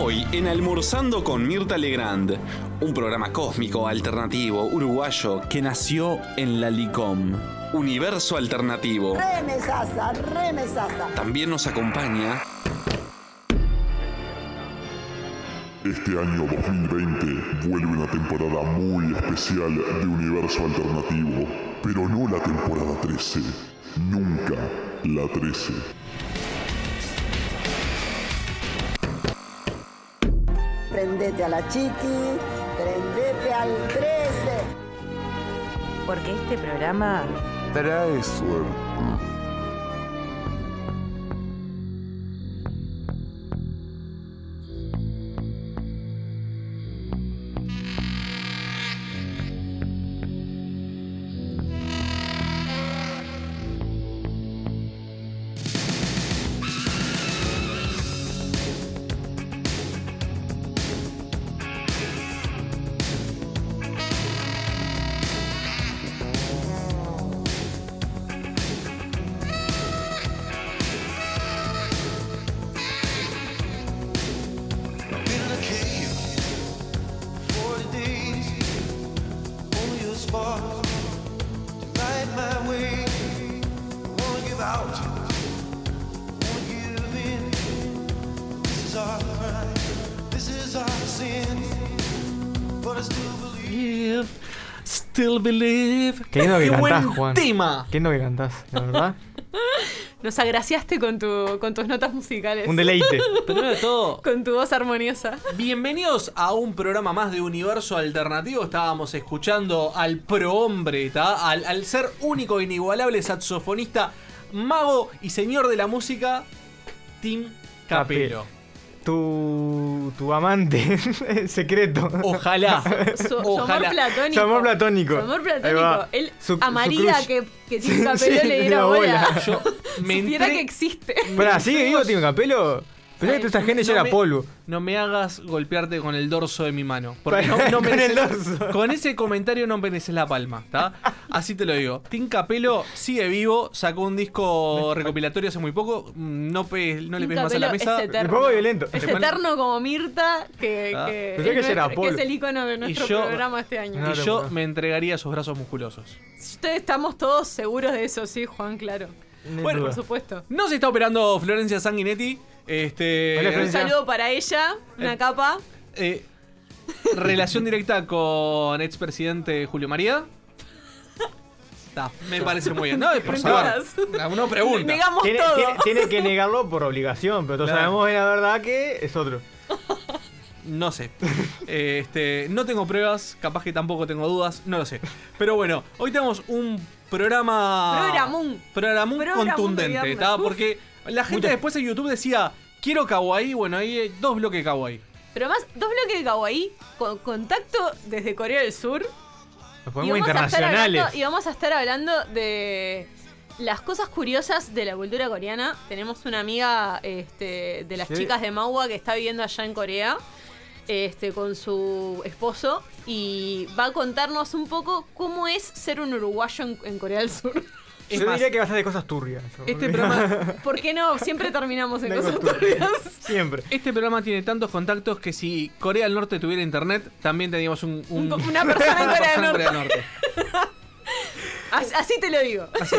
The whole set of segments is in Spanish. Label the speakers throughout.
Speaker 1: Hoy en Almorzando con Mirta Legrand, un programa cósmico, alternativo, uruguayo,
Speaker 2: que nació en la LICOM.
Speaker 1: universo alternativo.
Speaker 3: Remesaza, remesaza.
Speaker 1: También nos acompaña
Speaker 4: Este año 2020 vuelve una temporada muy especial de Universo Alternativo, pero no la temporada 13, nunca la 13.
Speaker 3: Prendete a la chiqui, prendete al 13.
Speaker 5: Porque este programa
Speaker 4: Trae suerte.
Speaker 6: Believe.
Speaker 7: Qué lindo que
Speaker 8: Qué
Speaker 7: cantás,
Speaker 8: buen
Speaker 7: Juan.
Speaker 8: tema.
Speaker 7: Qué lindo que cantás, la verdad.
Speaker 9: Nos agraciaste con, tu, con tus notas musicales.
Speaker 7: Un deleite.
Speaker 8: Primero de todo,
Speaker 9: Con tu voz armoniosa.
Speaker 8: bienvenidos a un programa más de Universo Alternativo. Estábamos escuchando al prohombre, al, al ser único e inigualable saxofonista, mago y señor de la música, Tim Capelo.
Speaker 7: Tu, tu amante secreto.
Speaker 8: Ojalá.
Speaker 9: Su, su amor
Speaker 8: Ojalá.
Speaker 9: platónico.
Speaker 7: Su amor platónico.
Speaker 9: Su amor platónico. Él
Speaker 7: Su-
Speaker 9: amaría que, que Tim Capello
Speaker 7: Sí,
Speaker 9: le diera bola.
Speaker 7: bola.
Speaker 8: Yo me
Speaker 9: Supiera
Speaker 8: entré-
Speaker 9: que existe.
Speaker 7: Pará, ¿sigue vivo Tim Capelo? Pensé que toda esta gente ya
Speaker 8: No
Speaker 7: era
Speaker 8: me-
Speaker 7: polvo.
Speaker 8: No me hagas golpearte con el dorso de mi mano. Porque no, no
Speaker 7: con el dorso.
Speaker 8: con ese comentario no mereces la palma, ¿está? Así te lo digo. Tim Capelo sigue vivo, sacó un disco recopilatorio hace muy poco. mm, No, pe- no le pegues más a la
Speaker 9: Capello
Speaker 8: mesa.
Speaker 9: es eterno.
Speaker 7: pongo violento.
Speaker 9: Es eterno como Mirta, que,
Speaker 8: Ah.
Speaker 9: que,
Speaker 7: Pensé que
Speaker 9: es
Speaker 7: era
Speaker 9: que el icono de nuestro
Speaker 8: yo-
Speaker 9: programa este año.
Speaker 7: No,
Speaker 8: Y yo me entregaría a sus brazos musculosos.
Speaker 9: Ustedes estamos todos seguros de eso, sí, Juan, claro.
Speaker 7: No
Speaker 8: Bueno,
Speaker 7: duda.
Speaker 9: Por supuesto.
Speaker 8: No se está operando Florencia Sanguinetti. Este.
Speaker 7: Hola,
Speaker 9: Un
Speaker 7: Florencia.
Speaker 9: saludo para ella, una
Speaker 8: Eh,
Speaker 9: capa.
Speaker 8: eh, relación directa con expresidente Julio María. Está, me parece muy bien. No, es por saber.
Speaker 9: Preguntas.
Speaker 8: Uno pregunta.
Speaker 9: Negamos
Speaker 7: Tiene,
Speaker 9: todo.
Speaker 7: tiene- tiene que negarlo por obligación, pero todos
Speaker 8: Claro.
Speaker 7: sabemos en la verdad que es otro.
Speaker 8: No sé. Este, no tengo pruebas, capaz que tampoco tengo dudas, no lo sé. Pero bueno, hoy tenemos un programa.
Speaker 9: Programón.
Speaker 8: Programón
Speaker 9: Programón de
Speaker 8: contundente,
Speaker 9: viernes.
Speaker 8: ¿está?
Speaker 9: Uf.
Speaker 8: Porque la gente después en YouTube decía, quiero kawaii. Bueno, ahí hay dos bloques kawaii.
Speaker 9: Pero además, dos bloques de kawaii con contacto desde Corea del Sur.
Speaker 7: Nos ponemos
Speaker 9: vamos, a estar
Speaker 7: internacionales.
Speaker 9: hablando, y vamos a estar hablando de las cosas curiosas de la cultura coreana. Tenemos una amiga este, de las
Speaker 7: Sí.
Speaker 9: chicas de Maua que está viviendo allá en Corea este, con su esposo y va a contarnos un poco cómo es ser un uruguayo en, en Corea del Sur.
Speaker 8: Es
Speaker 7: Yo
Speaker 8: más,
Speaker 7: diría que bastante cosas turbias.
Speaker 8: este programa,
Speaker 9: ¿Por qué no? Siempre terminamos en cosas turbias.
Speaker 7: Siempre.
Speaker 8: este programa tiene tantos contactos que si Corea del Norte tuviera internet, también teníamos un, un-
Speaker 9: Un- una persona en Corea del Norte. Así te lo digo.
Speaker 8: Así.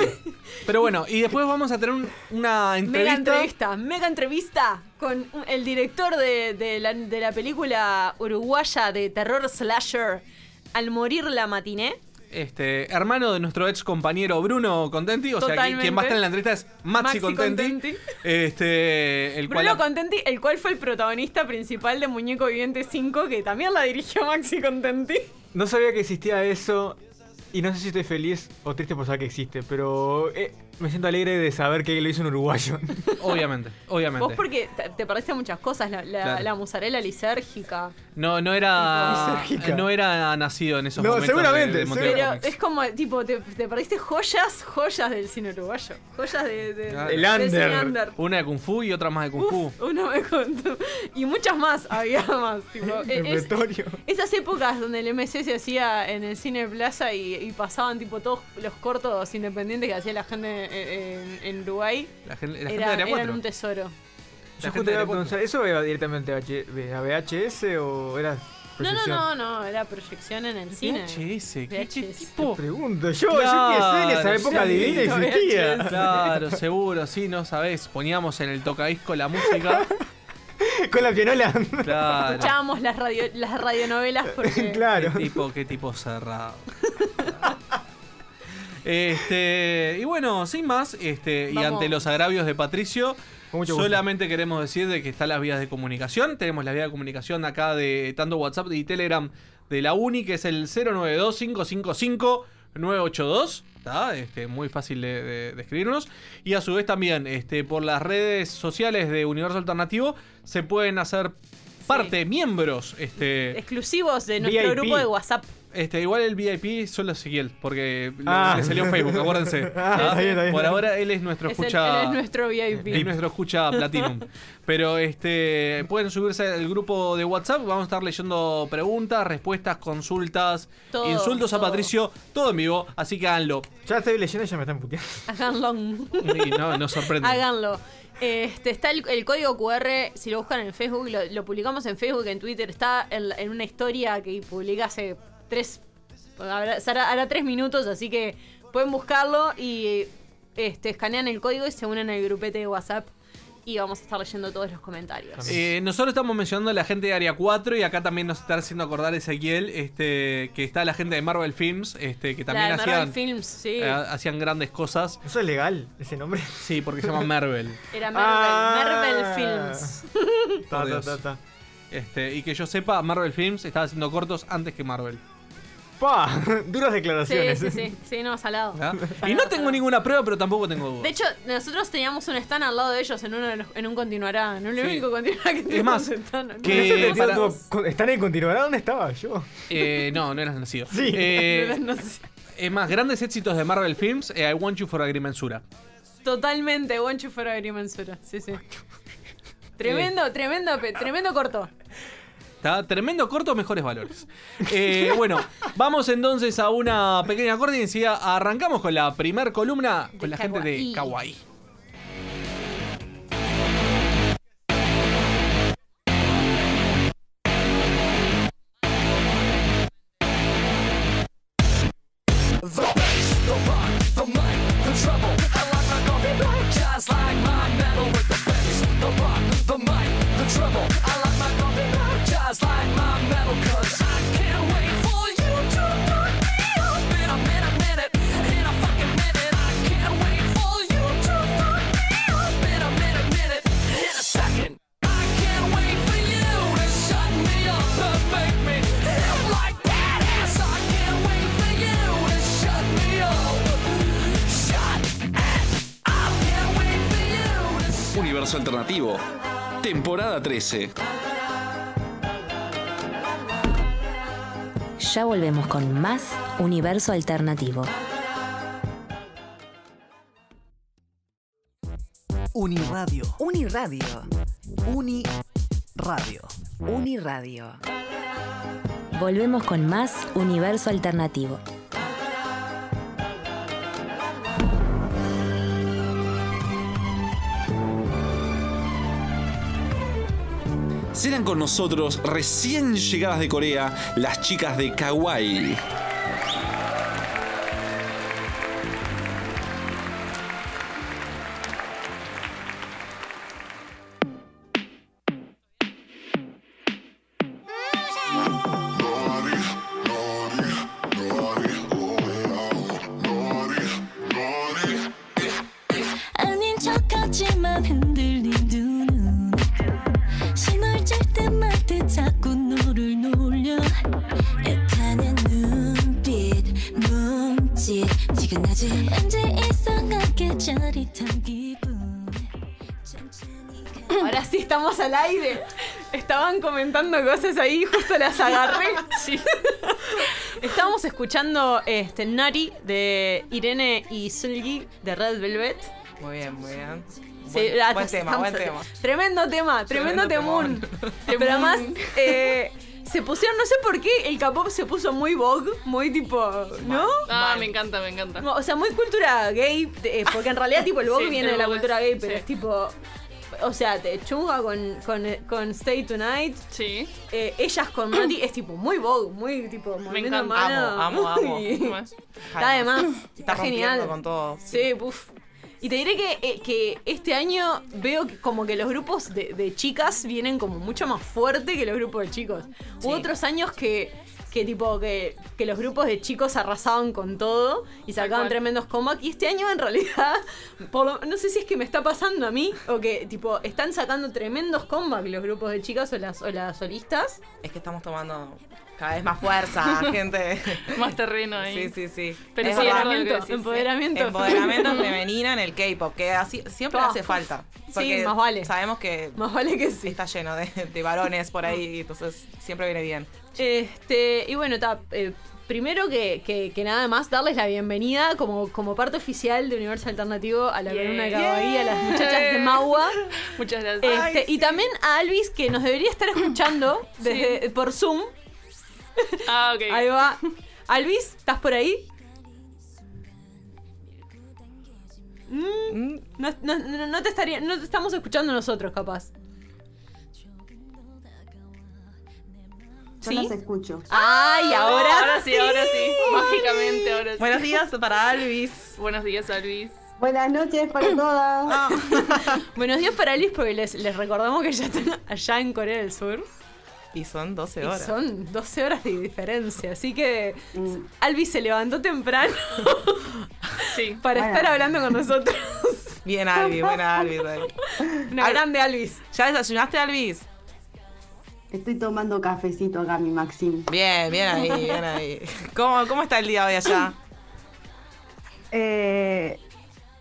Speaker 8: Pero bueno, y después vamos a tener un- una
Speaker 9: Mega
Speaker 8: entrevista.
Speaker 9: entrevista, mega entrevista con el director de, de la, de la película uruguaya de terror slasher Al morir la matiné.
Speaker 8: Este, hermano de nuestro ex compañero Bruno Contenti, o sea, quien,
Speaker 9: Totalmente.
Speaker 8: va a estar en la entrevista es Maxi,
Speaker 9: Maxi
Speaker 8: Contenti.
Speaker 9: Contenti.
Speaker 8: Este, el cual
Speaker 9: Bruno Contenti, el cual fue el protagonista principal de Muñeco Viviente 5, que también la dirigió Maxi Contenti.
Speaker 7: No sabía que existía eso y no sé si estoy feliz o triste por saber que existe, pero eh, me siento alegre de saber que lo hizo un uruguayo.
Speaker 8: obviamente, obviamente.
Speaker 9: Vos porque te, te perdiste muchas cosas, la, la,
Speaker 8: Claro.
Speaker 9: la mozzarella lisérgica.
Speaker 8: No, no era
Speaker 7: Lisérgica.
Speaker 8: no era nacido en esos
Speaker 7: No,
Speaker 8: momentos.
Speaker 7: seguramente,
Speaker 8: de
Speaker 9: Pero es como, tipo, te, te perdiste joyas, joyas del cine uruguayo. Joyas de, de-
Speaker 7: El
Speaker 9: del
Speaker 7: under.
Speaker 9: cine under.
Speaker 8: Una de Kung Fu y otra más de Kung Fu.
Speaker 9: Uf, uno me contó. Y muchas más, había más. Tipo,
Speaker 7: El
Speaker 9: es- esas épocas donde el MC se hacía en el cine plaza y, y pasaban tipo todos los cortos independientes que hacía la gente en, en- en Uruguay,
Speaker 8: La gente, la gente
Speaker 9: era-
Speaker 8: de
Speaker 9: eran
Speaker 8: 4.
Speaker 9: un tesoro.
Speaker 7: Yo
Speaker 8: gente
Speaker 7: justo iba a preguntar, ¿eso iba directamente a VHS o era
Speaker 9: No, no,
Speaker 7: proyección?
Speaker 9: no, no, era proyección en el cine.
Speaker 8: VHS, ¿qué,
Speaker 9: VHS.
Speaker 8: tipo?
Speaker 7: Pregunto, yo,
Speaker 8: Claro,
Speaker 7: yo qué sé, en esa época
Speaker 8: sí,
Speaker 7: divina existía.
Speaker 8: Claro, seguro, sí, no sabés. Poníamos en el tocadisco la música.
Speaker 7: Con la pianola.
Speaker 8: Claro.
Speaker 9: Escuchábamos las, radio, las radionovelas porque.
Speaker 7: claro.
Speaker 8: Qué tipo, qué tipo cerrado. Este, y bueno, sin más, este, y ante los agravios de Patricio, solamente queremos decir de que están las vías de comunicación. Tenemos la vía de comunicación acá de tanto WhatsApp y Telegram de la Uni, que es el 092-555-982. ¿tá? Este, muy fácil de, de- de escribirnos. Y a su vez también este, por las redes sociales de Universo Alternativo se pueden hacer parte, miembros. Este,
Speaker 9: Exclusivos de nuestro
Speaker 7: VIP.
Speaker 9: grupo de WhatsApp.
Speaker 8: Este, igual el VIP solo es Ezequiel, porque le-
Speaker 7: Ah.
Speaker 8: le salió en Facebook, acuérdense.
Speaker 7: Ah,
Speaker 8: ¿Ah?
Speaker 7: está bien, está bien.
Speaker 8: Por ahora él es nuestro
Speaker 9: Es el-
Speaker 8: escucha.
Speaker 9: él es nuestro VIP.
Speaker 8: es nuestro escucha Platinum. Pero este pueden subirse al grupo de WhatsApp. Vamos a estar leyendo preguntas, respuestas, consultas,
Speaker 9: Todo,
Speaker 8: insultos a. Patricio, todo en vivo. Así que háganlo.
Speaker 7: Ya estoy leyendo y ya me están puteando.
Speaker 9: Háganlo.
Speaker 8: Y no, nos sorprende.
Speaker 9: Háganlo. Este, está el, el código QR, si lo buscan en Facebook, lo, lo publicamos en Facebook, en Twitter, está en, en una historia que publiqué hace tres, hará tres minutos, así que pueden buscarlo y este, escanean el código y se unen al grupete de WhatsApp y vamos a estar leyendo todos los comentarios.
Speaker 8: Eh, nosotros estamos mencionando a la gente de Área 4 y acá también nos está haciendo acordar Ezequiel, este, que está la gente de Marvel Films, este, que
Speaker 9: La
Speaker 8: también hacían,
Speaker 9: Films, sí.
Speaker 8: eh, hacían grandes cosas.
Speaker 7: ¿Eso es legal, ese nombre?
Speaker 8: Sí, porque se llama Marvel.
Speaker 9: Era Marvel,
Speaker 7: Ah.
Speaker 9: Marvel Films.
Speaker 7: Ta, ta, ta.
Speaker 8: Este, y que yo sepa, Marvel Films estaba haciendo cortos antes que Marvel.
Speaker 7: Pa, duras
Speaker 9: Sí,
Speaker 7: declaraciones.
Speaker 9: sí, sí, sí, no, salado.
Speaker 8: ¿ah? Y no tengo ninguna prueba, pero tampoco tengo dudas.
Speaker 9: De hecho, nosotros teníamos un stand al lado de ellos en, uno de los- en un continuará. No es el
Speaker 8: Sí.
Speaker 9: único continuará que teníamos
Speaker 8: más,
Speaker 9: stand, ¿no?
Speaker 8: que-
Speaker 9: No,
Speaker 8: para-
Speaker 7: ¿Están en continuará? ¿Dónde estaba yo?
Speaker 8: Eh, no, no eras nacido.
Speaker 7: Sí.
Speaker 8: Eh,
Speaker 9: no sé.
Speaker 8: es más, grandes éxitos de Marvel Films, eh, I Want You for Agrimensura.
Speaker 9: Totalmente, One You for Agrimensura. Sí, sí. Tremendo, tremendo, tremendo corto.
Speaker 8: Está tremendo corto, mejores valores. Eh, bueno, vamos entonces a una pequeña corte y enseguida arrancamos con la primer columna con
Speaker 9: De
Speaker 8: la gente de
Speaker 9: Kawaii.
Speaker 8: Kawaii.
Speaker 1: Universo Alternativo, temporada 13.
Speaker 5: Ya volvemos con más Universo Alternativo.
Speaker 10: Uniradio.
Speaker 3: Uniradio.
Speaker 10: Uniradio.
Speaker 3: Uniradio.
Speaker 5: Volvemos con más Universo Alternativo.
Speaker 1: Serán con nosotros, recién llegadas de Corea, las chicas de Kawaii.
Speaker 9: Cosas ahí, justo las agarré. Sí. Estábamos escuchando este Nari de Irene y Sulgi de Red Velvet.
Speaker 11: Muy bien, muy bien.
Speaker 9: Sí,
Speaker 11: Buen,
Speaker 9: ah,
Speaker 11: buen tema, buen tema.
Speaker 9: Tremendo tema, tremendo,
Speaker 11: Tremendo
Speaker 9: temón. Pero además, eh, se pusieron, no sé por qué, el K-pop se puso muy vogue, muy tipo, ¿no?
Speaker 12: Ah, me encanta, me encanta.
Speaker 9: O sea, muy cultura gay, eh, porque en realidad tipo el vogue
Speaker 12: Sí,
Speaker 9: viene de la cultura gay, pero
Speaker 12: sí.
Speaker 9: es tipo o sea, te chunga con, con, con Stay Tonight.
Speaker 10: Sí.
Speaker 9: Eh, ellas con Mati es tipo muy Vogue, muy tipo de
Speaker 10: encanta.
Speaker 9: mano.
Speaker 11: Amo, amo, amo.
Speaker 9: Está de más. Está,
Speaker 11: Está
Speaker 9: genial.
Speaker 11: con todo.
Speaker 9: Sí, puf. Y te diré que, eh, que este año veo que como que los grupos de, de chicas vienen como mucho más fuerte que los grupos de chicos. Hubo otros años que, que tipo que, que los grupos de chicos arrasaban con todo y sacaban tremendos comebacks. Y este año en realidad, por lo- no sé si es que me está pasando a mí o que tipo están sacando tremendos comebacks los grupos de chicas o las, o las solistas.
Speaker 11: Es que estamos tomando cada vez más fuerza, gente.
Speaker 10: Más terreno ahí.
Speaker 11: Sí, sí, sí.
Speaker 10: Pero sí,
Speaker 9: Empoderamiento,
Speaker 10: decís,
Speaker 9: empoderamiento.
Speaker 11: Empoderamiento femenino en el K-pop, que así siempre
Speaker 9: Oh.
Speaker 11: hace falta. Porque
Speaker 9: más vale.
Speaker 11: Sabemos que
Speaker 9: Más vale que sí.
Speaker 11: está lleno de, de varones por ahí, entonces siempre viene bien.
Speaker 9: Este, y bueno, ta, eh, primero que, que- que nada más darles la bienvenida como, como parte oficial de Universo Alternativo a la
Speaker 10: Yeah.
Speaker 9: columna de Cabaí, a las muchachas de Maua.
Speaker 10: Muchas gracias.
Speaker 9: Este, Y también a Alvis, que nos debería estar escuchando desde, por Zoom.
Speaker 10: Ah, ok.
Speaker 9: Ahí va. Alvis, ¿estás por ahí? Mm, no, no- no- no te estaría, no te estamos escuchando nosotros, capaz.
Speaker 3: Yo
Speaker 9: ¿Sí?
Speaker 3: los escucho.
Speaker 9: Ay, ahora,
Speaker 10: ahora sí, ahora sí. Mágicamente, ahora sí.
Speaker 11: Buenos días para Alvis.
Speaker 10: Buenos días, Alvis.
Speaker 3: Buenas noches para todas.
Speaker 9: Buenos días para Alice porque les, les recordamos que ya están allá en Corea del Sur.
Speaker 11: Y son 12
Speaker 9: Y
Speaker 11: horas.
Speaker 9: son 12 horas de diferencia. Así que
Speaker 3: Mm,
Speaker 9: Albi se levantó temprano
Speaker 10: Sí.
Speaker 9: para
Speaker 3: Bueno.
Speaker 9: estar hablando con nosotros.
Speaker 11: Bien, Alvis, buena Alvis.
Speaker 9: Una
Speaker 11: Al-
Speaker 9: grande Alvis.
Speaker 11: ¿Ya desayunaste, Alvis?
Speaker 3: Estoy tomando cafecito acá, mi Maxim.
Speaker 11: Bien, bien ahí, bien ahí. ¿Cómo, cómo está el día hoy allá?
Speaker 3: Eh,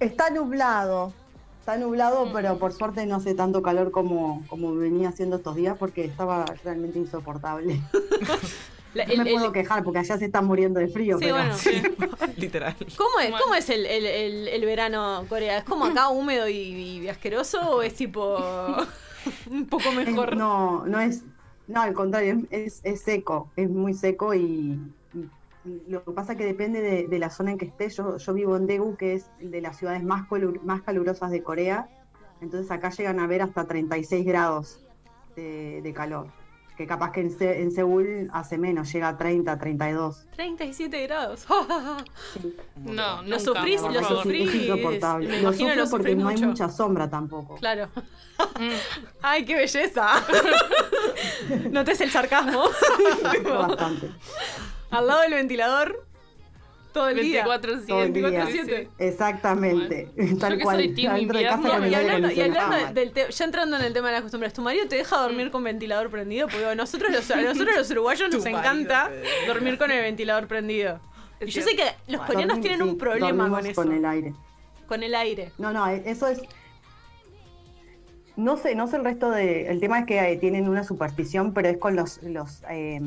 Speaker 3: está nublado. Está nublado, pero por suerte no hace tanto calor como, como venía haciendo estos días porque estaba realmente insoportable.
Speaker 9: La-
Speaker 3: No
Speaker 9: el-
Speaker 3: me
Speaker 9: el-
Speaker 3: puedo quejar porque allá se están muriendo de frío.
Speaker 9: Sí,
Speaker 3: pero
Speaker 9: bueno.
Speaker 11: Literal.
Speaker 9: ¿Cómo es,
Speaker 10: Bueno.
Speaker 9: cómo es el, el- el- el verano Corea? ¿Es como acá húmedo y, y asqueroso o es tipo un poco
Speaker 3: es-
Speaker 9: mejor?
Speaker 3: no, no es. No, al contrario, es, es seco. Es muy seco y, lo que pasa que depende de, la zona en que estés. Yo, yo vivo en Daegu, que es de las ciudades más, más calurosas de Corea. Entonces acá llegan a ver hasta 36 grados de calor. Que capaz que en, Se- en Seúl hace menos, llega a 30, 32.
Speaker 9: 37 grados.
Speaker 3: Sí.
Speaker 10: No,
Speaker 9: Lo
Speaker 10: nunca,
Speaker 9: sufrís, lo sufrís.
Speaker 3: es insoportable.
Speaker 9: Me
Speaker 3: Lo
Speaker 9: imagino
Speaker 3: sufro
Speaker 9: lo
Speaker 3: porque no hay mucha sombra tampoco.
Speaker 9: Claro.
Speaker 10: Mm.
Speaker 9: Ay, qué belleza. Notes el sarcasmo.
Speaker 3: Bastante.
Speaker 9: Al lado del ventilador. Todo el día.
Speaker 10: 24
Speaker 3: Todo el día.
Speaker 9: 24/7.
Speaker 3: Exactamente. Tal
Speaker 10: que
Speaker 3: cual.
Speaker 10: soy team
Speaker 3: Adentro de casa
Speaker 10: invierno,
Speaker 3: con
Speaker 9: Y hablando, y hablando del te- ya entrando en el tema de las costumbres, ¿tu marido te deja dormir con ventilador prendido? Porque a nosotros los, a nosotros los uruguayos nos encanta dormir con el ventilador prendido. Y yo sé que los coreanos
Speaker 3: Dormir,
Speaker 9: tienen
Speaker 3: sí,
Speaker 9: un problema con eso.
Speaker 3: Con el aire.
Speaker 9: Con el aire.
Speaker 3: No, no, eso es. No sé, no sé el resto de. El tema es que eh, tienen una superstición, pero es con los los eh.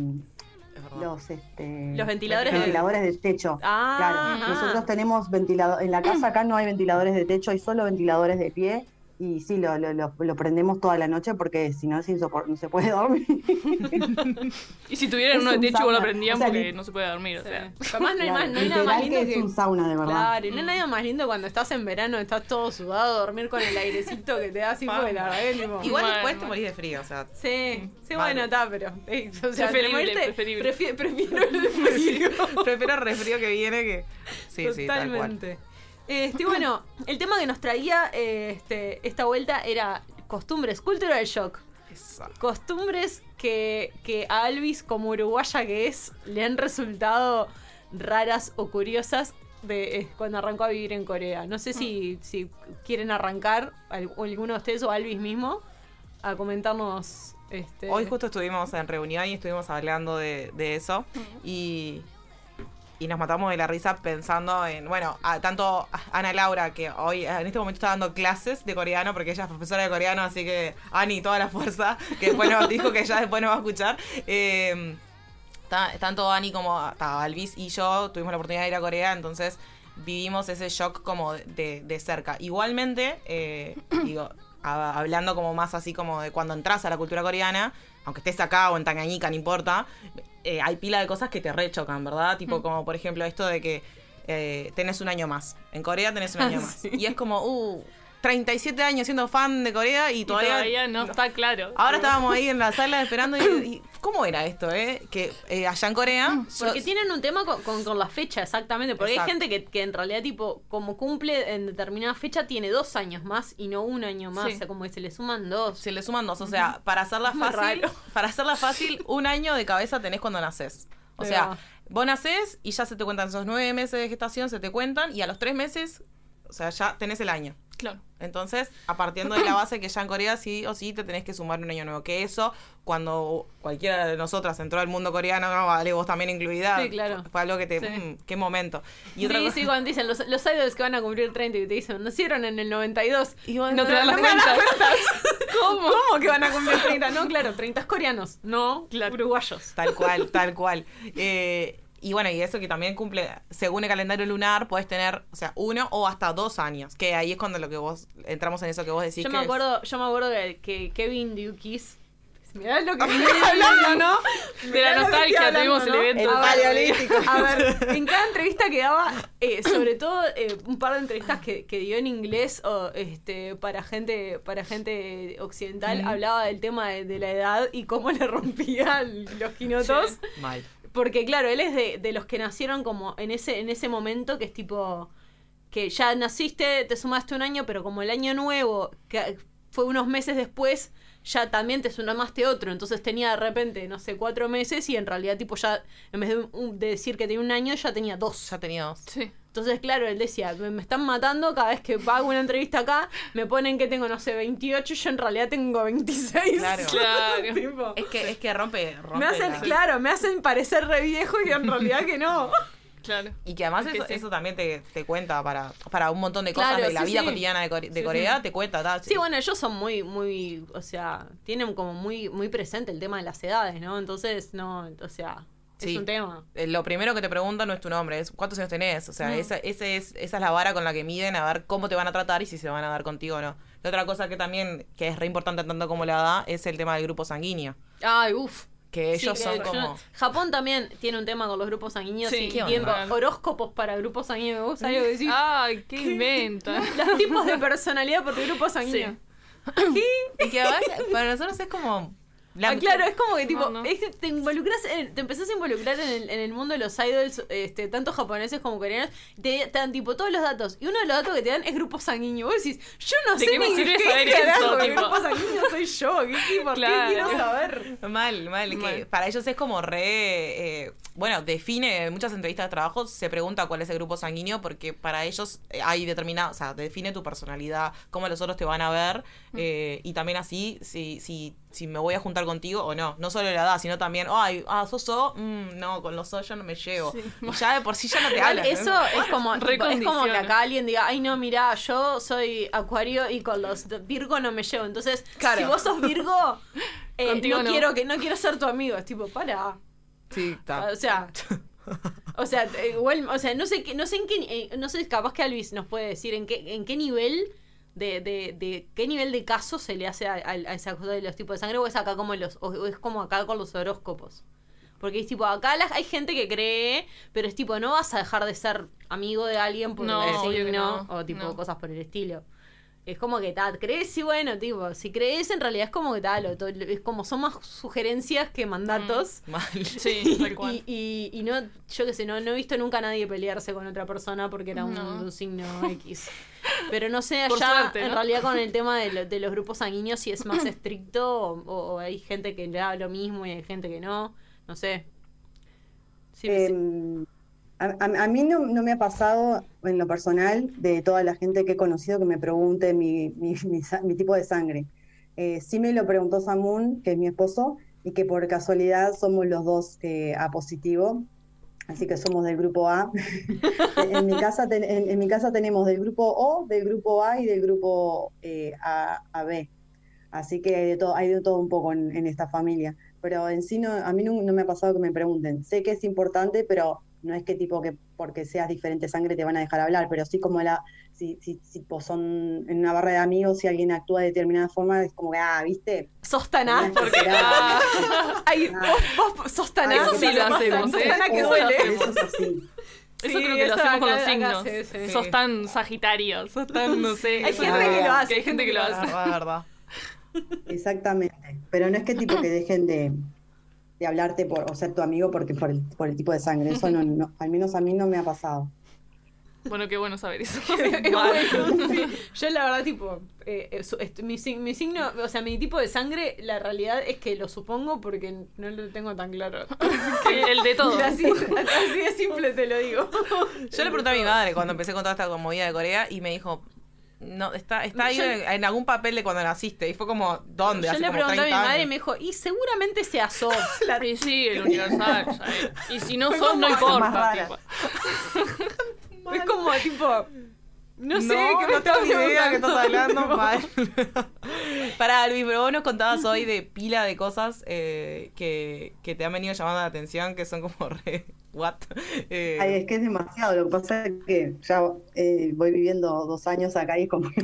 Speaker 3: Los este,
Speaker 9: Los ventiladores de-
Speaker 3: ventiladores de techo.
Speaker 9: Ah,
Speaker 3: claro,
Speaker 9: ajá.
Speaker 3: nosotros tenemos ventilador. En la casa acá no hay ventiladores de techo, hay solo ventiladores de pie. Y sí, lo, lo, lo- lo prendemos toda la noche porque si no es insopor- no se puede dormir.
Speaker 10: Y si tuvieran
Speaker 3: Es
Speaker 10: uno de
Speaker 3: un
Speaker 10: techo, igual lo prendían
Speaker 3: O sea,
Speaker 10: porque
Speaker 3: li-
Speaker 10: no se puede dormir, o sea.
Speaker 9: Además no hay, más, no hay nada más lindo
Speaker 3: que
Speaker 9: que...
Speaker 3: es un sauna, de verdad.
Speaker 9: Claro, y no hay nada más lindo cuando estás en verano, estás todo sudado, dormir con el airecito que te da así fuera, ¿verdad? Tipo,
Speaker 11: Igual
Speaker 10: Mal,
Speaker 11: después te morís de frío, o sea.
Speaker 9: Sí, sí,
Speaker 11: Mal.
Speaker 9: bueno, está, pero. eh, o sea,
Speaker 10: Preferible,
Speaker 9: te
Speaker 10: preferible.
Speaker 9: prefi- prefiero el frío.
Speaker 11: Prefiero el resfrío que viene que. Sí, sí, tal cual.
Speaker 9: Este, bueno, el tema que nos traía eh, este, esta vuelta era costumbres, cultural shock.
Speaker 11: Exacto.
Speaker 9: Costumbres que, que a Alvis, como uruguaya que es, le han resultado raras o curiosas de eh, cuando arrancó a vivir en Corea. No sé si, si quieren arrancar, alguno de ustedes o Alvis mismo, a comentarnos. Este,
Speaker 11: Hoy justo estuvimos en reunión y estuvimos hablando de, de eso. Y. Y nos matamos de la risa pensando en, bueno, tanto Ana Laura, que hoy en este momento está dando clases de coreano, porque ella es profesora de coreano, así que Ani, toda la fuerza, que después nos dijo que ya después nos va a escuchar. Eh, ta- tanto Ani como Alvis y yo tuvimos la oportunidad de ir a Corea, entonces vivimos ese shock como de, de cerca. Igualmente, eh, digo, hablando como más así como de cuando entras a la cultura coreana, aunque estés acá o en Tangañica, no importa, eh, hay pila de cosas que te rechocan, ¿verdad? Tipo como por ejemplo esto de que eh, tenés un año más. En Corea tenés un año
Speaker 9: Ah,
Speaker 11: más.
Speaker 9: sí.
Speaker 11: Y es como, uh, 37 años siendo fan de Corea y
Speaker 10: Y
Speaker 11: todavía,
Speaker 10: no está claro.
Speaker 11: Ahora estábamos ahí en la sala esperando y, y ¿cómo era esto, eh? Que eh, allá en Corea...
Speaker 9: Porque
Speaker 11: yo-
Speaker 9: tienen un tema con, con, con la fecha, exactamente. Porque
Speaker 11: Exacto.
Speaker 9: hay gente que, que en realidad, tipo, como cumple en determinada fecha, tiene dos años más y no un año más.
Speaker 11: Sí.
Speaker 9: O sea, como que se le suman dos.
Speaker 11: Se le suman dos, o sea, para hacerla fácil, para hacerla fácil, un año de cabeza tenés cuando naces. O sea, vos nacés y ya se te cuentan esos nueve meses de gestación, se te cuentan, y a los tres meses, o sea, ya tenés el año.
Speaker 10: Claro.
Speaker 11: Entonces, a partiendo de la base que ya en Corea sí o sí te tenés que sumar un año nuevo. Que eso, cuando cualquiera de nosotras entró al mundo coreano, no, vale, vos también incluida.
Speaker 9: Sí, claro.
Speaker 11: Fue algo que te.
Speaker 9: Sí.
Speaker 11: mm, qué momento. Y
Speaker 9: sí,
Speaker 11: otra cosa-
Speaker 9: sí, cuando dicen los, los idols que van a cumplir 30 y te dicen, nacieron en el 92.
Speaker 11: Y vos
Speaker 9: no te
Speaker 11: no-
Speaker 9: dan
Speaker 11: no
Speaker 9: las cuentas. ¿Cómo? ¿Cómo que van a cumplir 30? No, claro, 30 coreanos, no uruguayos.
Speaker 11: Tal cual, tal cual. Eh, y bueno, y eso que también cumple, según el calendario lunar, puedes tener, o sea, uno o hasta dos años. Que ahí es cuando lo que vos, entramos en eso que vos decís
Speaker 9: Yo
Speaker 11: que
Speaker 9: me
Speaker 11: es-
Speaker 9: acuerdo, yo me acuerdo que, que Kevin Dukis. Mirá lo que estoy hablando, ¿no?
Speaker 10: De la nostalgia, tuvimos el evento.
Speaker 9: Ver,
Speaker 11: Paleolítico.
Speaker 9: A ver, en cada entrevista que daba, eh, sobre todo eh, un par de entrevistas que, que dio en inglés o este para gente para gente occidental,
Speaker 11: Mm.
Speaker 9: hablaba del tema de, de la edad y cómo le rompía los quinotos.
Speaker 11: Mal.
Speaker 9: Porque claro, él es de, de los que nacieron como en ese, en ese momento que es tipo que ya naciste, te sumaste un año, pero como el año nuevo, que fue unos meses después, ya también te sumaste otro. Entonces tenía de repente, no sé, cuatro meses y en realidad tipo ya, en vez de, un- de decir que tenía un año, ya tenía dos.
Speaker 11: Ya tenía dos.
Speaker 10: Sí.
Speaker 9: Entonces, claro, él decía, me, me están matando cada vez que hago una entrevista acá, me ponen que tengo, no sé, 28 y yo en realidad tengo 26.
Speaker 11: Claro.
Speaker 10: Claro.
Speaker 9: Tipo,
Speaker 11: Es que, es que rompe, rompe
Speaker 9: me hacen,
Speaker 11: la-
Speaker 9: claro, me hacen parecer re viejo y en realidad que no.
Speaker 10: Claro.
Speaker 11: Y que además
Speaker 10: Es que
Speaker 11: eso,
Speaker 10: sí.
Speaker 11: eso también te, te cuenta para, para un montón de cosas
Speaker 9: Claro,
Speaker 11: de la
Speaker 9: sí,
Speaker 11: vida
Speaker 9: sí.
Speaker 11: cotidiana de, Core- de
Speaker 9: Sí,
Speaker 11: Corea,
Speaker 9: sí.
Speaker 11: te cuenta. tal.
Speaker 9: Sí, bueno, ellos son muy, muy, o sea, tienen como muy, muy presente el tema de las edades, ¿no? Entonces, no, o sea,
Speaker 11: Sí.
Speaker 9: es un tema.
Speaker 11: Eh, Lo primero que te preguntan no es tu nombre, es cuántos años tenés. O sea,
Speaker 9: No.
Speaker 11: esa, ese es, esa es la vara con la que miden a ver cómo te van a tratar y si se van a dar contigo o no. La otra cosa que también, que es re importante tanto como la edad, es el tema del grupo sanguíneo.
Speaker 9: Ay, uff.
Speaker 11: Que ellos
Speaker 9: Sí,
Speaker 11: son
Speaker 9: que
Speaker 11: como...
Speaker 9: yo- Japón también tiene un tema con los grupos sanguíneos
Speaker 10: Sí,
Speaker 9: y horóscopos para grupos sanguíneos. ¿Vos sabés lo que decís?
Speaker 10: Ay, qué inventa.
Speaker 9: Los tipos de personalidad por grupo sanguíneo.
Speaker 11: Y que además, para nosotros es como... la-
Speaker 9: Ah, claro, es como que tipo,
Speaker 10: no.
Speaker 9: es que te involucras, en- te empezás a involucrar en el, en el mundo de los idols, este, tanto japoneses como coreanos, te, te dan tipo todos los datos, y uno de los datos que te dan es grupo sanguíneo. Vos decís, yo no
Speaker 10: ¿De
Speaker 9: sé
Speaker 10: qué me
Speaker 9: ni
Speaker 10: sirve
Speaker 9: qué
Speaker 10: saber
Speaker 9: carajo,
Speaker 10: eso, tipo?
Speaker 9: grupo sanguíneo soy yo, ¿qué, qué, por qué
Speaker 10: Claro.
Speaker 9: quiero saber?
Speaker 11: Mal, mal, que
Speaker 10: Mal.
Speaker 11: para ellos es como re... eh, bueno, define, en muchas entrevistas de trabajo se pregunta cuál es el grupo sanguíneo porque para ellos eh, hay determinado, o sea, define tu personalidad, cómo los otros te van a ver eh, y también así si, si, si me voy a juntar contigo o no. No solo la edad, sino también, ay, ah, sos so, mm, no, con los so yo no me llevo.
Speaker 10: Sí.
Speaker 11: Y ya de por sí ya no te hablan.
Speaker 9: eso es como, tipo, es como que acá alguien diga, ay no, mira, yo soy acuario y con los de Virgo no me llevo. Entonces,
Speaker 11: Claro.
Speaker 9: si vos sos Virgo, eh,
Speaker 10: Contigo
Speaker 9: no,
Speaker 10: no.
Speaker 9: quiero que no quiero ser tu amigo. Es tipo, para.
Speaker 11: Sí, está.
Speaker 9: O sea, o sea, eh, igual, o sea, no sé qué, no sé en qué, eh, no sé, capaz que Alvis nos puede decir en qué, en qué nivel de, de, de qué nivel de caso se le hace a, a- a esa cosa de los tipos de sangre o es acá como los, o, es como acá con los horóscopos. Porque es tipo, acá la- hay gente que cree, pero es tipo, no vas a dejar de ser amigo de alguien por
Speaker 10: No,
Speaker 9: signo
Speaker 10: no,
Speaker 9: o tipo
Speaker 10: no.
Speaker 9: cosas por el estilo. Es como que tal, crees y bueno, tipo, si crees en realidad es como que tal, es como son más sugerencias que mandatos.
Speaker 11: Mal.
Speaker 10: Sí, tal cual.
Speaker 9: Y, y, y no, yo qué sé, no, no he visto nunca a nadie pelearse con otra persona porque era un,
Speaker 10: No.
Speaker 9: un signo X. Pero no sé, allá
Speaker 10: suerte,
Speaker 9: en realidad con el tema de, lo- de los grupos sanguíneos si es más estricto o, o hay gente que le da lo mismo y hay gente que no. No sé. Sí, sí.
Speaker 3: A, a- mí no, me ha pasado en lo personal de toda la gente que he conocido que me pregunte mi, tipo de sangre. Eh, sí me lo preguntó Samun, que es mi esposo, y que por casualidad somos los dos eh, A positivo, así que somos del grupo A. en, mi casa tenemos del grupo O, del grupo A y del grupo eh, A, AB. Así que hay de todo, un poco en, esta familia. Pero en sí no, a mí no me ha pasado que me pregunten. Sé que es importante, pero no es que tipo que porque seas diferente sangre te van a dejar hablar, pero sí como la, si, si, si pues, son en una barra de amigos, si alguien actúa de determinada forma, es como que, ah, ¿viste?
Speaker 9: Sos
Speaker 3: que
Speaker 9: porque
Speaker 3: esperar.
Speaker 9: Ay, vos, vos sos tan
Speaker 3: Ay,
Speaker 9: A,
Speaker 3: que
Speaker 10: sí lo hacemos,
Speaker 3: ¿no?
Speaker 10: ¿eh?
Speaker 9: A que
Speaker 3: Eso-
Speaker 9: duele.
Speaker 3: Eso es así.
Speaker 10: Eso
Speaker 9: Sí,
Speaker 10: creo que lo hacemos con
Speaker 9: acá-
Speaker 10: los
Speaker 9: acá
Speaker 10: signos.
Speaker 9: sí, sí.
Speaker 10: Sos tan sagitario, sos tan, no sé.
Speaker 9: Hay gente que lo hace.
Speaker 10: Hay gente que lo hace.
Speaker 11: La verdad.
Speaker 3: Exactamente. Pero no es que tipo que dejen de, de hablarte por, o ser tu amigo porque por el, por el tipo de sangre. Eso no, no- al menos a mí no me ha pasado.
Speaker 10: Bueno, qué bueno saber eso.
Speaker 9: Bueno, sí. Yo la verdad, tipo, eh, eh, su- est- mi, mi signo, o sea, mi tipo de sangre, la realidad es que lo supongo porque no lo tengo tan claro.
Speaker 10: El- el de todos.
Speaker 9: Así, así de simple te lo digo.
Speaker 11: Yo le pregunté a mi madre cuando empecé con toda esta movida de Corea y me dijo, no, está, está ahí
Speaker 9: Yo-
Speaker 11: en, algún papel de cuando naciste. Y fue como, ¿dónde?
Speaker 9: Yo
Speaker 11: Hace
Speaker 9: le pregunté a mi
Speaker 11: 30
Speaker 9: madre y me dijo, y seguramente se asó.
Speaker 10: Y sí, el universal. Y si no
Speaker 9: Fue
Speaker 10: sos, no importa.
Speaker 9: Es como, tipo, no sé,
Speaker 11: No,
Speaker 9: ¿qué me
Speaker 11: no tengo ni
Speaker 9: estás
Speaker 11: idea que estás hablando mal. Pará, Luis, pero vos nos contabas hoy de pila de cosas eh, que, que te han venido llamando la atención, que son como re... ¿What? Eh,
Speaker 3: Ay, es que es demasiado. Lo que pasa es que ya eh, voy viviendo dos años acá y es como que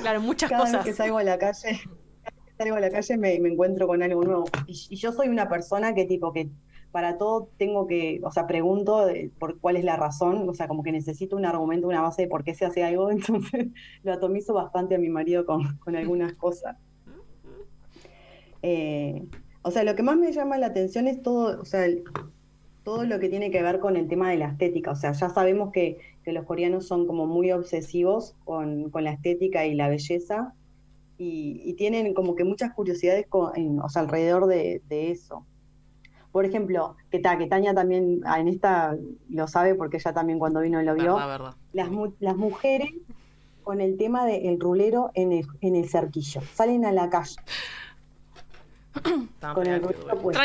Speaker 9: Claro, muchas
Speaker 3: cada
Speaker 9: cosas.
Speaker 3: vez que salgo a la calle, cada vez que salgo a la calle me, me encuentro con algo nuevo. Y, y yo soy una persona que tipo que para todo tengo que, o sea, pregunto de- por cuál es la razón, o sea, como que necesito un argumento, una base de por qué se hace algo, entonces lo atomizo bastante a mi marido con, con algunas cosas. Eh, o sea, lo que más me llama la atención es todo, o sea, todo lo que tiene que ver con el tema de la estética. O sea, ya sabemos que, que los coreanos son como muy obsesivos con, con la estética y la belleza y, y tienen como que muchas curiosidades con- en- o sea, alrededor de, de eso. Por ejemplo, que, ta, que Tania también ah, en esta lo sabe porque ella también cuando vino lo vio.
Speaker 11: verdad, verdad.
Speaker 3: Las, mu- las mujeres con el tema del rulero en el, en el cerquillo. Salen a la calle con el rulero puesto.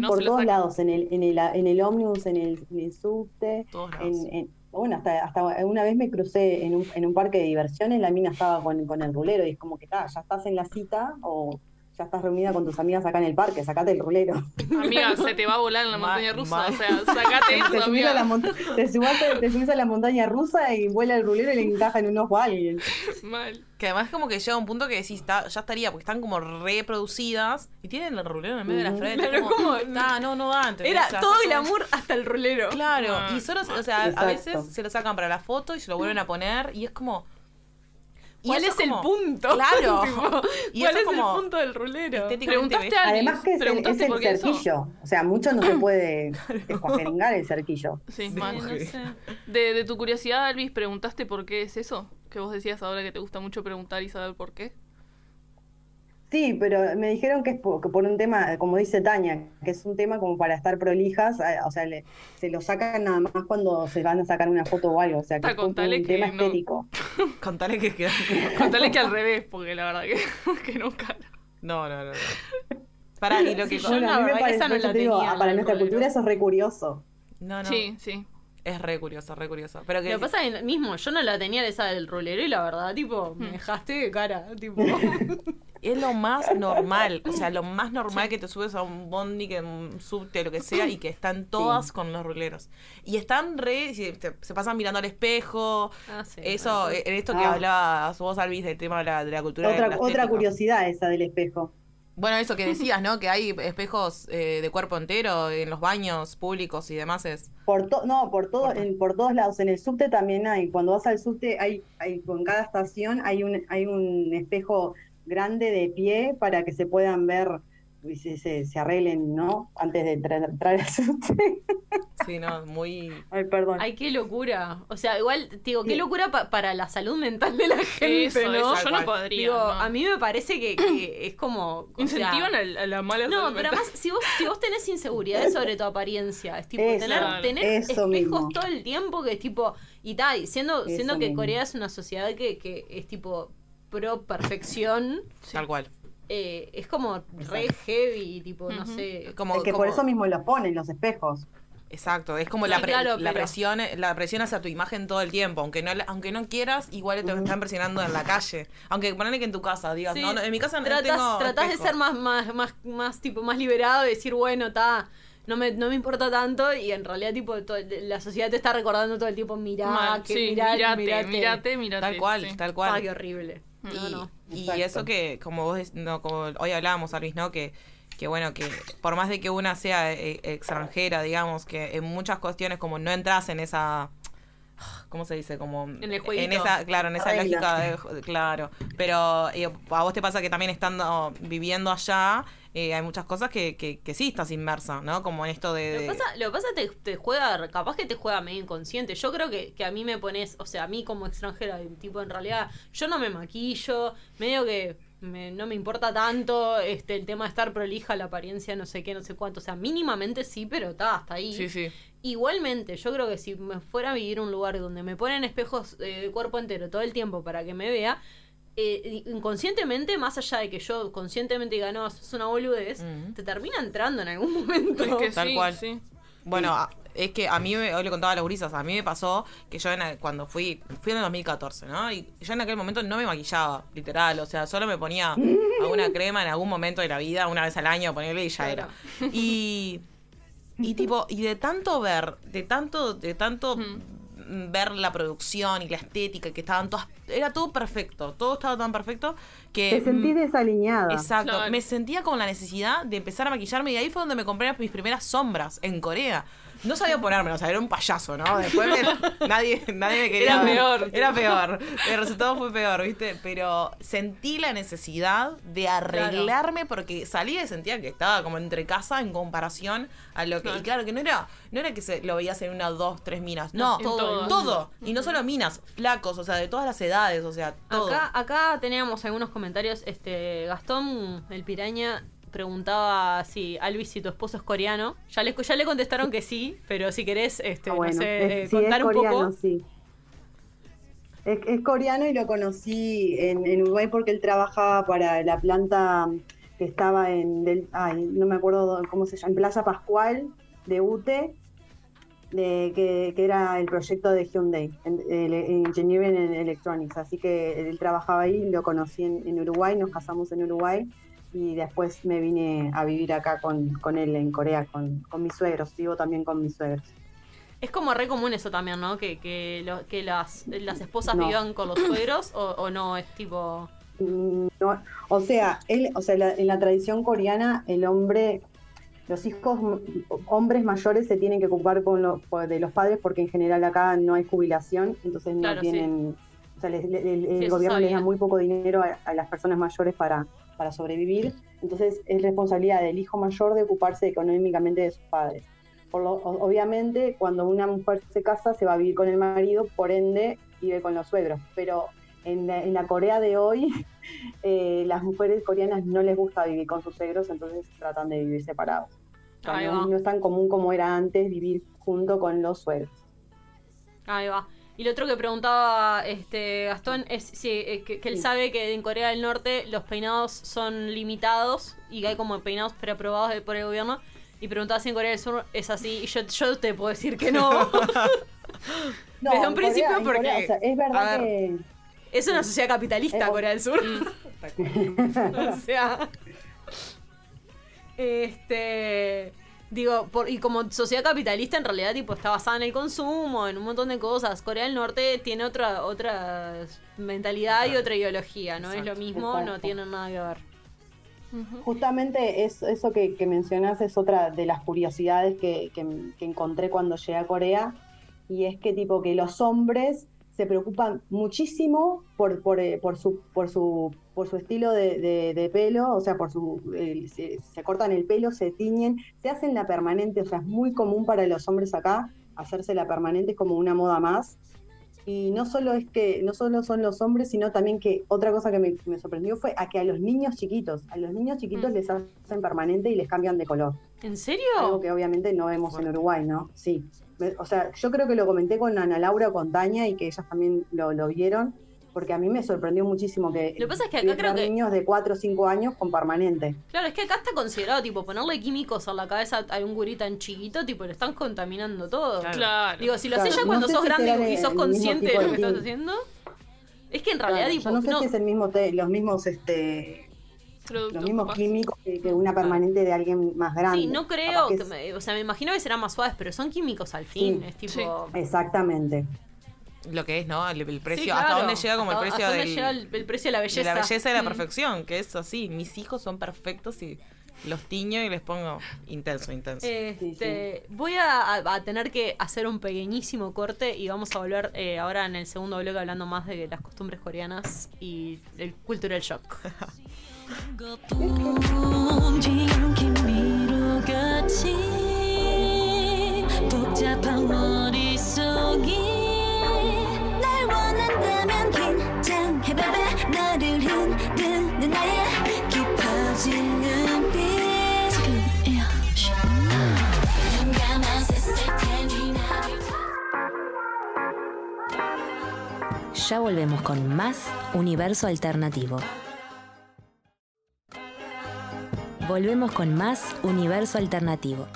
Speaker 10: No
Speaker 3: por todos lados, en el, en el, en el ómnibus, en el, en el subte, en, en- bueno, hasta, hasta una vez me crucé en un, en un parque de diversiones, la mina estaba con, con el rulero y es como que ta, ya estás en la cita o ya estás reunida con tus amigas acá en el parque, sacate el rulero.
Speaker 10: Amiga, se te va a volar en la montaña rusa.
Speaker 11: mal.
Speaker 10: O sea, sacate
Speaker 3: te,
Speaker 10: eso,
Speaker 3: a
Speaker 10: amiga.
Speaker 3: la te subás a- te subís a la montaña rusa y vuela el rulero y le encaja en un ojo a alguien.
Speaker 10: Mal.
Speaker 11: Que además como que llega un punto que decís, está, ya estaría, porque están como reproducidas y tienen el rulero en el medio de la frente.
Speaker 9: Claro,
Speaker 11: como,
Speaker 9: como-
Speaker 11: "Nah, no, no da.
Speaker 9: Era
Speaker 11: O sea,
Speaker 9: todo glamour hasta el rulero.
Speaker 11: Claro,
Speaker 10: Ah.
Speaker 11: y solo, o sea, a veces se lo sacan para la foto y se lo vuelven a poner y es como... y
Speaker 9: ¿Cuál es el punto?
Speaker 11: Claro.
Speaker 9: Tipo,
Speaker 11: Y
Speaker 9: ¿Cuál es
Speaker 11: como
Speaker 9: el punto del rulero?
Speaker 10: ¿Preguntaste a?
Speaker 3: Además que es el, cerquillo, o sea, mucho no se puede descuajeringar el cerquillo.
Speaker 10: Sí,
Speaker 11: Sí, no sé.
Speaker 10: De, de tu curiosidad, Alvis, ¿preguntaste por qué es eso? Que vos decías ahora que te gusta mucho preguntar y saber por qué.
Speaker 3: Sí, pero me dijeron que es por, que por un tema, como dice Tania, que es un tema como para estar prolijas, eh, o sea, le- se lo sacan nada más cuando se van a sacar una foto o algo, o sea, que
Speaker 10: Ta,
Speaker 3: es un
Speaker 10: que
Speaker 3: tema
Speaker 10: no.
Speaker 3: estético.
Speaker 11: Contale que queda...
Speaker 10: Contale que al revés, porque la verdad que, que nunca.
Speaker 11: No, no, no. no. Pará, y lo que...
Speaker 9: Yo
Speaker 3: Bueno,
Speaker 9: la verdad
Speaker 3: parece,
Speaker 9: esa no la
Speaker 3: digo,
Speaker 9: tenía,
Speaker 3: ah, para nuestra cultura eso es re curioso.
Speaker 11: No, no.
Speaker 10: Sí, sí.
Speaker 11: Es re curioso, re curioso. Pero que...
Speaker 9: Lo que pasa es que mismo, yo no la tenía esa del rulero y la verdad, tipo, me dejaste de cara, tipo.
Speaker 11: Es lo más normal, o sea, lo más normal que te subes a un bondi, que un subte, lo que sea, y que están todas con los ruleros. Y están re, se pasan mirando al espejo,
Speaker 9: Ah, sí,
Speaker 11: eso, en esto que
Speaker 3: Ah.
Speaker 11: hablabas vos, Alvis, del tema de la, de la cultura de
Speaker 3: Otra,
Speaker 11: la
Speaker 3: otra curiosidad esa del espejo.
Speaker 11: Bueno, eso que decías, ¿no? Que hay espejos eh, de cuerpo entero en los baños públicos y demás es...
Speaker 3: Por to- no, por todo,
Speaker 11: Por
Speaker 3: en- por todos lados. En el subte también hay. Cuando vas al subte hay, hay con cada estación hay un, hay un espejo grande de pie para que se puedan ver y se, se, se arreglen, ¿no? Antes de entrar, entrar al subte.
Speaker 11: Sí, no, muy...
Speaker 3: Ay, perdón.
Speaker 9: Ay, qué locura. O sea, igual, digo, qué
Speaker 3: Sí.
Speaker 9: locura pa- para la salud mental de la gente,
Speaker 10: Eso,
Speaker 9: ¿no?
Speaker 10: eso yo no podría.
Speaker 9: Digo,
Speaker 10: no.
Speaker 9: a mí me parece que, que es como. o sea,
Speaker 10: Incentivan a, la- a la mala
Speaker 9: No,
Speaker 10: salud
Speaker 9: pero
Speaker 10: mental.
Speaker 9: además, si vos, si vos tenés inseguridades sobre tu apariencia, es tipo
Speaker 3: Eso,
Speaker 9: tener, tener
Speaker 3: eso
Speaker 9: espejos
Speaker 3: mismo.
Speaker 9: todo el tiempo que es tipo. Y tal, siendo,
Speaker 3: Eso
Speaker 9: siendo que
Speaker 3: mismo.
Speaker 9: Corea es una sociedad que, que es tipo pro perfección,
Speaker 11: Tal cual.
Speaker 9: eh, es como re heavy, tipo, no sé.
Speaker 11: Como,
Speaker 3: es que
Speaker 11: como-
Speaker 3: por eso mismo los ponen los espejos.
Speaker 11: Exacto, es como
Speaker 9: Sí,
Speaker 11: la, pre-
Speaker 9: claro,
Speaker 11: la
Speaker 9: pero-
Speaker 11: presión la presión hacia tu imagen todo el tiempo, aunque no la- aunque no quieras, igual te están presionando en la calle. Aunque ponele que en tu casa digas,
Speaker 9: Sí,
Speaker 11: no, no, en mi casa no
Speaker 9: tratás,
Speaker 11: tengo
Speaker 9: tratás de
Speaker 11: espejo".
Speaker 9: ser más, más, más, más, tipo, más liberado, de decir, bueno, está, no me, no me importa tanto, y en realidad, tipo, la sociedad te está recordando todo el tiempo, mirá,
Speaker 10: Mal,
Speaker 9: que
Speaker 10: sí,
Speaker 9: mirá,
Speaker 10: mirate,
Speaker 9: mirate.
Speaker 10: mirate, mirate,
Speaker 11: Tal cual,
Speaker 10: sí.
Speaker 11: tal cual.
Speaker 9: Ay, qué horrible.
Speaker 11: Y,
Speaker 9: No, no.
Speaker 11: y eso que, como vos, no, como hoy hablábamos, Arvis, ¿no? Que, que bueno, que por más de que una sea eh, extranjera, digamos, que en muchas cuestiones como no entras en esa ¿cómo se dice? Como
Speaker 9: En el jueguito.
Speaker 11: esa, claro, en esa lógica de- claro, pero eh, a vos te pasa que también estando viviendo allá eh, hay muchas cosas que, que, que sí estás inmersa, ¿no? Como en esto de,
Speaker 9: Lo que pasa, lo que pasa te, te juega, capaz que te juega medio inconsciente. Yo creo que, que a mí me pones, o sea, a mí como extranjera, tipo, en realidad, yo no me maquillo, medio que me- no me importa tanto este el tema de estar prolija, la apariencia, no sé qué, no sé cuánto. O sea, mínimamente sí, pero está, hasta ahí.
Speaker 11: Sí, sí.
Speaker 9: Igualmente, yo creo que si me fuera a vivir un lugar donde me ponen espejos eh, de cuerpo entero todo el tiempo para que me vea, eh, inconscientemente, más allá de que yo conscientemente diga, no, es una boludez, te termina entrando en algún momento.
Speaker 11: Tal cual. Bueno, a- es que a mí, me- hoy le contaba a las gurisas, a mí me pasó que yo en cuando fui, fui en el 2014, ¿no? Y yo en aquel momento no me maquillaba, literal, o sea, solo me ponía alguna crema en algún momento de la vida, una vez al año, ponerle y ya era. Y, y tipo, y de tanto ver, de tanto, de tanto ver la producción y la estética, que estaban todas, era todo perfecto, todo estaba tan perfecto que...
Speaker 3: Te sentís
Speaker 11: mm,
Speaker 3: desaliñada.
Speaker 11: Exacto. Me sentía con la necesidad de empezar a maquillarme y ahí fue donde me compré mis primeras sombras en Corea. No sabía ponérmelo, o sea, era un payaso, ¿no? Después me- nadie, nadie me quería.
Speaker 10: Era peor.
Speaker 11: Era peor. El resultado fue peor, ¿viste? Pero sentí la necesidad de arreglarme porque salía y sentía que estaba como entre casa en comparación a lo que. Y claro, que no era, no era que se lo veías en una, dos, tres minas. No, todo.
Speaker 9: todo.
Speaker 11: Todo. Y no solo minas, flacos, o sea, de todas las edades, o sea, todo.
Speaker 9: Acá, acá teníamos algunos comentarios. Este Gastón, el piraña, preguntaba si Alvis, si tu esposo es coreano. Ya le, ya le contestaron que sí, pero si querés este,
Speaker 3: Ah, bueno,
Speaker 9: no sé,
Speaker 3: es-
Speaker 9: eh,
Speaker 3: sí, es
Speaker 9: contar un
Speaker 3: coreano,
Speaker 9: poco.
Speaker 3: sí. Es, es coreano y lo conocí en, en Uruguay porque él trabajaba para la planta que estaba en, del, ay, no me acuerdo cómo se llama, en Playa Pascual de UTE, de, que, que era el proyecto de Hyundai, en, el- Engineering and Electronics. Así que él trabajaba ahí, lo conocí en, en Uruguay, nos casamos en Uruguay y después me vine a vivir acá con, con él en Corea, con, con mis suegros, vivo también con mis suegros.
Speaker 9: Es como re común eso también, ¿no? Que, que, lo- que las, las esposas
Speaker 3: No.
Speaker 9: vivan con los suegros o, o no, es tipo...
Speaker 3: Mm, No, o sea, él, o sea, la- en la tradición coreana, el hombre, los hijos hombres mayores se tienen que ocupar con lo- por- de los padres porque en general acá no hay jubilación, entonces no
Speaker 9: Claro, sí.
Speaker 3: tienen, o sea, les- le- el,
Speaker 9: Sí,
Speaker 3: gobierno les da muy poco dinero a, a las personas mayores para, para sobrevivir, entonces es responsabilidad del hijo mayor de ocuparse económicamente de sus padres. Por lo- obviamente, cuando una mujer se casa, se va a vivir con el marido, por ende, vive con los suegros. Pero en la, en la Corea de hoy, eh, las mujeres coreanas no les gusta vivir con sus suegros, entonces tratan de vivir separados. No, no es tan común como era antes vivir junto con los suegros.
Speaker 9: Ahí va. Y lo otro que preguntaba este Gastón es si, eh, que, que él sabe que en Corea del Norte los peinados son limitados y que hay como peinados preaprobados por el gobierno. Y preguntaba si en Corea del Sur es así. Y yo, yo te puedo decir que no.
Speaker 3: No,
Speaker 9: Desde un principio
Speaker 3: Corea-
Speaker 9: porque...
Speaker 3: Corea, o sea, es verdad
Speaker 9: a ver,
Speaker 3: que...
Speaker 9: Es una sociedad capitalista
Speaker 3: Eh,
Speaker 9: Corea del Sur. o sea... Este... Digo, por, y como sociedad capitalista en realidad tipo está basada en el consumo, en un montón de cosas. Corea del Norte tiene otra otra mentalidad y otra ideología, no es lo mismo, no tienen nada que ver.
Speaker 3: Justamente es, eso que, que mencionas es otra de las curiosidades que, que- que encontré cuando llegué a Corea y es que tipo que los hombres se preocupan muchísimo por, por, eh, por su, por, su, por su estilo de, de- de pelo, o sea, por su eh, se, se cortan el pelo, se tiñen, se hacen la permanente, o sea, es muy común para los hombres acá hacerse la permanente es como una moda más. Y no solo es que, no solo son los hombres, sino también que otra cosa que me, me sorprendió fue a que a los niños chiquitos, a los niños chiquitos les hacen permanente y les cambian de color.
Speaker 9: ¿En serio?
Speaker 3: Algo que obviamente no vemos en Uruguay, ¿no? Sí. Me- O sea, yo creo que lo comenté con Ana Laura o con Tania y que ellas también lo, lo vieron, porque a mí me sorprendió muchísimo que,
Speaker 9: Lo que pasa es que acá creo que-
Speaker 3: niños de 4 o 5 años con permanente.
Speaker 9: Claro, es que acá está considerado, tipo, ponerle químicos a la cabeza a un gurí tan chiquito, tipo, le están contaminando todo.
Speaker 10: Claro.
Speaker 9: Digo, si lo
Speaker 3: Claro,
Speaker 9: haces ya
Speaker 3: no
Speaker 9: cuando
Speaker 3: sé
Speaker 9: sos
Speaker 3: si
Speaker 9: grande y sos consciente de lo
Speaker 3: de
Speaker 9: que estás haciendo, es que en realidad,
Speaker 3: Claro,
Speaker 9: tipo,
Speaker 3: yo no sé
Speaker 9: no-
Speaker 3: si es el mismo te- los mismos este Los mismos
Speaker 10: capaz.
Speaker 3: químicos que, que una permanente de alguien más grande.
Speaker 9: Sí, no creo,
Speaker 3: Capaz que
Speaker 9: que
Speaker 3: es-
Speaker 9: me- o sea, me imagino que serán más suaves, pero son químicos al fin, es tipo...
Speaker 3: Exactamente.
Speaker 11: Lo que es, ¿no? El, el precio.
Speaker 9: Sí,
Speaker 11: ¿Hasta dónde llega como el precio
Speaker 9: hasta dónde
Speaker 11: del,
Speaker 9: llega el, el precio de la belleza.
Speaker 11: de la belleza y la
Speaker 9: Mm.
Speaker 11: perfección? Que es así. Mis hijos son perfectos y los tiño y les pongo intenso, intenso.
Speaker 9: Este, Voy a, a- a tener que hacer un pequeñísimo corte y vamos a volver eh, ahora en el segundo bloque hablando más de las costumbres coreanas y el cultural shock.
Speaker 5: Ya volvemos con más Universo Alternativo. Volvemos con más Universo Alternativo.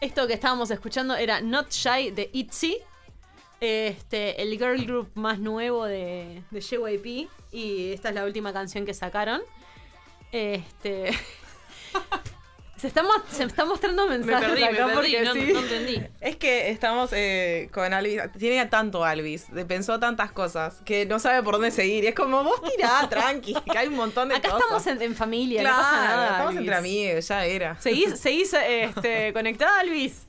Speaker 9: Esto que estábamos escuchando era Not Shy de Itzy, este, el girl group más nuevo de, de JYP. Y esta es la última canción que sacaron. Este. se, está, se está mostrando mensajes
Speaker 10: perdí, me
Speaker 9: acá
Speaker 10: perdí,
Speaker 9: porque
Speaker 10: no-
Speaker 9: sí.
Speaker 10: no entendí.
Speaker 11: Es que estamos eh, con Alvis. Tiene tanto Alvis, pensó tantas cosas que no sabe por dónde seguir. Y es como vos tirá, tranqui, que hay un montón de
Speaker 9: Acá
Speaker 11: cosas.
Speaker 9: estamos en, en familia,
Speaker 11: Claro,
Speaker 9: no pasa nada.
Speaker 11: estamos
Speaker 9: Alvis.
Speaker 11: entre amigos, ya era.
Speaker 9: ¿Seguís, seguís este, conectada, Alvis?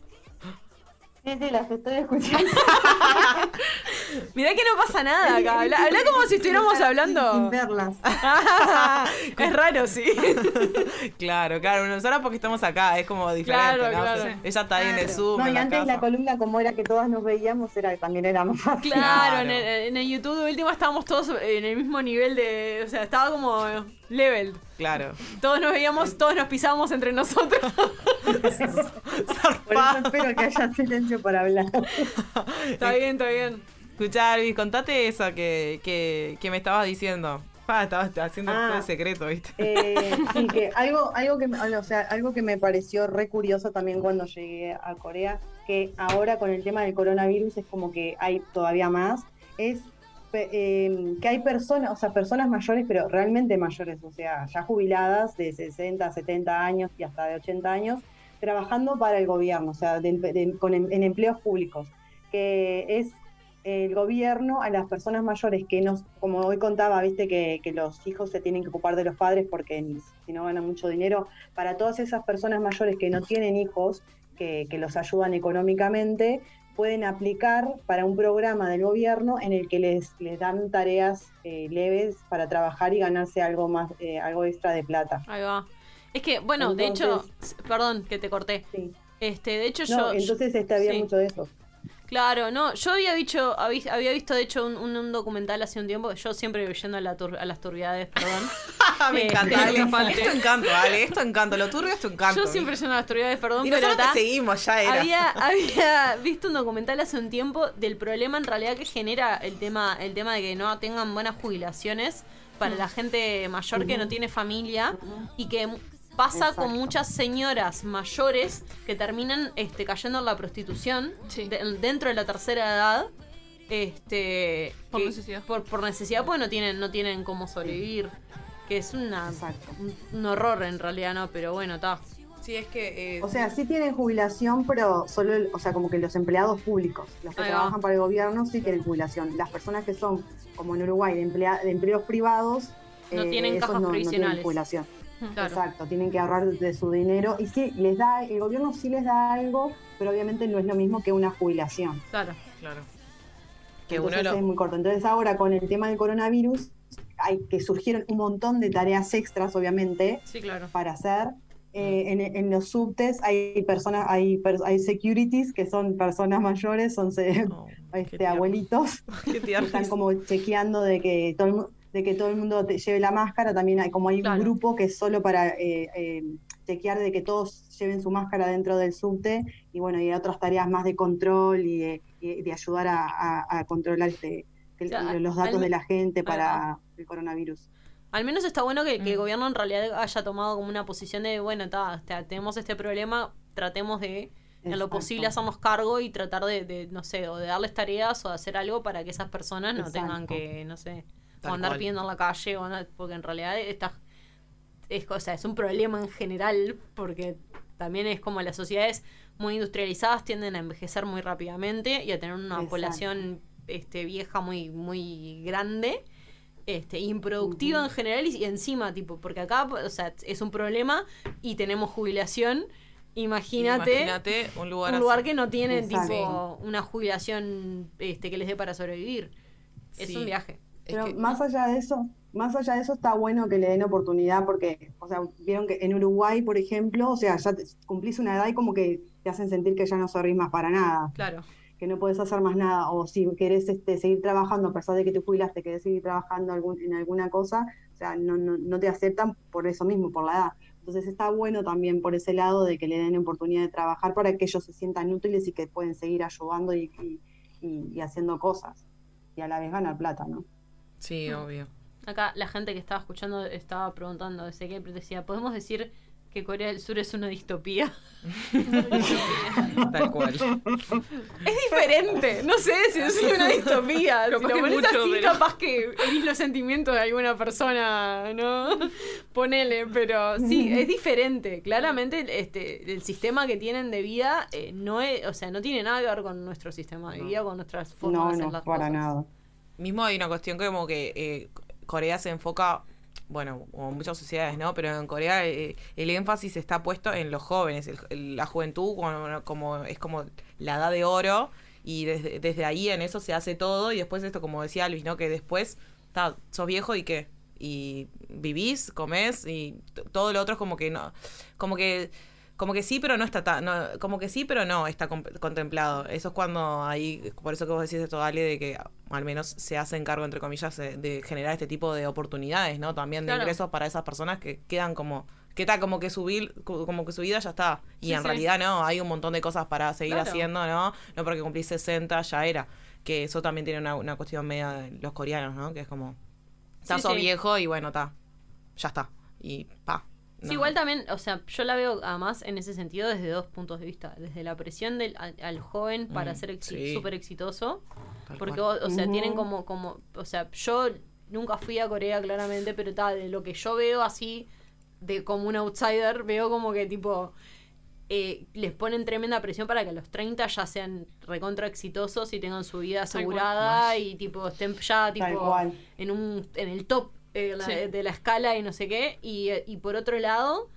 Speaker 3: Sí, sí, las estoy escuchando.
Speaker 9: Mirá que no pasa nada acá. Habla, habla como si estuviéramos hablando.
Speaker 3: Sin verlas.
Speaker 9: es raro, sí.
Speaker 11: Claro, claro. Nosotros porque estamos acá, es como diferente.
Speaker 9: Claro,
Speaker 11: ¿no?
Speaker 9: claro.
Speaker 11: Ella está ahí en el Zoom.
Speaker 3: No, y
Speaker 11: la
Speaker 3: antes
Speaker 11: casa.
Speaker 3: la columna, como era que todas nos veíamos, era también era más fácil.
Speaker 9: Claro, En, el, en el YouTube de última estábamos todos en el mismo nivel de. O sea, estaba como level.
Speaker 11: Claro.
Speaker 9: Todos nos veíamos, todos nos pisábamos entre nosotros.
Speaker 3: Por eso espero que haya silencio para hablar.
Speaker 9: está bien, está bien.
Speaker 11: Escuchá, Alvis, contate eso que, que, que me estabas diciendo. Ah, estabas haciendo
Speaker 3: Ah.
Speaker 11: todo el secreto, ¿viste?
Speaker 3: Eh, sí, que algo, algo que, me- o sea, algo que me pareció re curioso también cuando llegué a Corea, que ahora con el tema del coronavirus es como que hay todavía más, es eh, que hay personas, o sea, personas mayores, pero realmente mayores, o sea, ya jubiladas de 60, 70 años y hasta de 80 años, trabajando para el gobierno, o sea, de- de- con em- en empleos públicos, que es el gobierno a las personas mayores que nos, como hoy contaba, viste que, que los hijos se tienen que ocupar de los padres porque si no ganan mucho dinero, para todas esas personas mayores que no tienen hijos, que, que los ayudan económicamente, pueden aplicar para un programa del gobierno en el que les, les dan tareas eh, leves para trabajar y ganarse algo más, eh, algo extra de plata.
Speaker 9: Ahí va. Es que, bueno, de hecho, perdón que te corté. Este, de hecho,
Speaker 3: No,
Speaker 9: yo.
Speaker 3: entonces este, había
Speaker 9: sí.
Speaker 3: mucho de eso.
Speaker 9: Claro, no, yo había dicho, habí- había visto de hecho un, un- documental hace un tiempo, que yo siempre yendo a, la tur- a las turbiedades, perdón.
Speaker 11: me
Speaker 9: Eh,
Speaker 11: encanta,
Speaker 9: que
Speaker 11: Ale. Esto encanto, Ale. Esto encanto. Lo turbio es tu encanto.
Speaker 9: Yo siempre yendo a las turbiedades, perdón,
Speaker 11: Y
Speaker 9: pero
Speaker 11: nosotros
Speaker 9: ta,
Speaker 11: te seguimos, ya era.
Speaker 9: Había, había visto un documental hace un tiempo del problema en realidad que genera el tema, el tema de que no tengan buenas jubilaciones para la gente mayor que no tiene familia y que pasa con muchas señoras mayores que terminan este, cayendo en la prostitución de- dentro de la tercera edad. Este,
Speaker 10: Por
Speaker 9: que-
Speaker 10: necesidad.
Speaker 9: Por, por necesidad, pues no tienen, no tienen cómo sobrevivir. Que es una, un, un horror en realidad, ¿no? Pero bueno, está.
Speaker 11: Sí, es que. eh,
Speaker 3: O sea, sí tienen jubilación, pero solo, el- o sea, como que los empleados públicos, los que
Speaker 9: va.
Speaker 3: trabajan para el gobierno sí tienen jubilación. Las personas que son, como en Uruguay, de, emplea- de empleos privados,
Speaker 9: No tienen
Speaker 3: esos
Speaker 9: cajas
Speaker 3: no, no tienen jubilación.
Speaker 9: Claro.
Speaker 3: Exacto, tienen que ahorrar de su dinero y sí, les da, el gobierno sí les da algo, pero obviamente no es lo mismo que una jubilación.
Speaker 9: Claro.
Speaker 11: Claro. Que
Speaker 3: Entonces
Speaker 11: uno lo-
Speaker 3: es muy corto. Entonces ahora con el tema del coronavirus, hay que surgieron un montón de tareas extras, obviamente,
Speaker 9: Sí, claro.
Speaker 3: para hacer. eh, en, en los subtes hay personas, hay, per- hay securities que son personas mayores, son se- este, abuelitos, que están como chequeando de que todo el, mu- de que todo el mundo te lleve la máscara. También hay como hay un grupo que es solo para eh, eh, chequear de que todos lleven su máscara dentro del subte y bueno, y hay otras tareas más de control y de, y de ayudar a, a- a controlar este, que-
Speaker 9: O sea,
Speaker 3: los
Speaker 9: al-
Speaker 3: datos de la gente para el coronavirus.
Speaker 9: Al menos está bueno que, que el gobierno en realidad haya tomado como una posición de, bueno, ta, ta, tenemos este problema, tratemos de, en lo
Speaker 3: Exacto.
Speaker 9: posible, hacernos cargo y tratar de, de, no sé, o de darles tareas o de hacer algo para que esas personas no tengan que, no sé,
Speaker 11: Tal
Speaker 9: o andar
Speaker 11: cual.
Speaker 9: pidiendo en la calle, o andar- porque en realidad está, es, o sea, es un problema en general, porque también es como las sociedades muy industrializadas tienden a envejecer muy rápidamente y a tener una
Speaker 3: Exacto.
Speaker 9: población este, vieja muy, muy grande este, improductiva en general y, y encima, tipo, porque acá, o sea, es un problema y tenemos jubilación. Imagínate,
Speaker 11: Imagínate un lugar
Speaker 9: un
Speaker 11: así.
Speaker 9: lugar que no tiene
Speaker 3: Exacto.
Speaker 9: tipo una jubilación este, que les dé para sobrevivir. Es un viaje.
Speaker 3: Pero más allá de eso, más allá de eso está bueno que le den oportunidad porque, o sea, vieron que en Uruguay, por ejemplo, o sea, ya te- cumplís una edad y como que te hacen sentir que ya no servís más para nada,
Speaker 9: Claro.
Speaker 3: que no puedes hacer más nada, o si querés este, seguir trabajando, a pesar de que te jubilaste, querés seguir trabajando algún- en alguna cosa, o sea, no, no, no te aceptan por eso mismo, por la edad. Entonces está bueno también por ese lado de que le den oportunidad de trabajar para que ellos se sientan útiles y que pueden seguir ayudando y- y haciendo cosas. Y a la vez ganar plata, ¿no?
Speaker 11: Sí, obvio.
Speaker 9: Acá la gente que estaba escuchando estaba preguntando desde que decía, ¿podemos decir que Corea del Sur es una distopía?
Speaker 11: Tal cual.
Speaker 9: Es diferente, no sé si es una distopía. si
Speaker 10: Capaz
Speaker 9: lo
Speaker 10: que
Speaker 9: pones
Speaker 10: mucho,
Speaker 9: así,
Speaker 10: pero-
Speaker 9: capaz que herís los sentimientos de alguna persona, ¿no? Ponele, pero sí, es diferente. Claramente este, el sistema que tienen de vida eh, no es, o sea, no tiene nada que ver con nuestro sistema de vida, con nuestras formas
Speaker 3: No,
Speaker 9: de hacer
Speaker 3: no,
Speaker 9: las
Speaker 3: para
Speaker 9: cosas.
Speaker 3: nada.
Speaker 11: Mismo hay una cuestión que como que eh, Corea se enfoca, bueno, como muchas sociedades, ¿no? Pero en Corea eh, el énfasis está puesto en los jóvenes, el- el- la juventud como, como es como la edad de oro y desde, desde ahí en eso se hace todo y después esto como decía Luis, ¿no? Que después sos viejo y qué y vivís, comés y todo lo otro es como que no, como que como que sí, pero no está tan, no, como que sí, pero no está contemplado. Eso es cuando ahí, por eso que vos decís esto, Ale, de que al menos se hacen cargo, entre comillas, de, de generar este tipo de oportunidades, ¿no? También de
Speaker 9: Claro.
Speaker 11: ingresos para esas personas que quedan como, que está como que su, vil- como que su vida ya está. Y
Speaker 9: Sí,
Speaker 11: en
Speaker 9: sí.
Speaker 11: realidad no, hay un montón de cosas para seguir
Speaker 9: Claro.
Speaker 11: haciendo, ¿no? No porque cumplís 60 ya era. Que eso también tiene una, una cuestión media de los coreanos, ¿no? Que es como, estás
Speaker 9: sí.
Speaker 11: viejo y bueno, está, ya está. Y pa.
Speaker 9: Sí, igual también, o sea, yo la veo además en ese sentido desde dos puntos de vista. Desde la presión del, al, al joven para
Speaker 11: Mm,
Speaker 9: ser exi-
Speaker 11: sí.
Speaker 9: súper exitoso.
Speaker 11: Tal
Speaker 9: Porque, o sea, tienen como, como, o sea, yo nunca fui a Corea claramente, pero tal, de lo que yo veo así, de como un outsider, veo como que tipo, eh, les ponen tremenda presión para que a los 30 ya sean recontra exitosos y tengan su vida asegurada y tipo estén ya tipo en un en el top eh, la-
Speaker 10: Sí.
Speaker 9: de la escala y no sé qué y, y por otro lado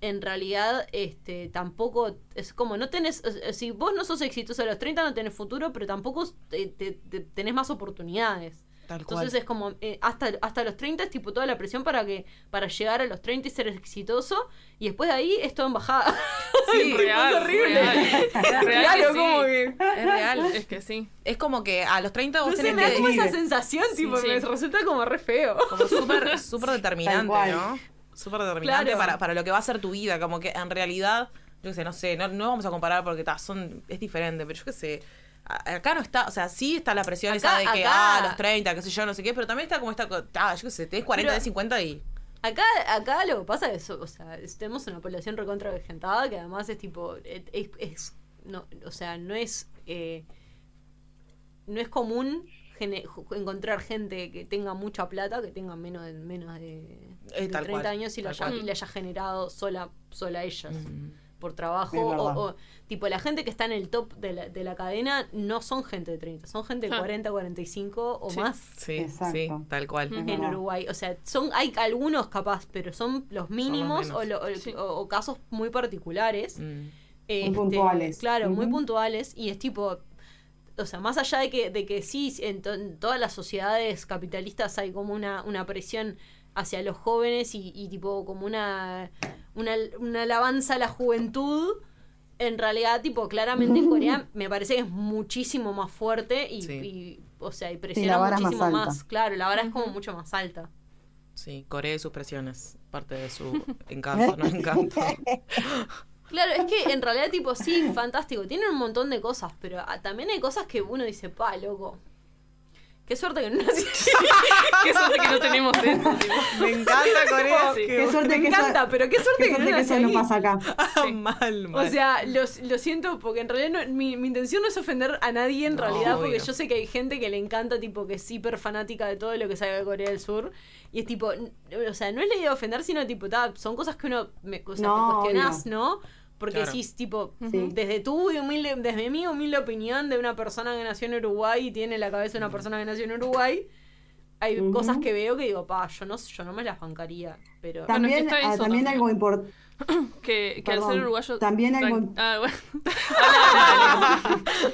Speaker 9: en realidad este tampoco es como no tenés si vos no sos exitoso a los 30 no tenés futuro pero tampoco te- te- te- tenés más oportunidades
Speaker 11: Tal
Speaker 9: entonces
Speaker 11: cual.
Speaker 9: es como eh, hasta, hasta los 30 es tipo toda la presión para que para llegar a los 30 y ser exitoso y después de ahí es todo en bajada
Speaker 11: Sí,
Speaker 10: real,
Speaker 9: es horrible
Speaker 10: real. Real
Speaker 9: claro
Speaker 10: que sí.
Speaker 9: como que
Speaker 11: Es real.
Speaker 10: Es que sí.
Speaker 11: Es como que a los 30 vos
Speaker 9: no sé,
Speaker 11: tenés
Speaker 9: me da
Speaker 11: que
Speaker 9: como esa sensación
Speaker 10: Sí,
Speaker 9: tipo
Speaker 10: sí.
Speaker 9: me resulta como re feo
Speaker 11: como súper súper determinante. ¿no? Súper determinante
Speaker 9: Claro.
Speaker 11: para, para lo que va a ser tu vida, como que en realidad, yo qué sé, no sé, no, no vamos a comparar porque ta, son es diferente, pero yo qué sé, acá no está, o sea, sí está la presión
Speaker 9: Acá-
Speaker 11: esa de que
Speaker 9: acá-
Speaker 11: ah, los 30, qué sé yo, no sé qué, pero también está como esta, ta, yo qué sé, tenés 40,
Speaker 9: Pero-
Speaker 11: tenés 50 y
Speaker 9: Acá, acá lo que pasa es, o sea, tenemos una población recontra vegetada que además es tipo, es, no, o sea, no es, eh, no es común encontrar gente que tenga mucha plata, que tenga menos de, menos de,
Speaker 11: Eh,
Speaker 9: de
Speaker 11: tal
Speaker 9: 30
Speaker 11: cual,
Speaker 9: años y, la
Speaker 11: tal
Speaker 9: haya,
Speaker 11: cual.
Speaker 9: y la haya generado sola, sola ellas.
Speaker 11: Mm.
Speaker 9: Por trabajo, o, tipo la gente que está en el top de la, de la cadena no son gente de 30, son gente de
Speaker 10: Ah.
Speaker 9: 40, 45 o
Speaker 10: Sí.
Speaker 9: más
Speaker 11: sí,
Speaker 3: Exacto.
Speaker 11: sí, tal cual.
Speaker 3: Es
Speaker 9: en
Speaker 3: verdad.
Speaker 9: Uruguay. O sea, son hay algunos capaz, pero son los mínimos o, lo- o-
Speaker 10: Sí.
Speaker 9: o- o casos muy particulares.
Speaker 11: Mm.
Speaker 9: Este,
Speaker 3: puntuales.
Speaker 9: Claro, muy puntuales. Y es tipo, o sea, más allá de que, de que sí, en, to- en todas las sociedades capitalistas hay como una, una presión hacia los jóvenes y, y tipo como una una, una alabanza a la juventud. En realidad, tipo, claramente en Corea me parece que es muchísimo más fuerte y,
Speaker 11: Sí.
Speaker 9: y, o sea, y presiona
Speaker 3: más
Speaker 9: muchísimo más. Claro, la vara es como mucho más alta.
Speaker 11: Sí, Corea y sus presiones. Parte de su encanto, no encanto.
Speaker 9: Claro, es que en realidad, tipo, sí, fantástico. Tiene un montón de cosas, pero ah, también hay cosas que uno dice, pa, loco. Qué suerte que no nací.
Speaker 10: Qué suerte que no tenemos eso. tipo.
Speaker 11: Me encanta Corea.
Speaker 10: Sí.
Speaker 3: Qué suerte
Speaker 9: Me
Speaker 3: que
Speaker 9: encanta,
Speaker 3: eso-
Speaker 9: pero qué suerte
Speaker 3: qué
Speaker 9: que no
Speaker 3: que eso no pasa acá.
Speaker 11: mal, mal.
Speaker 9: O sea, lo, lo siento porque en realidad no- mi, mi intención no es ofender a nadie en
Speaker 11: No,
Speaker 9: realidad porque yo sé que hay gente que le encanta, tipo, que es hiper fanática de todo lo que salga de Corea del Sur. Y es tipo, n- o sea, no es la idea de ofender, sino tipo, ta, son cosas que uno me, o sea,
Speaker 3: No,
Speaker 9: te cuestionás,
Speaker 3: obvio.
Speaker 9: ¿no? Porque
Speaker 11: Claro.
Speaker 9: decís, tipo,
Speaker 3: Sí.
Speaker 9: desde tu humilde, desde mi humilde opinión de una persona que nació en Uruguay y tiene en la cabeza una persona que nació en Uruguay, hay cosas que veo que digo, pa, yo no, yo no me las bancaría. Pero
Speaker 3: También,
Speaker 10: está
Speaker 3: ah,
Speaker 10: eso
Speaker 3: también
Speaker 10: también.
Speaker 3: algo importante.
Speaker 10: Que, que al ser uruguayo.
Speaker 3: También algo-
Speaker 10: Ah, bueno.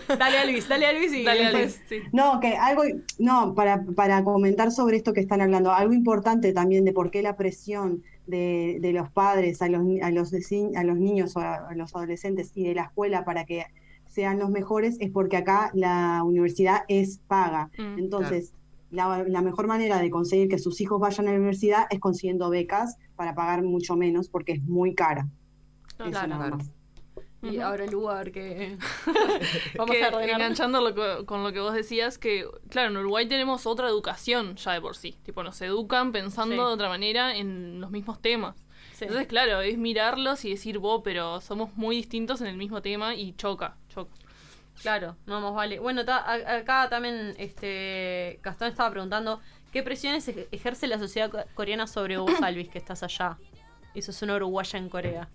Speaker 9: dale a Luis, dale a Luis y
Speaker 10: Dale a Luis, sí.
Speaker 3: No, que algo, no, para, para comentar sobre esto que están hablando, algo importante también de por qué la presión de, de los padres a los, a, los, a los niños o a, a los adolescentes y de la escuela para que sean los mejores es porque acá la universidad es paga.
Speaker 10: Mm,
Speaker 3: Entonces, la, la mejor manera de conseguir que sus hijos vayan a la universidad es consiguiendo becas para pagar mucho menos porque es muy cara. Eso
Speaker 10: Claro.
Speaker 9: Y ahora el lugar que. Vamos
Speaker 10: que,
Speaker 9: a ordenar.
Speaker 10: con lo que vos decías, que claro, en Uruguay tenemos otra educación ya de por sí. Tipo, nos educan pensando
Speaker 9: Sí.
Speaker 10: de otra manera en los mismos temas.
Speaker 9: Sí.
Speaker 10: Entonces, claro, es mirarlos y decir, vos, pero somos muy distintos en el mismo tema y choca, choca.
Speaker 9: Claro, no más vale. Bueno, ta- acá también este Gastón estaba preguntando qué presiones ej- ejerce la sociedad co- coreana sobre vos, Alvis, que estás allá. Y sos una uruguaya en Corea.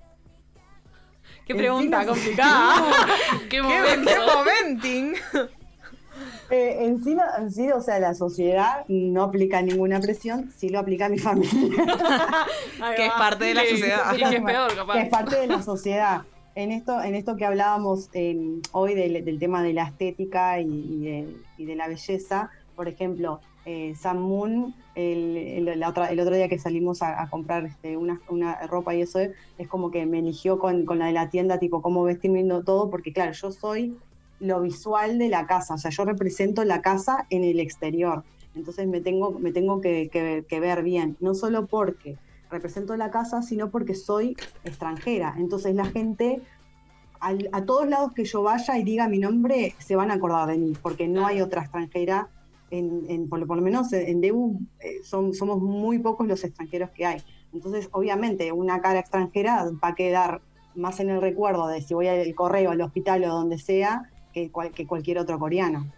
Speaker 9: Qué pregunta
Speaker 3: Encima-
Speaker 9: complicada.
Speaker 10: ¡Qué
Speaker 11: ¡Qué,
Speaker 10: momento!
Speaker 11: qué momenting!
Speaker 3: Eh, encima, en sí, o sea, la sociedad no aplica ninguna presión, sí lo aplica mi familia.
Speaker 11: Que es parte de la sociedad.
Speaker 10: Y que es peor, capaz.
Speaker 3: que es parte de la sociedad. En esto, en esto que hablábamos eh, hoy del, del tema de la estética y, y de, y de la belleza, por ejemplo, eh, Sam Moon, el, el- la otra- el otro día que salimos a, a comprar este, una, una ropa y eso, es como que me eligió con, con la de la tienda, tipo cómo vestirme todo, porque claro, yo soy lo visual de la casa, o sea, yo represento la casa en el exterior. Entonces me tengo, me tengo que, que- que ver bien, no solo porque represento la casa, sino porque soy extranjera. Entonces la gente, al- a todos lados que yo vaya y diga mi nombre, se van a acordar de mí, porque no hay otra extranjera, en, en- por, lo- por lo menos en Debu eh, son, somos muy pocos los extranjeros que hay. Entonces, obviamente, una cara extranjera va a quedar más en el recuerdo de si voy al correo, al hospital o donde sea, que, cual- que cualquier otro coreano.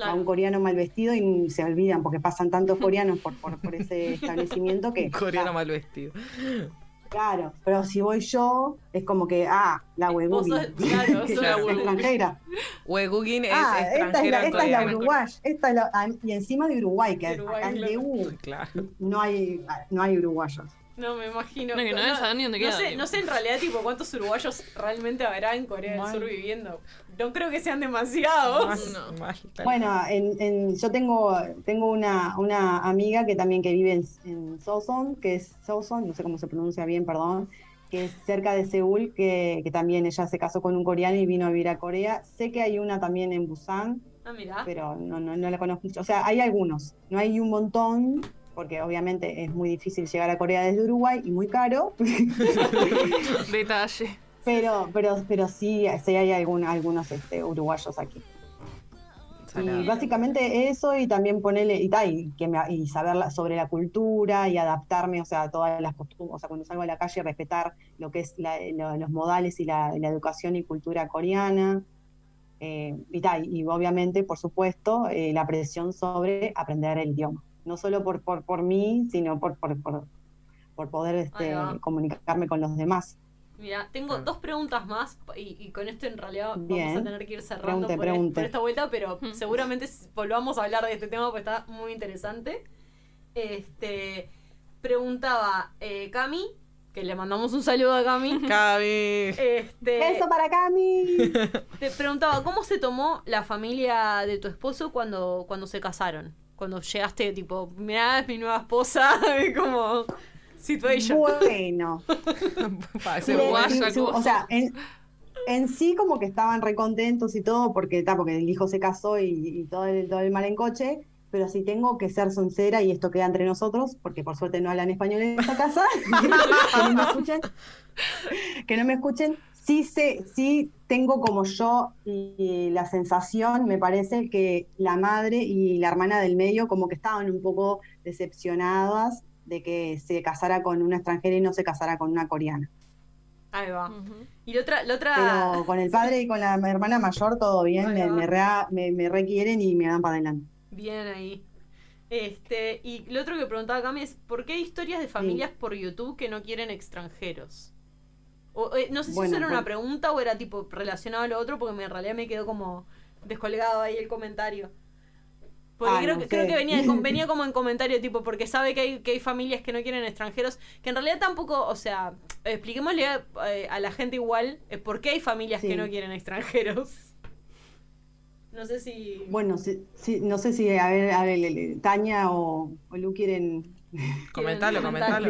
Speaker 3: Va un coreano mal vestido y se olvidan porque pasan tantos coreanos por, por, por ese establecimiento que...
Speaker 11: Un coreano mal vestido.
Speaker 3: Claro, pero si voy yo, es como que, ah, la
Speaker 9: sos- claro, la
Speaker 3: extranjera.
Speaker 11: Wegugin es
Speaker 3: Ah, esta es la, esta es la uruguaya. Esta es la- ah, y encima de Uruguay, que
Speaker 9: Uruguay,
Speaker 3: acá en
Speaker 9: claro.
Speaker 3: DU
Speaker 11: Claro.
Speaker 3: no hay, no hay uruguayos.
Speaker 9: No, me imagino.
Speaker 10: No, que no deben saber ni dónde
Speaker 9: no
Speaker 10: queda,
Speaker 9: sé, no sé en realidad tipo cuántos uruguayos realmente habrá en Corea del. Sur viviendo. No creo que sean demasiados.
Speaker 11: Tal.
Speaker 3: Bueno, en, en- yo tengo, tengo una, una amiga que también que vive en, en Seoson, que es Seoson, no sé cómo se pronuncia bien, perdón, que es cerca de Seúl, que, que también ella se casó con un coreano y vino a vivir a Corea. Sé que hay una también en Busan,
Speaker 9: Ah, mirá.
Speaker 3: pero no, no, no la conozco mucho. O sea, hay algunos, no hay un montón, porque obviamente es muy difícil llegar a Corea desde Uruguay y muy caro,
Speaker 10: Detalle.
Speaker 3: pero, pero, pero sí, sí hay algún, algunos este, uruguayos aquí. Y básicamente eso y también ponerle y, y, que me- y saber la- sobre la cultura y adaptarme, o sea, a todas las costumbres, o sea, cuando salgo a la calle respetar lo que es la- lo- los modales y la, educación y cultura coreana. Eh, y, y obviamente, por supuesto, eh, la presión sobre aprender el idioma. No solo por, por, por mí, sino por, por, por, por poder este, comunicarme con los demás.
Speaker 9: Mira, tengo dos preguntas más y, y con esto en realidad vamos a tener que ir cerrando
Speaker 3: Pregunte,
Speaker 9: por,
Speaker 3: pregunte.
Speaker 9: por esta vuelta, pero
Speaker 10: Mm.
Speaker 9: seguramente volvamos a hablar de este tema porque está muy interesante. Este preguntaba eh, Cami, que le mandamos un saludo a Cami.
Speaker 11: Cabi.
Speaker 9: Este,
Speaker 3: ¡Eso para Cami!
Speaker 9: te preguntaba, ¿cómo se tomó la familia de tu esposo cuando, cuando se casaron? Cuando llegaste, tipo, mirá, es mi nueva esposa, como... situation.
Speaker 3: Bueno.
Speaker 11: Parece
Speaker 3: Le-
Speaker 11: guaya,
Speaker 3: su- o sea, en, en sí como que estaban recontentos y todo, porque, ta, porque el hijo se casó y, y todo, el, todo el mal en coche, pero si tengo que ser sincera, y esto queda entre nosotros, porque por suerte no hablan español en esta casa, que no me escuchen, que no me escuchen, sí, sé, sí tengo como yo y la sensación, me parece, que la madre y la hermana del medio como que estaban un poco decepcionadas de que se casara con una extranjera y no se casara con una coreana.
Speaker 9: Ahí va. Y la otra, la otra.
Speaker 3: Pero con el padre y con la hermana mayor todo bien, me, me- me requieren y me dan para adelante.
Speaker 9: Bien ahí. Este, y lo otro que preguntaba Cami es, ¿por qué hay historias de familias por YouTube que no quieren extranjeros? O, eh, no sé si
Speaker 3: Bueno,
Speaker 9: eso era una pregunta o era tipo relacionado a lo otro, porque en realidad me quedó como descolgado ahí el comentario. Porque creo,
Speaker 3: no
Speaker 9: que, creo
Speaker 3: sé.
Speaker 9: que venía, venía como en comentario, tipo, porque sabe que hay, que hay familias que no quieren extranjeros, que en realidad tampoco, o sea, expliquémosle a, eh, a la gente igual eh, por qué hay familias que no quieren extranjeros. No sé si...
Speaker 3: Bueno, sí, no sé si a ver, a ver, Tania o, o Lu quieren
Speaker 11: Comentalo, comentalo.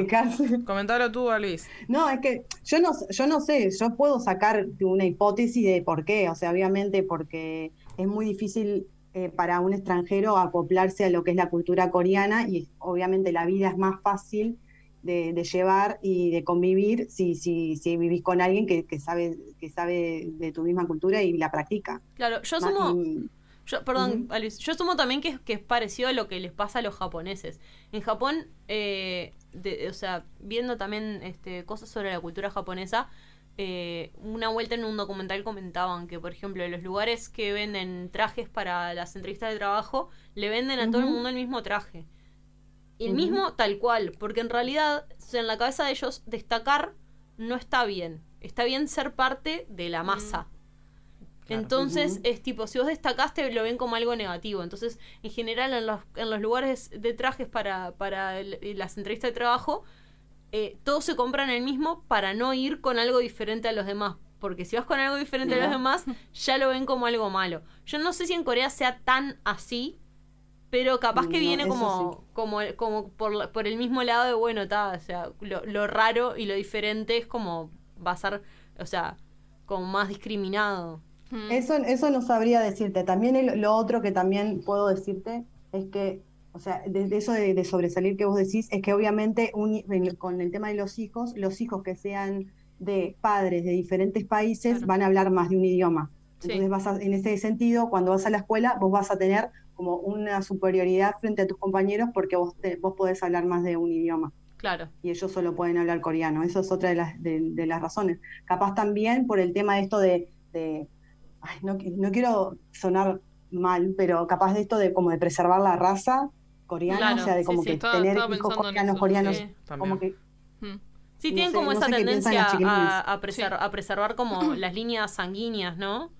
Speaker 11: Comentalo tú, Luis.
Speaker 3: No, es que yo no, yo no sé, yo puedo sacar una hipótesis de por qué, o sea, obviamente porque es muy difícil eh, para un extranjero acoplarse a lo que es la cultura coreana y obviamente la vida es más fácil de, de llevar y de convivir si, si, si vivís con alguien que, que sabe que sabe de tu misma cultura y la practica.
Speaker 9: Claro, yo asumo...
Speaker 3: y-
Speaker 9: Yo, perdón, Alice, yo asumo también que es, que es parecido a lo que les pasa a los japoneses. En Japón, eh, de- o sea, viendo también este, cosas sobre la cultura japonesa, eh, una vuelta en un documental comentaban que, por ejemplo, los lugares que venden trajes para las entrevistas de trabajo, le venden a todo el mundo el mismo traje. El mismo tal cual, porque en realidad, en la cabeza de ellos, destacar no está bien. Está bien ser parte de la masa. Entonces, es tipo, si vos destacaste, lo ven como algo negativo. Entonces, en general, en los, en los lugares de trajes para, para el- las entrevistas de trabajo, eh, todos se compran el mismo para no ir con algo diferente a los demás. Porque si vas con algo diferente a los demás, ya lo ven como algo malo. Yo no sé si en Corea sea tan así, pero capaz que
Speaker 3: No,
Speaker 9: viene como, como, como por, la- por el mismo lado de, bueno, está, o sea, lo, lo raro y lo diferente es como va a ser, o sea, como más discriminado.
Speaker 3: Eso, eso no sabría decirte. También el- lo otro que también puedo decirte es que, o sea, de, de eso de, de sobresalir que vos decís, es que obviamente un- con el tema de los hijos, los hijos que sean de padres de diferentes países van a hablar más de un idioma.
Speaker 9: Sí.
Speaker 3: Entonces vas a- en ese sentido, cuando vas a la escuela, vos vas a tener como una superioridad frente a tus compañeros porque vos, te- vos podés hablar más de un idioma
Speaker 9: Claro.
Speaker 3: y ellos solo pueden hablar coreano. Eso es otra de las, de, de las razones. Capaz también por el tema de esto de, de- ay, no, no quiero sonar mal, pero capaz de esto de como de preservar la raza coreana,
Speaker 9: Claro,
Speaker 3: o sea, de
Speaker 9: sí,
Speaker 3: como
Speaker 9: sí,
Speaker 3: que
Speaker 10: estaba-
Speaker 3: tener
Speaker 10: estaba
Speaker 3: hijos coreanos,
Speaker 10: eso,
Speaker 3: coreanos,
Speaker 9: sí.
Speaker 3: como que
Speaker 9: Sí,
Speaker 3: No
Speaker 9: tienen
Speaker 3: sé-
Speaker 9: como
Speaker 3: no
Speaker 9: esa
Speaker 3: sé
Speaker 9: tendencia a, a, preser- a preservar como las líneas sanguíneas, ¿no?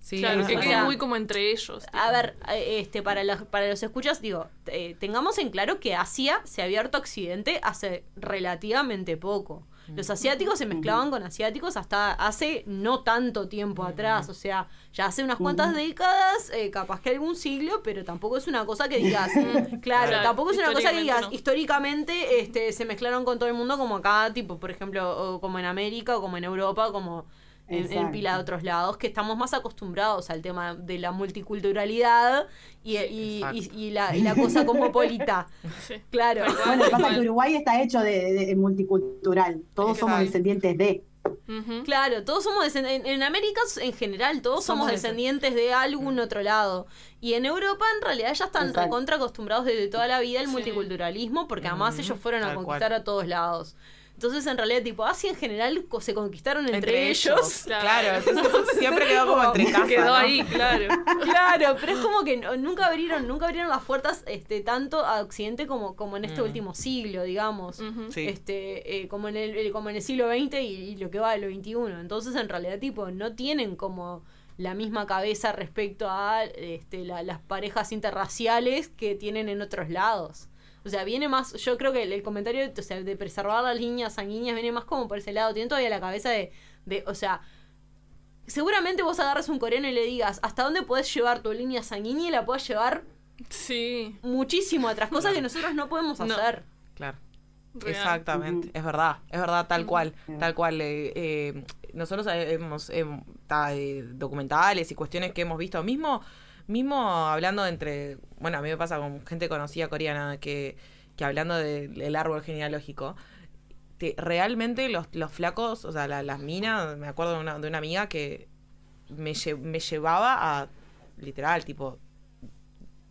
Speaker 11: Sí,
Speaker 10: Claro, que
Speaker 9: sea,
Speaker 10: muy como entre ellos.
Speaker 9: A ver, eh, este, para, los, para los escuchas, digo, eh, tengamos en claro que Asia se ha abierto a Occidente hace relativamente poco. Los asiáticos se mezclaban con asiáticos hasta hace no tanto tiempo atrás, o sea, ya hace unas cuantas décadas, eh, capaz que algún siglo, pero tampoco es una cosa que digas, claro,
Speaker 10: Claro,
Speaker 9: tampoco es una cosa que digas,
Speaker 10: no.
Speaker 9: históricamente este, se mezclaron con todo el mundo como acá, tipo, por ejemplo, o como en América, o como en Europa, o como en, pila de otros lados, que estamos más acostumbrados al tema de la multiculturalidad y, y, y- y la, y la cosa cosmopolita.
Speaker 10: Sí.
Speaker 9: Claro.
Speaker 3: Bueno, pasa que Uruguay está hecho de, de- de multicultural, todos somos descendientes de.
Speaker 9: Claro, todos somos descendientes, en, en América en general, todos somos, descendientes de algún otro lado. Y en Europa en realidad ya están recontra acostumbrados desde toda la vida al
Speaker 10: Sí.
Speaker 9: multiculturalismo, porque además ellos fueron a
Speaker 11: tal
Speaker 9: conquistar
Speaker 11: cual.
Speaker 9: a todos lados. Entonces en realidad tipo Asia en general co- se conquistaron entre,
Speaker 11: Entre
Speaker 9: ellos.
Speaker 11: ellos.
Speaker 10: Claro.
Speaker 11: Claro, entonces siempre quedó como entre casa.
Speaker 10: Quedó
Speaker 11: ¿no?
Speaker 10: ahí, claro.
Speaker 9: Claro, pero es como que no- nunca abrieron, nunca abrieron las puertas este tanto a Occidente como, como en este
Speaker 11: Mm.
Speaker 9: último siglo, digamos.
Speaker 11: Sí.
Speaker 9: Este, eh, como en el, como en el siglo XX y, y lo que va del XXI. Entonces, en realidad, tipo, no tienen como la misma cabeza respecto a este, la- las parejas interraciales que tienen en otros lados. O sea, viene más, yo creo que el, el comentario o sea, de preservar las líneas sanguíneas viene más como por ese lado. Tienen todavía la cabeza de, de o sea, seguramente vos agarres un coreano y le digas hasta dónde podés llevar tu línea sanguínea y la puedas llevar
Speaker 10: Sí.
Speaker 9: muchísimo atrás, cosas que nosotros no podemos
Speaker 10: No.
Speaker 9: hacer.
Speaker 11: Claro.
Speaker 10: Real.
Speaker 11: Exactamente, es verdad, es verdad, tal cual, tal cual. eh, eh, nosotros hemos em, eh, documentales y cuestiones que hemos visto, mismo, mismo hablando entre, bueno, a mí me pasa con gente conocida coreana que, que hablando del árbol genealógico, te- realmente los, los flacos, o sea, la- las minas, me acuerdo de una, de una amiga que me, lle- me llevaba a, literal, tipo,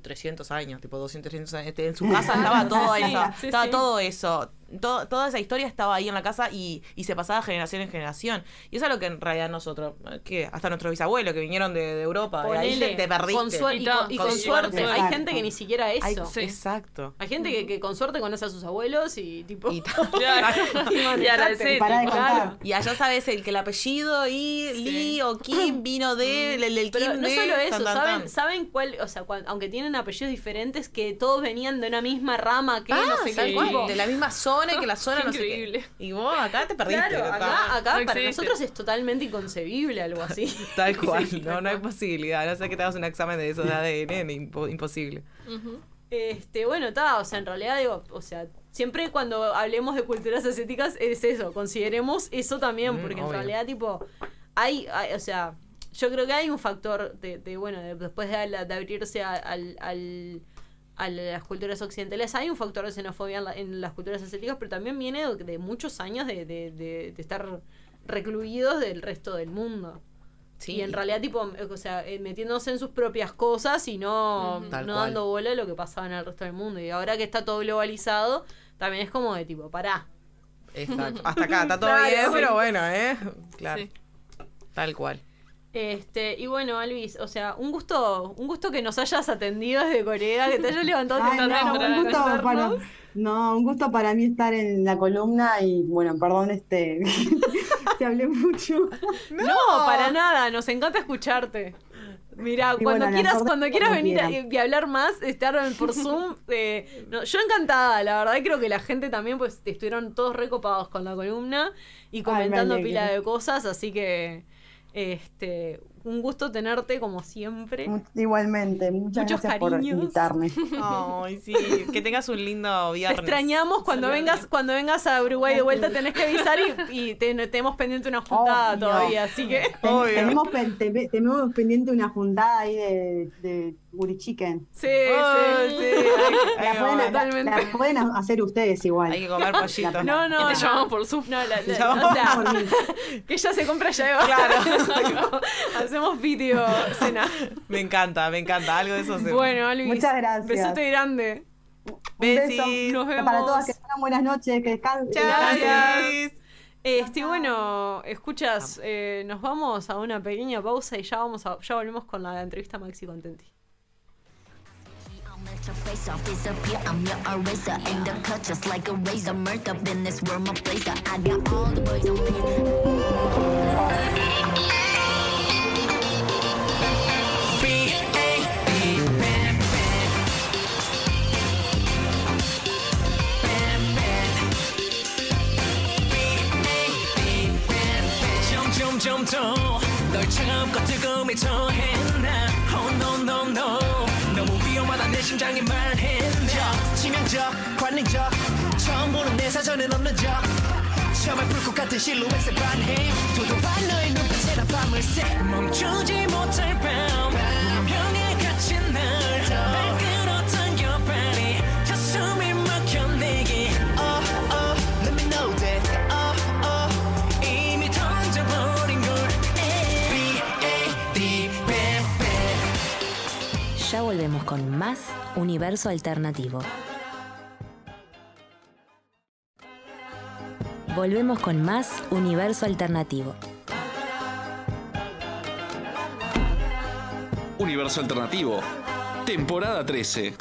Speaker 11: 300 años, tipo 200, 300 años. Este, En su casa estaba todo eso. estaba todo eso. Todo- toda esa historia estaba ahí en la casa y, y se pasaba generación en generación. Y eso es lo que en realidad nosotros, que hasta nuestros bisabuelos que vinieron de, de Europa, y ahí
Speaker 9: Ponele,
Speaker 11: te, te perdiste.
Speaker 9: con y con, y con
Speaker 11: Con
Speaker 9: suerte. Hay gente que ni siquiera eso.
Speaker 11: Sí. Exacto.
Speaker 9: Hay gente que, que con suerte conoce a sus abuelos y tipo. Y,
Speaker 10: Y
Speaker 11: allá sabes el que el apellido y Lee o Kim vino de el, el
Speaker 9: Pero
Speaker 11: Kim
Speaker 9: no
Speaker 11: de
Speaker 9: solo eso,
Speaker 11: tan, tan,
Speaker 9: ¿saben,
Speaker 11: tan.
Speaker 9: ¿saben cuál? O sea, aunque tienen apellidos diferentes, que todos venían de una misma rama, que
Speaker 11: Ah,
Speaker 9: no sé qué.
Speaker 11: de la misma zona y que la zona no sé qué.
Speaker 10: Increíble.
Speaker 11: Y vos acá te perdiste.
Speaker 9: Claro,
Speaker 11: acá.
Speaker 9: acá,
Speaker 10: No
Speaker 9: para nosotros es totalmente inconcebible algo así.
Speaker 11: Tal cual,
Speaker 9: Sí,
Speaker 11: no, no hay posibilidad. No sé que te hagas un examen de eso de ADN, impo- imposible.
Speaker 9: Este, bueno, está, o sea, en realidad digo, o sea, siempre cuando hablemos de culturas asiáticas es eso, consideremos eso también,
Speaker 11: Mm,
Speaker 9: porque en realidad, tipo, hay, hay- o sea, yo creo que hay un factor de, de, bueno, de- después de, abrirse a, al, al- a las culturas occidentales, hay un factor de xenofobia en, la- en las culturas asiáticas, pero también viene de, de muchos años de, de- de- de estar recluidos del resto del mundo. Y en realidad, tipo, o sea, eh, metiéndose en sus propias cosas y no, no dando bola a lo que pasaba en el resto del mundo. Y ahora que está todo globalizado, también es como de tipo, pará.
Speaker 11: Exacto. Hasta acá está todo
Speaker 9: Claro,
Speaker 11: bien,
Speaker 9: sí.
Speaker 11: pero bueno, ¿eh? Claro.
Speaker 9: Sí.
Speaker 11: Tal cual.
Speaker 9: Este, y bueno, Alvis, o sea, un gusto, un gusto que nos hayas atendido desde Corea, que te hayas levantado
Speaker 3: Ay, no,
Speaker 9: para
Speaker 3: un gusto para, no, un gusto para mí estar en la columna y bueno, perdón, este, te hablé mucho.
Speaker 9: No, para nada, nos encanta escucharte. Mira, cuando
Speaker 3: bueno,
Speaker 9: quieras, cuando quieras
Speaker 3: cuando
Speaker 9: venir a- y hablar más, estar por Zoom, eh, no, yo encantada, la verdad creo que la gente también, pues estuvieron todos recopados con la columna y comentando pila de cosas, así que este un gusto tenerte como siempre.
Speaker 3: Igualmente, muchas
Speaker 9: Muchos
Speaker 3: gracias por
Speaker 9: cariños.
Speaker 3: invitarme.
Speaker 11: Ay, sí. Que tengas un lindo
Speaker 9: Te
Speaker 11: viernes.
Speaker 9: extrañamos cuando vengas, cuando vengas a Uruguay de vuelta tenés que avisar y, y te- tenemos pendiente una juntada
Speaker 3: Obvio.
Speaker 9: todavía, así que
Speaker 3: Ten- tenemos, pen- te- tenemos pendiente una juntada ahí de, de Guri Chicken.
Speaker 9: Sí,
Speaker 11: Ay,
Speaker 9: sí,
Speaker 11: sí.
Speaker 3: La
Speaker 11: Ay,
Speaker 3: pueden,
Speaker 9: totalmente.
Speaker 3: la pueden hacer ustedes igual.
Speaker 11: Hay que comer pollito.
Speaker 9: No, no,
Speaker 10: Y te
Speaker 9: no.
Speaker 10: llamamos por Zoom.
Speaker 9: No, la- o sea,
Speaker 3: por
Speaker 9: que ella se compra ya.
Speaker 11: Claro.
Speaker 9: Hacemos video cena.
Speaker 11: Me encanta, me encanta. Algo de eso se
Speaker 9: Bueno, Luis.
Speaker 3: Muchas gracias.
Speaker 9: Besote grande.
Speaker 3: Un beso.
Speaker 9: Nos vemos.
Speaker 3: para todas, que tengan buenas noches, que descansen.
Speaker 11: Gracias.
Speaker 9: Este, bueno, escuchas, eh, nos vamos a una pequeña pausa y ya vamos a, ya volvemos con la entrevista a Maxi Contenti.
Speaker 13: Let your face off, disappear. I'm your eraser. Aim the cut just like a razor. Murk up in this world, my blazer. I got all the boys on
Speaker 6: 점 점점 더널 차갑고 뜨거움에 처했나? Oh no no no. 너무 위험하다 내 심장이 말했나? 치명적 관능적. 처음 보는 내 사전엔 없는 적. 처음에 불꽃 같은 실루엣에 반해. 도도한 너의 눈빛에 나 밤을 새. 멈추지 못할 밤
Speaker 5: con más Universo Alternativo. Volvemos con más Universo Alternativo.
Speaker 1: Universo Alternativo, temporada 13.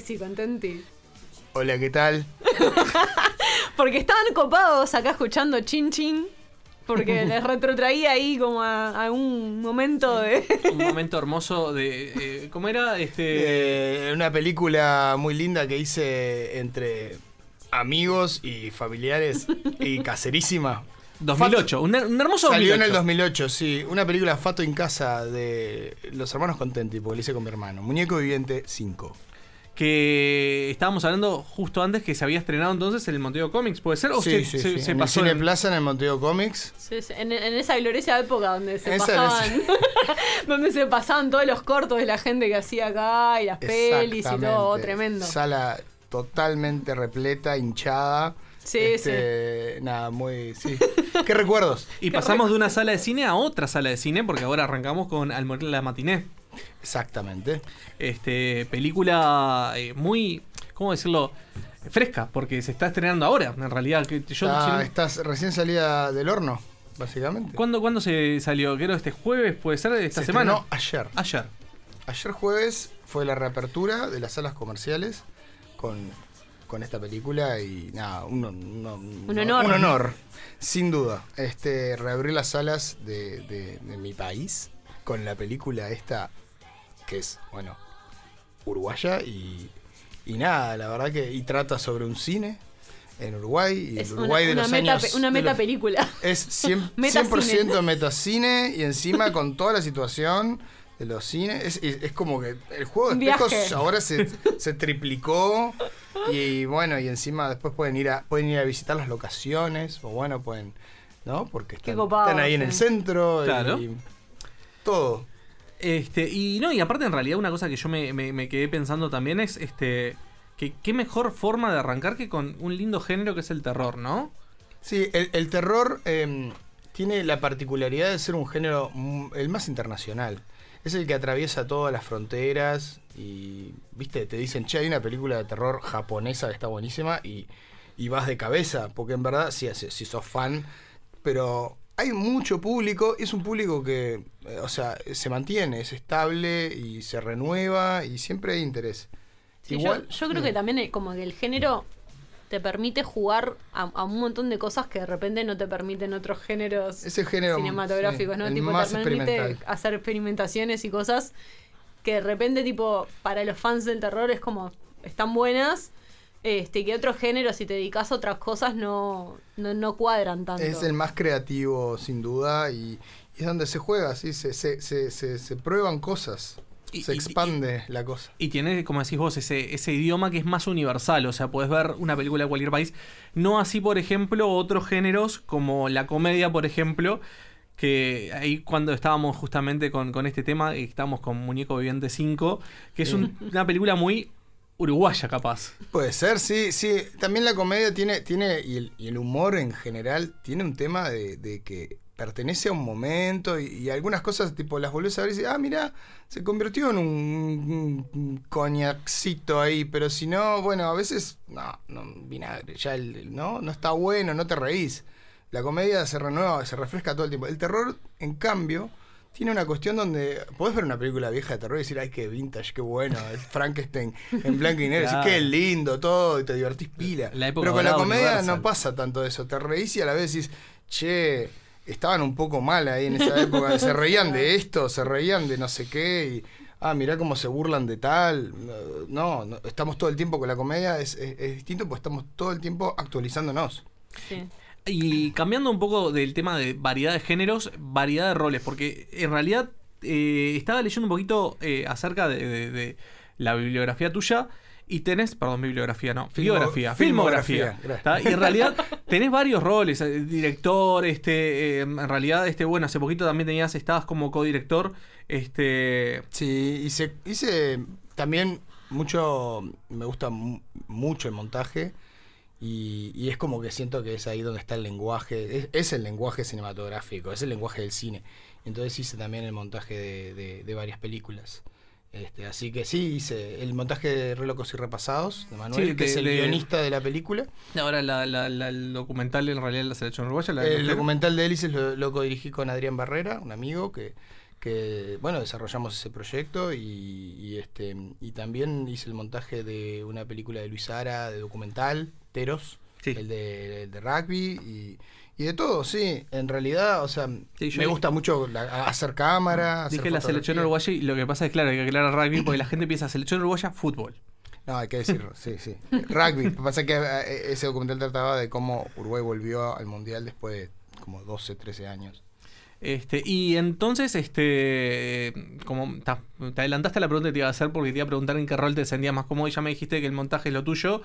Speaker 9: Maxi contenti.
Speaker 12: Hola, ¿qué tal?
Speaker 9: Porque estaban copados acá escuchando Chin Chin. Porque les retrotraía ahí como a, a un momento de.
Speaker 8: Un momento hermoso de. eh, ¿Cómo era? Este.
Speaker 12: Eh, una película muy linda que hice entre amigos y familiares y caserísima.
Speaker 8: 2008, un, un hermoso
Speaker 12: Salió
Speaker 8: 2008.
Speaker 12: en el 2008, sí. Una película Fato en casa de los hermanos Contenti, porque la hice con mi hermano. Muñeco Viviente 5.
Speaker 8: Que estábamos hablando justo antes que se había estrenado entonces en el Monteo Comics, ¿puede ser? ¿O
Speaker 12: Sí,
Speaker 8: se,
Speaker 12: sí,
Speaker 8: se-
Speaker 12: sí.
Speaker 8: se
Speaker 12: en
Speaker 8: pasó
Speaker 12: el Cine
Speaker 8: en-
Speaker 12: Plaza, en el Monteo Comics.
Speaker 9: Sí, sí, En, en esa gloriosa época donde se
Speaker 12: Esa
Speaker 9: pasaban. donde se pasaban todos los cortos de la gente que hacía acá y las pelis y todo, tremendo.
Speaker 12: Sala totalmente repleta, hinchada. Este,
Speaker 9: Sí,
Speaker 12: Nada, muy. Sí. ¿Qué recuerdos?
Speaker 8: Y pasamos de una sala de cine a otra sala de cine, porque ahora arrancamos con Al morir la matiné.
Speaker 12: Exactamente.
Speaker 8: Este, película eh, muy, ¿cómo decirlo? Fresca, porque se está estrenando ahora, en realidad. Que yo,
Speaker 12: Ah,
Speaker 8: si-
Speaker 12: estás recién salida del horno, básicamente.
Speaker 8: ¿cuándo, ¿Cuándo se salió? Creo este jueves, puede ser, esta
Speaker 12: Se
Speaker 8: semana.
Speaker 12: estrenó ayer.
Speaker 8: Ayer.
Speaker 12: Ayer jueves fue la reapertura de las salas comerciales con, con esta película y nada, un, un-
Speaker 9: Un honor.
Speaker 12: Un honor, sin duda. Este, reabrir las salas de, de- de mi país con la película esta que es, bueno, uruguaya y, y nada, la verdad que y trata sobre un cine en Uruguay y
Speaker 9: Es
Speaker 12: el
Speaker 9: una,
Speaker 12: Uruguay de
Speaker 9: una
Speaker 12: los
Speaker 9: meta,
Speaker 12: años
Speaker 9: una meta película.
Speaker 12: es 100%,
Speaker 9: Metacine.
Speaker 12: 100% metacine y encima con toda la situación de los cines. Es, es- es como que el juego de espejos
Speaker 9: viaje.
Speaker 12: ahora se, se triplicó y bueno, y encima después pueden ir a, pueden ir a visitar las locaciones o bueno, pueden, ¿no? Porque están,
Speaker 9: copado,
Speaker 12: están ahí en el centro
Speaker 8: Claro.
Speaker 12: y todo.
Speaker 8: Este, y no, y aparte en realidad una cosa que yo me, quedé pensando también es este que qué mejor forma de arrancar que con un lindo género que es el terror, ¿no?
Speaker 12: Sí, el, terror eh, tiene la particularidad de ser un género el más internacional. Es el que atraviesa todas las fronteras y, viste, te dicen, che, hay una película de terror japonesa que está buenísima y, y vas de cabeza, porque en verdad, sí, si, si sos fan, pero hay mucho público, y es un público que, eh, o sea, se mantiene, es estable y se renueva y siempre hay interés.
Speaker 9: Sí,
Speaker 12: Igual,
Speaker 9: yo, yo creo que también eh, como que el género te permite jugar a, a un montón de cosas que de repente no te permiten otros géneros
Speaker 12: Ese género,
Speaker 9: cinematográficos,
Speaker 12: sí,
Speaker 9: ¿no?
Speaker 12: el
Speaker 9: Tipo, te permite hacer experimentaciones y cosas que de repente, tipo, para los fans del terror es como, están buenas, este, que otros géneros, si te dedicas a otras cosas, no, no, no cuadran tanto.
Speaker 12: Es el más creativo, sin duda, y, y es donde se juega, ¿sí? se, se, se, se, se prueban cosas, se expande la cosa.
Speaker 8: Y tiene, como decís vos, ese, ese idioma que es más universal. O sea, puedes ver una película de cualquier país. No así, por ejemplo, otros géneros como la comedia, por ejemplo. Que ahí cuando estábamos justamente con, con este tema, estábamos con Muñeco Viviente 5, que es un- una película muy uruguaya, capaz.
Speaker 12: Puede ser, sí, sí. También la comedia tiene, tiene y, el, humor en general, tiene un tema de, de que pertenece a un momento y, y algunas cosas, tipo, las volvés a ver y dices, ah, mira, se convirtió en un, un coñacito ahí, pero si no, bueno, a veces, no, no, vinagre, ya el, no, no está bueno, no te reís. La comedia se renueva, se refresca todo el tiempo. El terror, en cambio, tiene una cuestión donde podés ver una película vieja de terror y decir, ay, qué vintage, qué bueno, el Frankenstein en blanco y negro, y
Speaker 8: Claro.
Speaker 12: qué lindo todo, y te divertís pila.
Speaker 8: La época
Speaker 12: Pero con la comedia
Speaker 8: Universal.
Speaker 12: no pasa tanto eso, te reís y a la vez decís, che, estaban un poco mal ahí en esa época, se reían de esto, se reían de no sé qué, y ah, mirá cómo se burlan de tal. No, no, estamos todo el tiempo con la comedia, es, es- es distinto porque estamos todo el tiempo actualizándonos.
Speaker 9: Sí.
Speaker 8: Y cambiando un poco del tema de variedad de géneros, variedad de roles, porque en realidad eh, estaba leyendo un poquito eh, acerca de, de- de la bibliografía tuya y tenés, perdón, bibliografía, no,
Speaker 12: Filmo-
Speaker 8: biografía,
Speaker 12: filmografía,
Speaker 8: filmografía. Y en realidad tenés varios roles, eh, director, este, eh, en realidad, este, bueno, hace poquito también tenías, estabas como codirector, este...
Speaker 12: Sí, hice, hice también mucho, me gusta mu- mucho el montaje Y, y es como que siento que es ahí donde está el lenguaje, es, es el lenguaje cinematográfico, es el lenguaje del cine. Entonces hice también el montaje de, de- de varias películas. Este, así que sí, hice el montaje de Relocos y Repasados de Manuel,
Speaker 8: Sí,
Speaker 12: que
Speaker 8: de-
Speaker 12: es el
Speaker 8: de-
Speaker 12: guionista de la película.
Speaker 8: Ahora la, la- la- el documental en realidad la selección uruguaya. La
Speaker 12: El documental de Hélices lo, lo codirigí con Adrián Barrera, un amigo que, que bueno, desarrollamos ese proyecto y, y, este y también hice el montaje de una película de Luis Ara, de documental, Teros, el, de, el de rugby y, y de todo, sí. En realidad, o sea, me gusta mucho la- hacer cámara. hacer
Speaker 8: Dije la selección uruguaya y lo que pasa es claro, hay que aclarar rugby porque la gente piensa selección uruguaya, fútbol.
Speaker 12: No, hay que decirlo, sí, sí. Rugby. Lo que pasa que eh, ese documental trataba de cómo Uruguay volvió al Mundial después de como 12, 13 años.
Speaker 8: Este, y entonces, este, como ta, te adelantaste a la pregunta que te iba a hacer porque te iba a preguntar en qué rol te sentías más cómodo y ya me dijiste que el montaje es lo tuyo,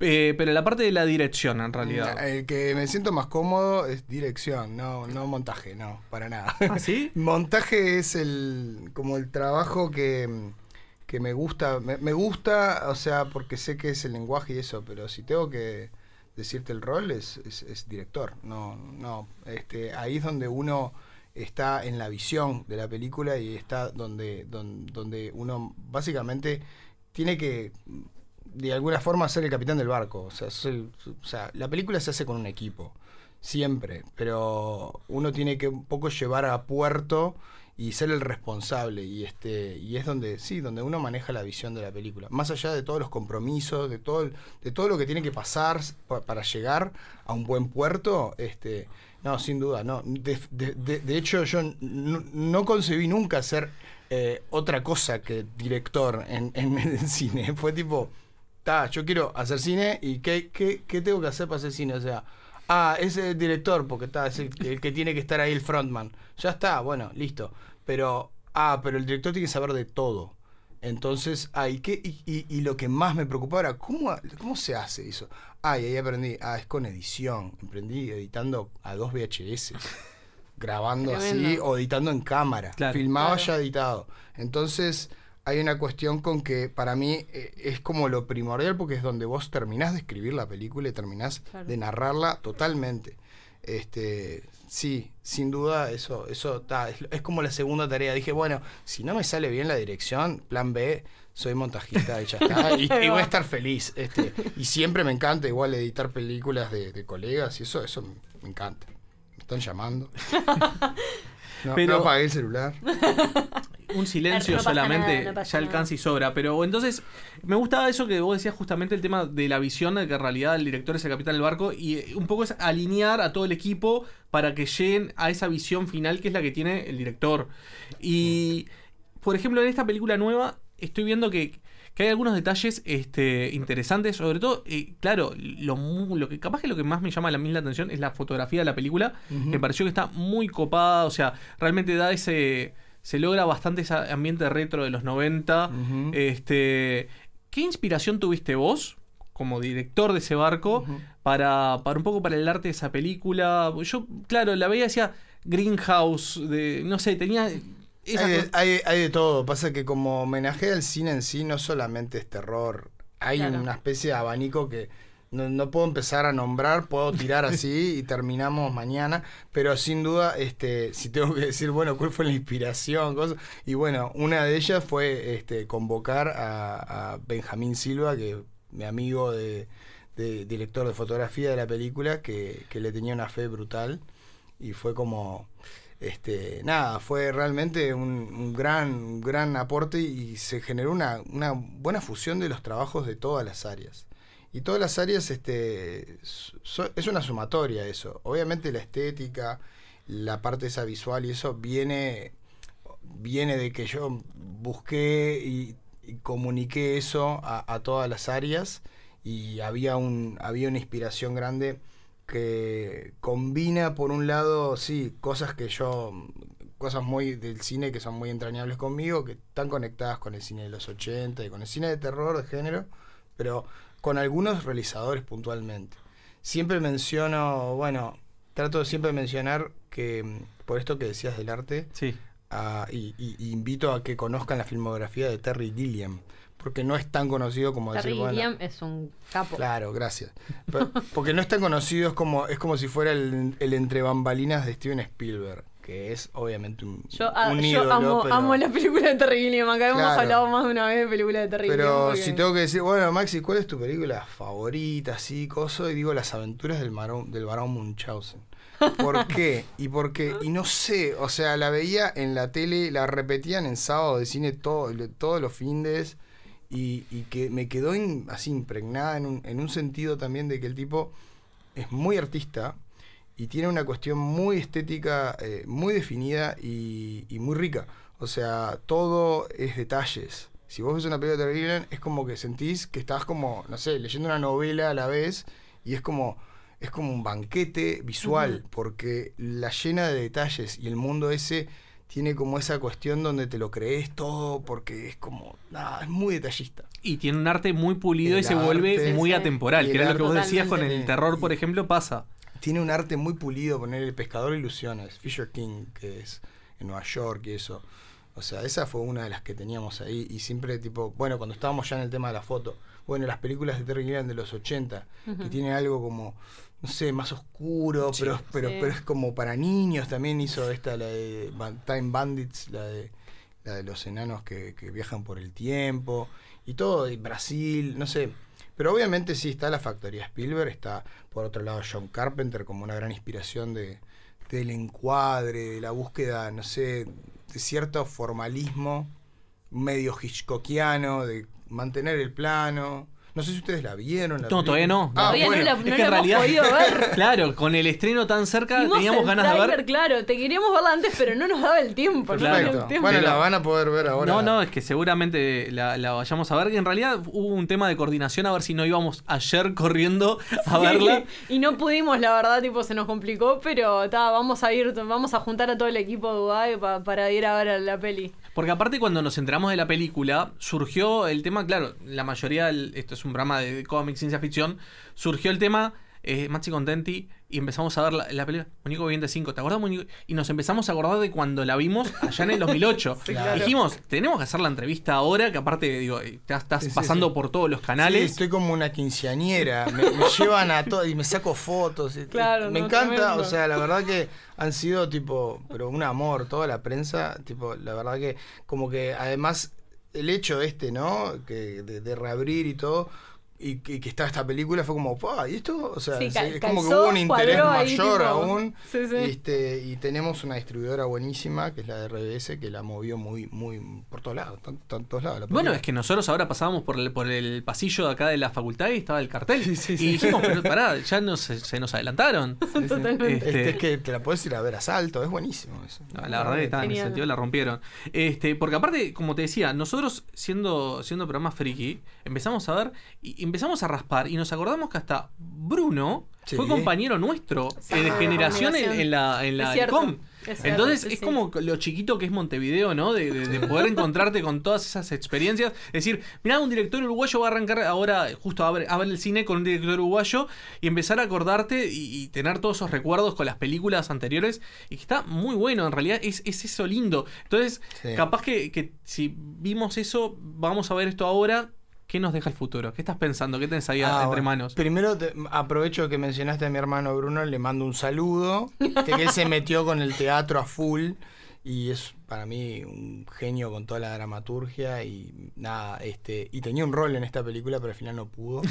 Speaker 8: eh, pero la parte de la dirección en realidad.
Speaker 12: El que me siento más cómodo es dirección, no, no montaje, no, para nada.
Speaker 8: ¿Ah, sí?
Speaker 12: montaje es el como el trabajo que, que me gusta, me, me gusta, o sea, porque sé que es el lenguaje y eso, pero si tengo que decirte el rol es, es, es director, no, no, este, ahí es donde uno está en la visión de la película y está donde, donde, uno básicamente tiene que de alguna forma ser el capitán del barco. O sea, la película se hace con un equipo, siempre, pero uno tiene que un poco llevar a puerto y ser el responsable. Y este y es donde sí donde uno maneja la visión de la película. Más allá de todos los compromisos de todo de todo lo que tiene que pasar pa- para llegar a un buen puerto este no sin duda no de, de- hecho yo no concebí nunca ser eh, otra cosa que director en, en cine fue tipo ta, yo quiero hacer cine y ¿qué, qué, qué tengo que hacer para hacer cine? O sea, ah, es el director, porque está, es el, que- tiene que estar ahí el frontman. Ya está, bueno, listo. Pero, ah, pero el director tiene que saber de todo. Entonces, ah, ¿y, qué, y lo que más me preocupaba era, ¿cómo, ¿cómo se hace eso? Ah, y ahí aprendí, ah, es con edición. Aprendí editando a dos VHS. grabando así o editando en cámara.
Speaker 8: Claro.
Speaker 12: Filmaba
Speaker 8: Claro.
Speaker 12: ya editado. Entonces, hay una cuestión con que para mí eh, es como lo primordial porque es donde vos terminás de escribir la película y terminás
Speaker 9: Claro.
Speaker 12: de narrarla totalmente. Este, sí, sin duda eso eso ta, es, es como la segunda tarea. Dije, bueno, si no me sale bien la dirección, plan B, soy montajista y ya está. Y, y voy a estar feliz. Este, y siempre me encanta igual editar películas de, de colegas y eso, eso me, me encanta. Me están llamando. No,
Speaker 8: Pero-
Speaker 12: no apagué el celular.
Speaker 8: Un silencio
Speaker 9: No
Speaker 8: solamente
Speaker 9: nada, no pasa
Speaker 8: ya alcanza y sobra. Pero entonces, me gustaba eso que vos decías justamente el tema de la visión, de que en realidad el director es el capitán del barco, y un poco es alinear a todo el equipo para que lleguen a esa visión final que es la que tiene el director. Y, por ejemplo, en esta película nueva, estoy viendo que, que hay algunos detalles este, interesantes, sobre todo, eh, claro, lo, lo que capaz que lo que más me llama la atención es la fotografía de la película. Me pareció que está muy copada, o sea, realmente da ese. Se logra bastante ese ambiente retro de los 90. este, ¿Qué inspiración tuviste vos, como director de ese barco, para, para un poco para el arte de esa película? Yo, claro, la veía decía Greenhouse, de, no sé, tenía.
Speaker 12: Hay de, hay- hay de todo. Pasa que como homenaje al cine en sí, no solamente es terror. Hay
Speaker 8: Claro.
Speaker 12: una especie de abanico que no, no puedo empezar a nombrar, puedo tirar así y terminamos mañana. Pero sin duda, este, si tengo que decir, bueno, cuál fue la inspiración, cosas. Y bueno, una de ellas fue este, convocar a, a Benjamín Silva, que mi amigo de, de- director de fotografía de la película, que, que le tenía una fe brutal. Y fue como este, nada, fue realmente un, un gran, gran aporte y se generó una, una buena fusión de los trabajos de todas las áreas. Y todas las áreas este, es una sumatoria eso. Obviamente la estética, la parte esa visual y eso viene, viene de que yo busqué y, y comuniqué eso a, a todas las áreas y había, un, había una inspiración grande que combina por un lado, sí, cosas que yo, cosas muy del cine que son muy entrañables conmigo, que están conectadas con el cine de los 80 y con el cine de terror de género, pero con algunos realizadores puntualmente. Siempre menciono, bueno, trato de siempre mencionar que, mm, por esto que decías del arte,
Speaker 8: Sí.
Speaker 12: ah, y, y- y invito a que conozcan la filmografía de Terry Gilliam, porque no es tan conocido como
Speaker 9: Terry
Speaker 12: decir, bueno,
Speaker 9: es un capo.
Speaker 12: Claro, gracias. Pero- porque no es tan conocido, es como, es como si fuera el, el entre bambalinas de Steven Spielberg, que es obviamente un,
Speaker 9: Yo, ah,
Speaker 12: un
Speaker 9: yo
Speaker 12: ídolo,
Speaker 9: amo,
Speaker 12: pero-
Speaker 9: amo la película de Terry Gilliam. Acá hemos hablado más de una vez de película de Terry Gilliam.
Speaker 12: Pero
Speaker 9: porque-
Speaker 12: si tengo que decir, bueno, Maxi, ¿cuál es tu película favorita? Así, coso, y digo las aventuras del, marón, del barón Munchausen. ¿Por qué? Y porque, y no sé, o sea, la veía en la tele, la repetían en sábado de cine todo, todos los findes, y, y que me quedó in- así impregnada en un, en un sentido también de que el tipo es muy artista y tiene una cuestión muy estética, eh, muy definida y, y muy rica. O sea, todo es detalles. Si vos ves una película de Terry es como que sentís que estás como, no sé, leyendo una novela a la vez y es como, es como un banquete visual, porque la llena de detalles y el mundo ese tiene como esa cuestión donde te lo crees todo porque es como, nada, es muy detallista.
Speaker 8: Y tiene un arte muy pulido y se vuelve muy
Speaker 12: Sí,
Speaker 8: atemporal, que era lo que vos decías con el terror, por ejemplo, pasa.
Speaker 12: Tiene un arte muy pulido, poner el pescador de ilusiones, Fisher King, que es en Nueva York y eso. O sea, esa fue una de las que teníamos ahí y siempre tipo, bueno, cuando estábamos ya en el tema de la foto, bueno, las películas de Terry Gilliam de los 80,
Speaker 14: Ujú.
Speaker 12: que tiene algo como, no sé, más oscuro, pero, pero,
Speaker 14: Sí.
Speaker 12: pero es como para niños, también hizo esta, la de Time Bandits, la de, la de los enanos que, que viajan por el tiempo, y todo, y Brasil, no sé. Pero obviamente sí está la factoría Spielberg, está por otro lado John Carpenter como una gran inspiración de, del encuadre, de la búsqueda, no sé, de cierto formalismo medio hitchcockiano, de mantener el plano. No sé si ustedes la vieron. la
Speaker 8: No, todavía no.
Speaker 12: Ah,
Speaker 9: Todavía no
Speaker 12: bueno.
Speaker 9: la-
Speaker 8: Es
Speaker 9: no
Speaker 8: que
Speaker 9: la
Speaker 8: en
Speaker 9: hemos
Speaker 8: realidad,
Speaker 9: podido ver.
Speaker 8: claro, con el estreno tan cerca
Speaker 9: Vimos
Speaker 8: teníamos ganas de ver.
Speaker 9: claro, te queríamos verla antes, pero no nos daba el tiempo. no el tiempo.
Speaker 12: Bueno,
Speaker 8: Pero-
Speaker 12: la van a poder ver ahora.
Speaker 8: No, no, es que seguramente la, la vayamos a ver. Que en realidad hubo un tema de coordinación a ver si no íbamos ayer corriendo a verla.
Speaker 9: Y no pudimos, la verdad, tipo, se nos complicó, pero ta, vamos a ir, vamos a juntar a todo el equipo de Dubai pa- para ir a ver la peli.
Speaker 8: Porque aparte cuando nos enteramos de la película, surgió el tema, claro, la mayoría, del- esto es un programa de cómics, ciencia ficción, surgió el tema, eh, Maxi Contenti, y empezamos a ver la, la película Muñeco Viviente 5, ¿te acordás Muñeco? Y nos empezamos a acordar de cuando la vimos allá en el 2008.
Speaker 12: Sí, claro.
Speaker 8: Dijimos, tenemos que hacer la entrevista ahora, que aparte, digo, eh, te estás
Speaker 12: Sí,
Speaker 8: pasando
Speaker 12: sí.
Speaker 8: por todos los
Speaker 12: Sí,
Speaker 8: canales.
Speaker 12: estoy como una quinceañera. Me, me llevan a todo y me saco fotos. y-
Speaker 9: Claro,
Speaker 12: me
Speaker 9: no,
Speaker 12: encanta,
Speaker 9: tremendo.
Speaker 12: o sea, la verdad que han sido tipo, pero un amor, toda la prensa, tipo, la verdad que como que además el hecho este, ¿no? Que de, de reabrir y todo. Y que, que está esta película fue como, ¡pa! ¿Y esto? O sea,
Speaker 9: Sí,
Speaker 12: se-
Speaker 9: cal-
Speaker 12: es como que hubo un interés
Speaker 9: ahí,
Speaker 12: mayor aún.
Speaker 9: sí, sí.
Speaker 12: Y, este, y tenemos una distribuidora buenísima, que es la de RBS, que la movió muy, muy por todos lados, tan- tan- todos lados. la
Speaker 8: Bueno, es que nosotros ahora pasábamos por el, por el pasillo de acá de la facultad y estaba el cartel. Y dijimos, pero pará, ya nos, se nos adelantaron.
Speaker 9: Totalmente.
Speaker 12: Este, es que te la puedes ir a ver a salto, es buenísimo eso.
Speaker 8: No, la verdad que está, en ese sentido la rompieron. Este, porque aparte, como te decía, nosotros siendo, siendo programa friki, empezamos a ver y empezamos a raspar y nos acordamos que hasta Bruno
Speaker 12: Sí.
Speaker 8: fue compañero nuestro
Speaker 9: Sí,
Speaker 8: eh, de generación en, la, en la
Speaker 9: cierto,
Speaker 8: Entonces es
Speaker 9: sí.
Speaker 8: como lo chiquito que es Montevideo, ¿no? De, de- de poder encontrarte con todas esas experiencias. Es decir, mirá, un director uruguayo va a arrancar ahora justo a ver, a ver el cine con un director uruguayo y empezar a acordarte y, y tener todos esos recuerdos con las películas anteriores. Y que está muy bueno, en realidad es, es eso lindo. Entonces,
Speaker 12: Sí.
Speaker 8: capaz que, que si vimos eso, vamos a ver esto ahora. ¿Qué nos deja el futuro? ¿Qué estás pensando? ¿Qué tenés ahí
Speaker 12: Ah,
Speaker 8: entre
Speaker 12: bueno.
Speaker 8: manos?
Speaker 12: Primero te- aprovecho que mencionaste a mi hermano Bruno, le mando un saludo. que él se metió con el teatro a full y es para mí un genio con toda la dramaturgia y nada, este y tenía un rol en esta película, pero al final no pudo.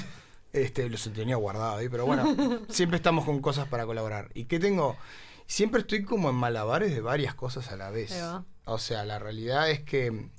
Speaker 12: Este, lo se tenía guardado ahí, pero bueno, siempre estamos con cosas para colaborar. ¿Y qué tengo? Siempre estoy como en malabares de varias cosas a la vez. O sea, la realidad es que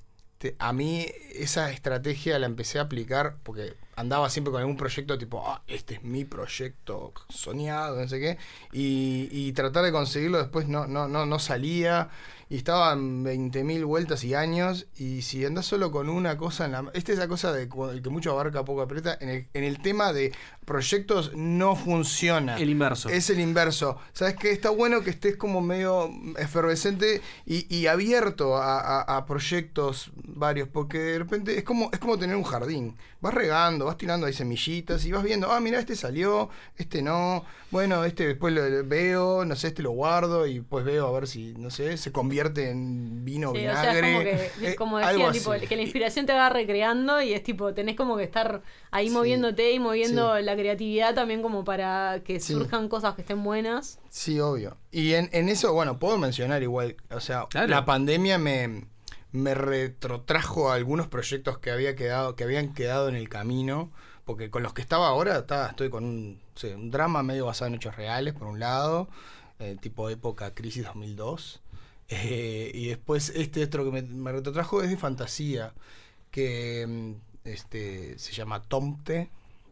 Speaker 12: te- a mí esa estrategia la empecé a aplicar porque andaba siempre con algún proyecto tipo, ah, este es mi proyecto soñado, no sé qué, y, y tratar de conseguirlo después no, no, no, no salía, y estaban 20.000 vueltas y años, y si andás solo con una cosa en la... Esta es la cosa de el que mucho abarca, poco aprieta, en el, en el tema de proyectos no funciona.
Speaker 8: El inverso.
Speaker 12: Es el inverso. ¿Sabes qué? Está bueno que estés como medio efervescente y, y abierto a, a- a proyectos varios, porque de repente es como, es como tener un jardín. Vas regando, vas tirando ahí semillitas y vas viendo, ah, mira, este salió, este no, bueno, este después lo veo, no sé, este lo guardo y pues veo a ver si, no sé, se convierte convierte en vino,
Speaker 9: Sí, o sea, es
Speaker 12: vinagre.
Speaker 9: como que,
Speaker 12: eh,
Speaker 9: como
Speaker 12: algo
Speaker 9: decía,
Speaker 12: así.
Speaker 9: tipo, que la inspiración te va recreando y es tipo, tenés como que estar ahí moviéndote y moviendo la creatividad también como para que
Speaker 12: Sí.
Speaker 9: surjan cosas que estén buenas.
Speaker 12: Sí, obvio. Y en, en eso, bueno, puedo mencionar igual, o sea,
Speaker 8: Claro.
Speaker 12: la pandemia me, me retrotrajo a algunos proyectos que había quedado, que habían quedado en el camino, porque con los que estaba ahora estaba- estoy con un, sí, un drama medio basado en hechos reales, por un lado, eh, tipo época crisis 2002, eh, y después este otro que me, me retrotrajo es de fantasía, que mm, este, se llama Tomte,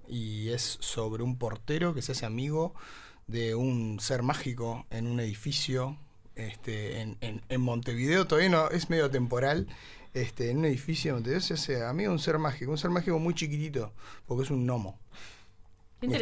Speaker 12: y es sobre un portero que se hace amigo de un ser mágico en un edificio este, en, en- en Montevideo, todavía no, es medio temporal. Este, en un edificio de Montevideo se hace amigo de un ser mágico, un ser mágico muy chiquitito, porque es un gnomo.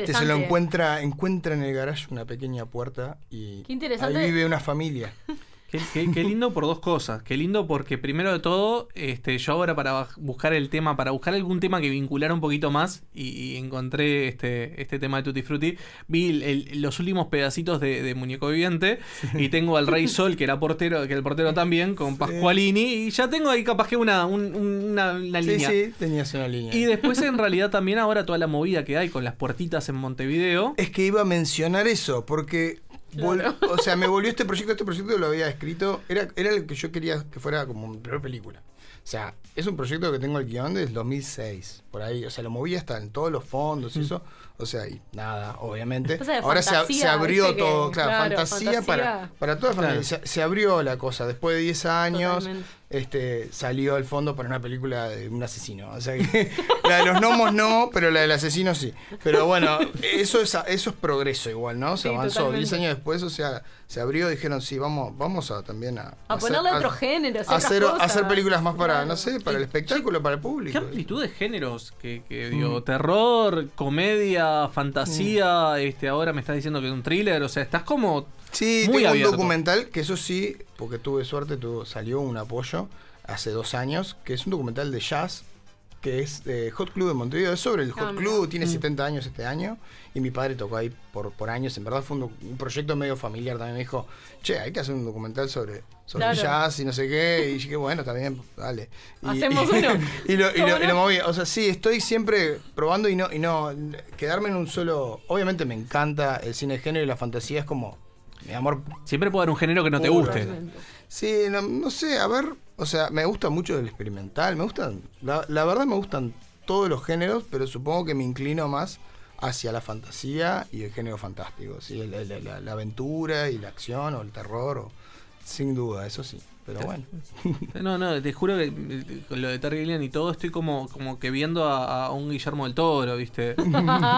Speaker 12: Este, se lo encuentra, encuentra en el garage una pequeña puerta y ahí vive una familia.
Speaker 8: Qué, qué- qué lindo por dos cosas. Qué lindo porque primero de todo, este, yo ahora para buscar el tema, para buscar algún tema que vinculara un poquito más, y, y encontré este, este tema de Tutti Frutti, vi el- el- los últimos pedacitos de, de Muñeco Viviente, y tengo al Rey Sol, que era portero, que el portero también, con Pascualini, y ya tengo ahí capaz que una, un- una, una
Speaker 12: Sí,
Speaker 8: línea.
Speaker 12: sí, tenías una línea.
Speaker 8: Y después en realidad también ahora toda la movida que hay con las puertitas en Montevideo.
Speaker 12: Es que iba a mencionar eso, porque o sea, me volvió este proyecto, este proyecto lo había escrito, era, era el que yo quería que fuera como mi primera película. O sea, es un proyecto que tengo el guion desde el 2006, por ahí, o sea, lo moví hasta en todos los fondos y eso, o sea, y nada, obviamente. Ahora se,
Speaker 9: fantasía,
Speaker 12: se abrió
Speaker 9: que-
Speaker 12: todo, claro,
Speaker 9: claro,
Speaker 12: fantasía, para,
Speaker 9: fantasía.
Speaker 12: para toda la familia.
Speaker 8: Claro.
Speaker 12: Se, se abrió la cosa, después de 10 años,
Speaker 9: Totalmente.
Speaker 12: este salió al fondo para una película de un asesino. O sea que la de los gnomos no, pero la del asesino sí. Pero bueno, eso es eso es progreso igual, ¿no? Se
Speaker 9: Sí,
Speaker 12: avanzó.
Speaker 9: totalmente.
Speaker 12: 10 años después, o sea, se abrió, dijeron, sí, vamos, vamos a también a.
Speaker 9: A
Speaker 12: hacer-
Speaker 9: ponerle
Speaker 12: a-
Speaker 9: otro género,
Speaker 12: a hacer, películas más para,
Speaker 9: Claro.
Speaker 12: no sé, para el espectáculo, para el
Speaker 8: ¿Qué
Speaker 12: público.
Speaker 8: amplitud de géneros? Que, que
Speaker 12: Mm.
Speaker 8: digo, terror, comedia, fantasía, este ahora me estás diciendo que es un thriller, o sea, estás como
Speaker 12: Sí,
Speaker 8: muy
Speaker 12: tengo
Speaker 8: abierto.
Speaker 12: un documental que eso sí, porque tuve suerte, tuvo, salió un apoyo hace dos años, que es un documental de jazz, que es de Hot Club de Montevideo. Es sobre el Hot
Speaker 9: Ah, mira.
Speaker 12: Club, tiene 70 años este año, y mi padre tocó ahí por, por años. En verdad fue un, proyecto medio familiar también. Me dijo, che, hay que hacer un documental sobre, sobre
Speaker 9: Claro.
Speaker 12: jazz y no sé qué. Y dije, bueno, está bien, dale. Y,
Speaker 9: Hacemos
Speaker 12: y-
Speaker 9: uno.
Speaker 12: y lo, y lo-
Speaker 9: ¿Cómo
Speaker 12: y lo
Speaker 9: no?
Speaker 12: moví. O sea, sí, estoy siempre probando y no, y no quedarme en un solo. Obviamente me encanta el cine de género y la fantasía es como mi amor.
Speaker 8: Siempre puede haber un género que no te guste.
Speaker 12: Sí, no, no sé, a ver, o sea, me gusta mucho el experimental, me gustan, la, la verdad me gustan todos los géneros, pero supongo que me inclino más hacia la fantasía y el género fantástico, ¿sí? El- la, la aventura y la acción o el terror, o- sin duda, eso sí, pero bueno.
Speaker 8: No, no, te juro que con lo de Terry Gilliam y todo estoy como, como que viendo a, a un Guillermo del Toro, ¿viste?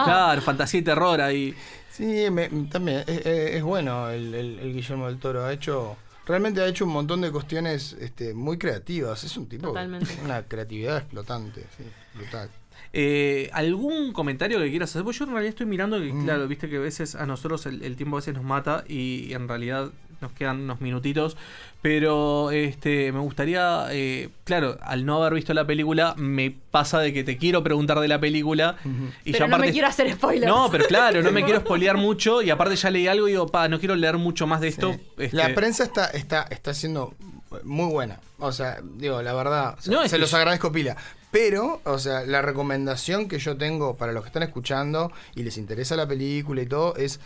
Speaker 8: claro, fantasía y terror ahí.
Speaker 12: Sí, me- también es, es- es bueno el, el- el Guillermo del Toro. Ha hecho, realmente ha hecho un montón de cuestiones este, muy creativas. Es un tipo,
Speaker 9: Totalmente.
Speaker 12: una creatividad explotante, sí, brutal.
Speaker 8: Eh, ¿Algún comentario que quieras hacer? Pues yo en realidad estoy mirando que,
Speaker 12: Mm.
Speaker 8: claro, viste que a veces a nosotros el, el tiempo a veces nos mata y, en realidad nos quedan unos minutitos. Pero este me gustaría, eh, claro, al no haber visto la película, me pasa de que te quiero preguntar de la película. y
Speaker 9: Pero
Speaker 8: yo
Speaker 9: no
Speaker 8: aparte-
Speaker 9: me quiero hacer spoilers.
Speaker 8: No, pero claro, no me quiero spoilear mucho y aparte ya leí algo y digo, pa, no quiero leer mucho más de esto. este,
Speaker 12: La prensa está, está, está siendo muy buena. O sea, digo, la verdad, o sea,
Speaker 8: No, es
Speaker 12: se
Speaker 8: que
Speaker 12: los agradezco pila. Pero, o sea, la recomendación que yo tengo para los que están escuchando y les interesa la película y todo es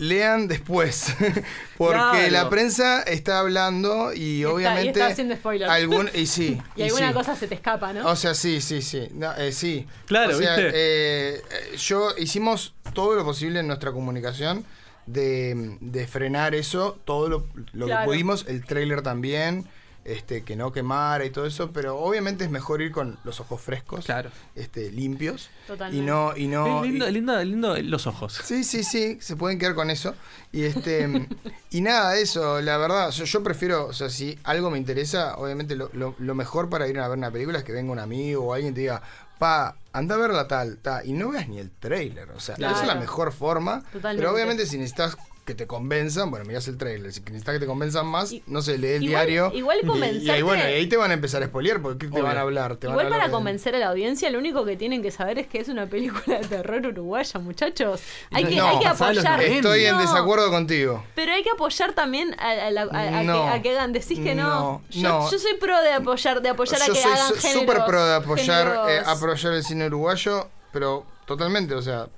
Speaker 12: lean después. Porque
Speaker 9: Claro.
Speaker 12: la prensa está hablando y,
Speaker 9: Y está- y
Speaker 12: obviamente.
Speaker 9: está haciendo spoilers.
Speaker 12: algún, y sí.
Speaker 9: Y alguna
Speaker 12: sí.
Speaker 9: cosa se te escapa, ¿no?
Speaker 12: O sea, sí, sí, sí. No, eh, sí.
Speaker 8: Claro,
Speaker 12: O sea,
Speaker 8: ¿viste?
Speaker 12: eh, eh, yo hicimos todo lo posible en nuestra comunicación de, de frenar eso, todo lo, lo
Speaker 9: Claro.
Speaker 12: que pudimos, el trailer también, este, que no quemara y todo eso, pero obviamente es mejor ir con los ojos frescos,
Speaker 8: Claro.
Speaker 12: este, limpios.
Speaker 9: Totalmente.
Speaker 12: Y no, y no.
Speaker 8: lindo,
Speaker 12: y-
Speaker 8: lindo, lindo los ojos.
Speaker 12: Sí, sí, sí, se pueden quedar con eso. Y este y nada, eso, la verdad, o sea, yo prefiero, o sea, si algo me interesa, obviamente lo, lo- lo mejor para ir a ver una película es que venga un amigo o alguien te diga, pa, anda a verla tal, tal, y no veas ni el trailer, o sea,
Speaker 9: Claro.
Speaker 12: esa es la mejor forma.
Speaker 9: Totalmente.
Speaker 12: Pero obviamente si necesitas que te convenzan, bueno, mirás el trailer. Si necesitas que te convenzan más, no sé, lee el
Speaker 9: igual-
Speaker 12: diario.
Speaker 9: igual
Speaker 12: y- y, ahí, bueno, y ahí te van a empezar a spoilear, porque ¿qué te
Speaker 8: Obvio.
Speaker 12: van a hablar? Te van
Speaker 9: Igual
Speaker 12: a hablar
Speaker 9: para
Speaker 12: de-
Speaker 9: convencer a la audiencia, lo único que tienen que saber es que es una película de terror uruguaya, muchachos. Hay que,
Speaker 12: No,
Speaker 9: hay que apoyar.
Speaker 12: Estoy en desacuerdo contigo.
Speaker 9: Pero hay que apoyar también a, a la- a- a
Speaker 12: No.
Speaker 9: que, a que hagan. Decís que no.
Speaker 12: No,
Speaker 9: yo,
Speaker 12: no.
Speaker 9: yo soy pro de apoyar, de apoyar a
Speaker 12: Yo
Speaker 9: que
Speaker 12: soy
Speaker 9: hagan
Speaker 12: su-
Speaker 9: géneros.
Speaker 12: súper pro de apoyar, eh, apoyar el cine uruguayo, pero totalmente, o sea,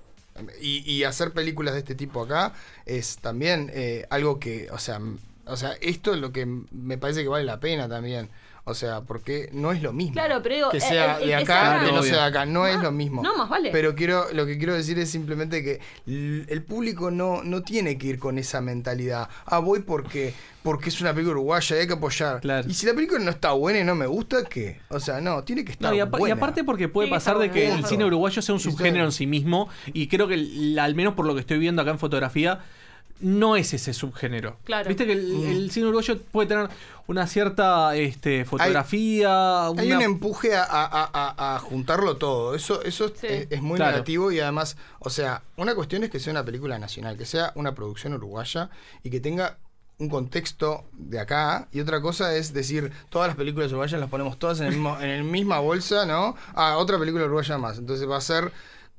Speaker 12: y, y hacer películas de este tipo acá es también eh, algo que, o sea, o sea, esto es lo que me parece que vale la pena también. O sea, porque no es lo mismo.
Speaker 9: Claro, pero digo,
Speaker 12: que
Speaker 9: eh,
Speaker 12: sea
Speaker 9: el- el
Speaker 12: de
Speaker 9: que
Speaker 12: acá que no sea de acá, no es lo mismo.
Speaker 9: no, más vale.
Speaker 12: Pero quiero, lo que quiero decir es simplemente que el público no, no tiene que ir con esa mentalidad. Ah, voy porque, porque es una película uruguaya y hay que apoyar. Y si la película no está buena y no me gusta, ¿qué? O sea, no, tiene que estar
Speaker 8: No, y, apa- y
Speaker 12: buena.
Speaker 8: aparte porque puede
Speaker 12: Tiene
Speaker 8: pasar de que el
Speaker 12: buena.
Speaker 8: cine uruguayo sea un subgénero en sí mismo y creo que el- al menos por lo que estoy viendo acá en fotografía no es ese subgénero.
Speaker 9: Claro.
Speaker 8: Viste que el,
Speaker 12: Mm.
Speaker 8: el cine uruguayo puede tener una cierta este, fotografía,
Speaker 12: Hay
Speaker 8: una-
Speaker 12: un empuje a, a- a- a- a juntarlo todo. Eso, eso es- es, es muy
Speaker 8: Claro.
Speaker 12: negativo y además, o sea, una cuestión es que sea una película nacional, que sea una producción uruguaya y que tenga un contexto de acá y otra cosa es decir todas las películas uruguayas las ponemos todas en el mismo en el misma bolsa no ah otra película uruguaya más entonces va a ser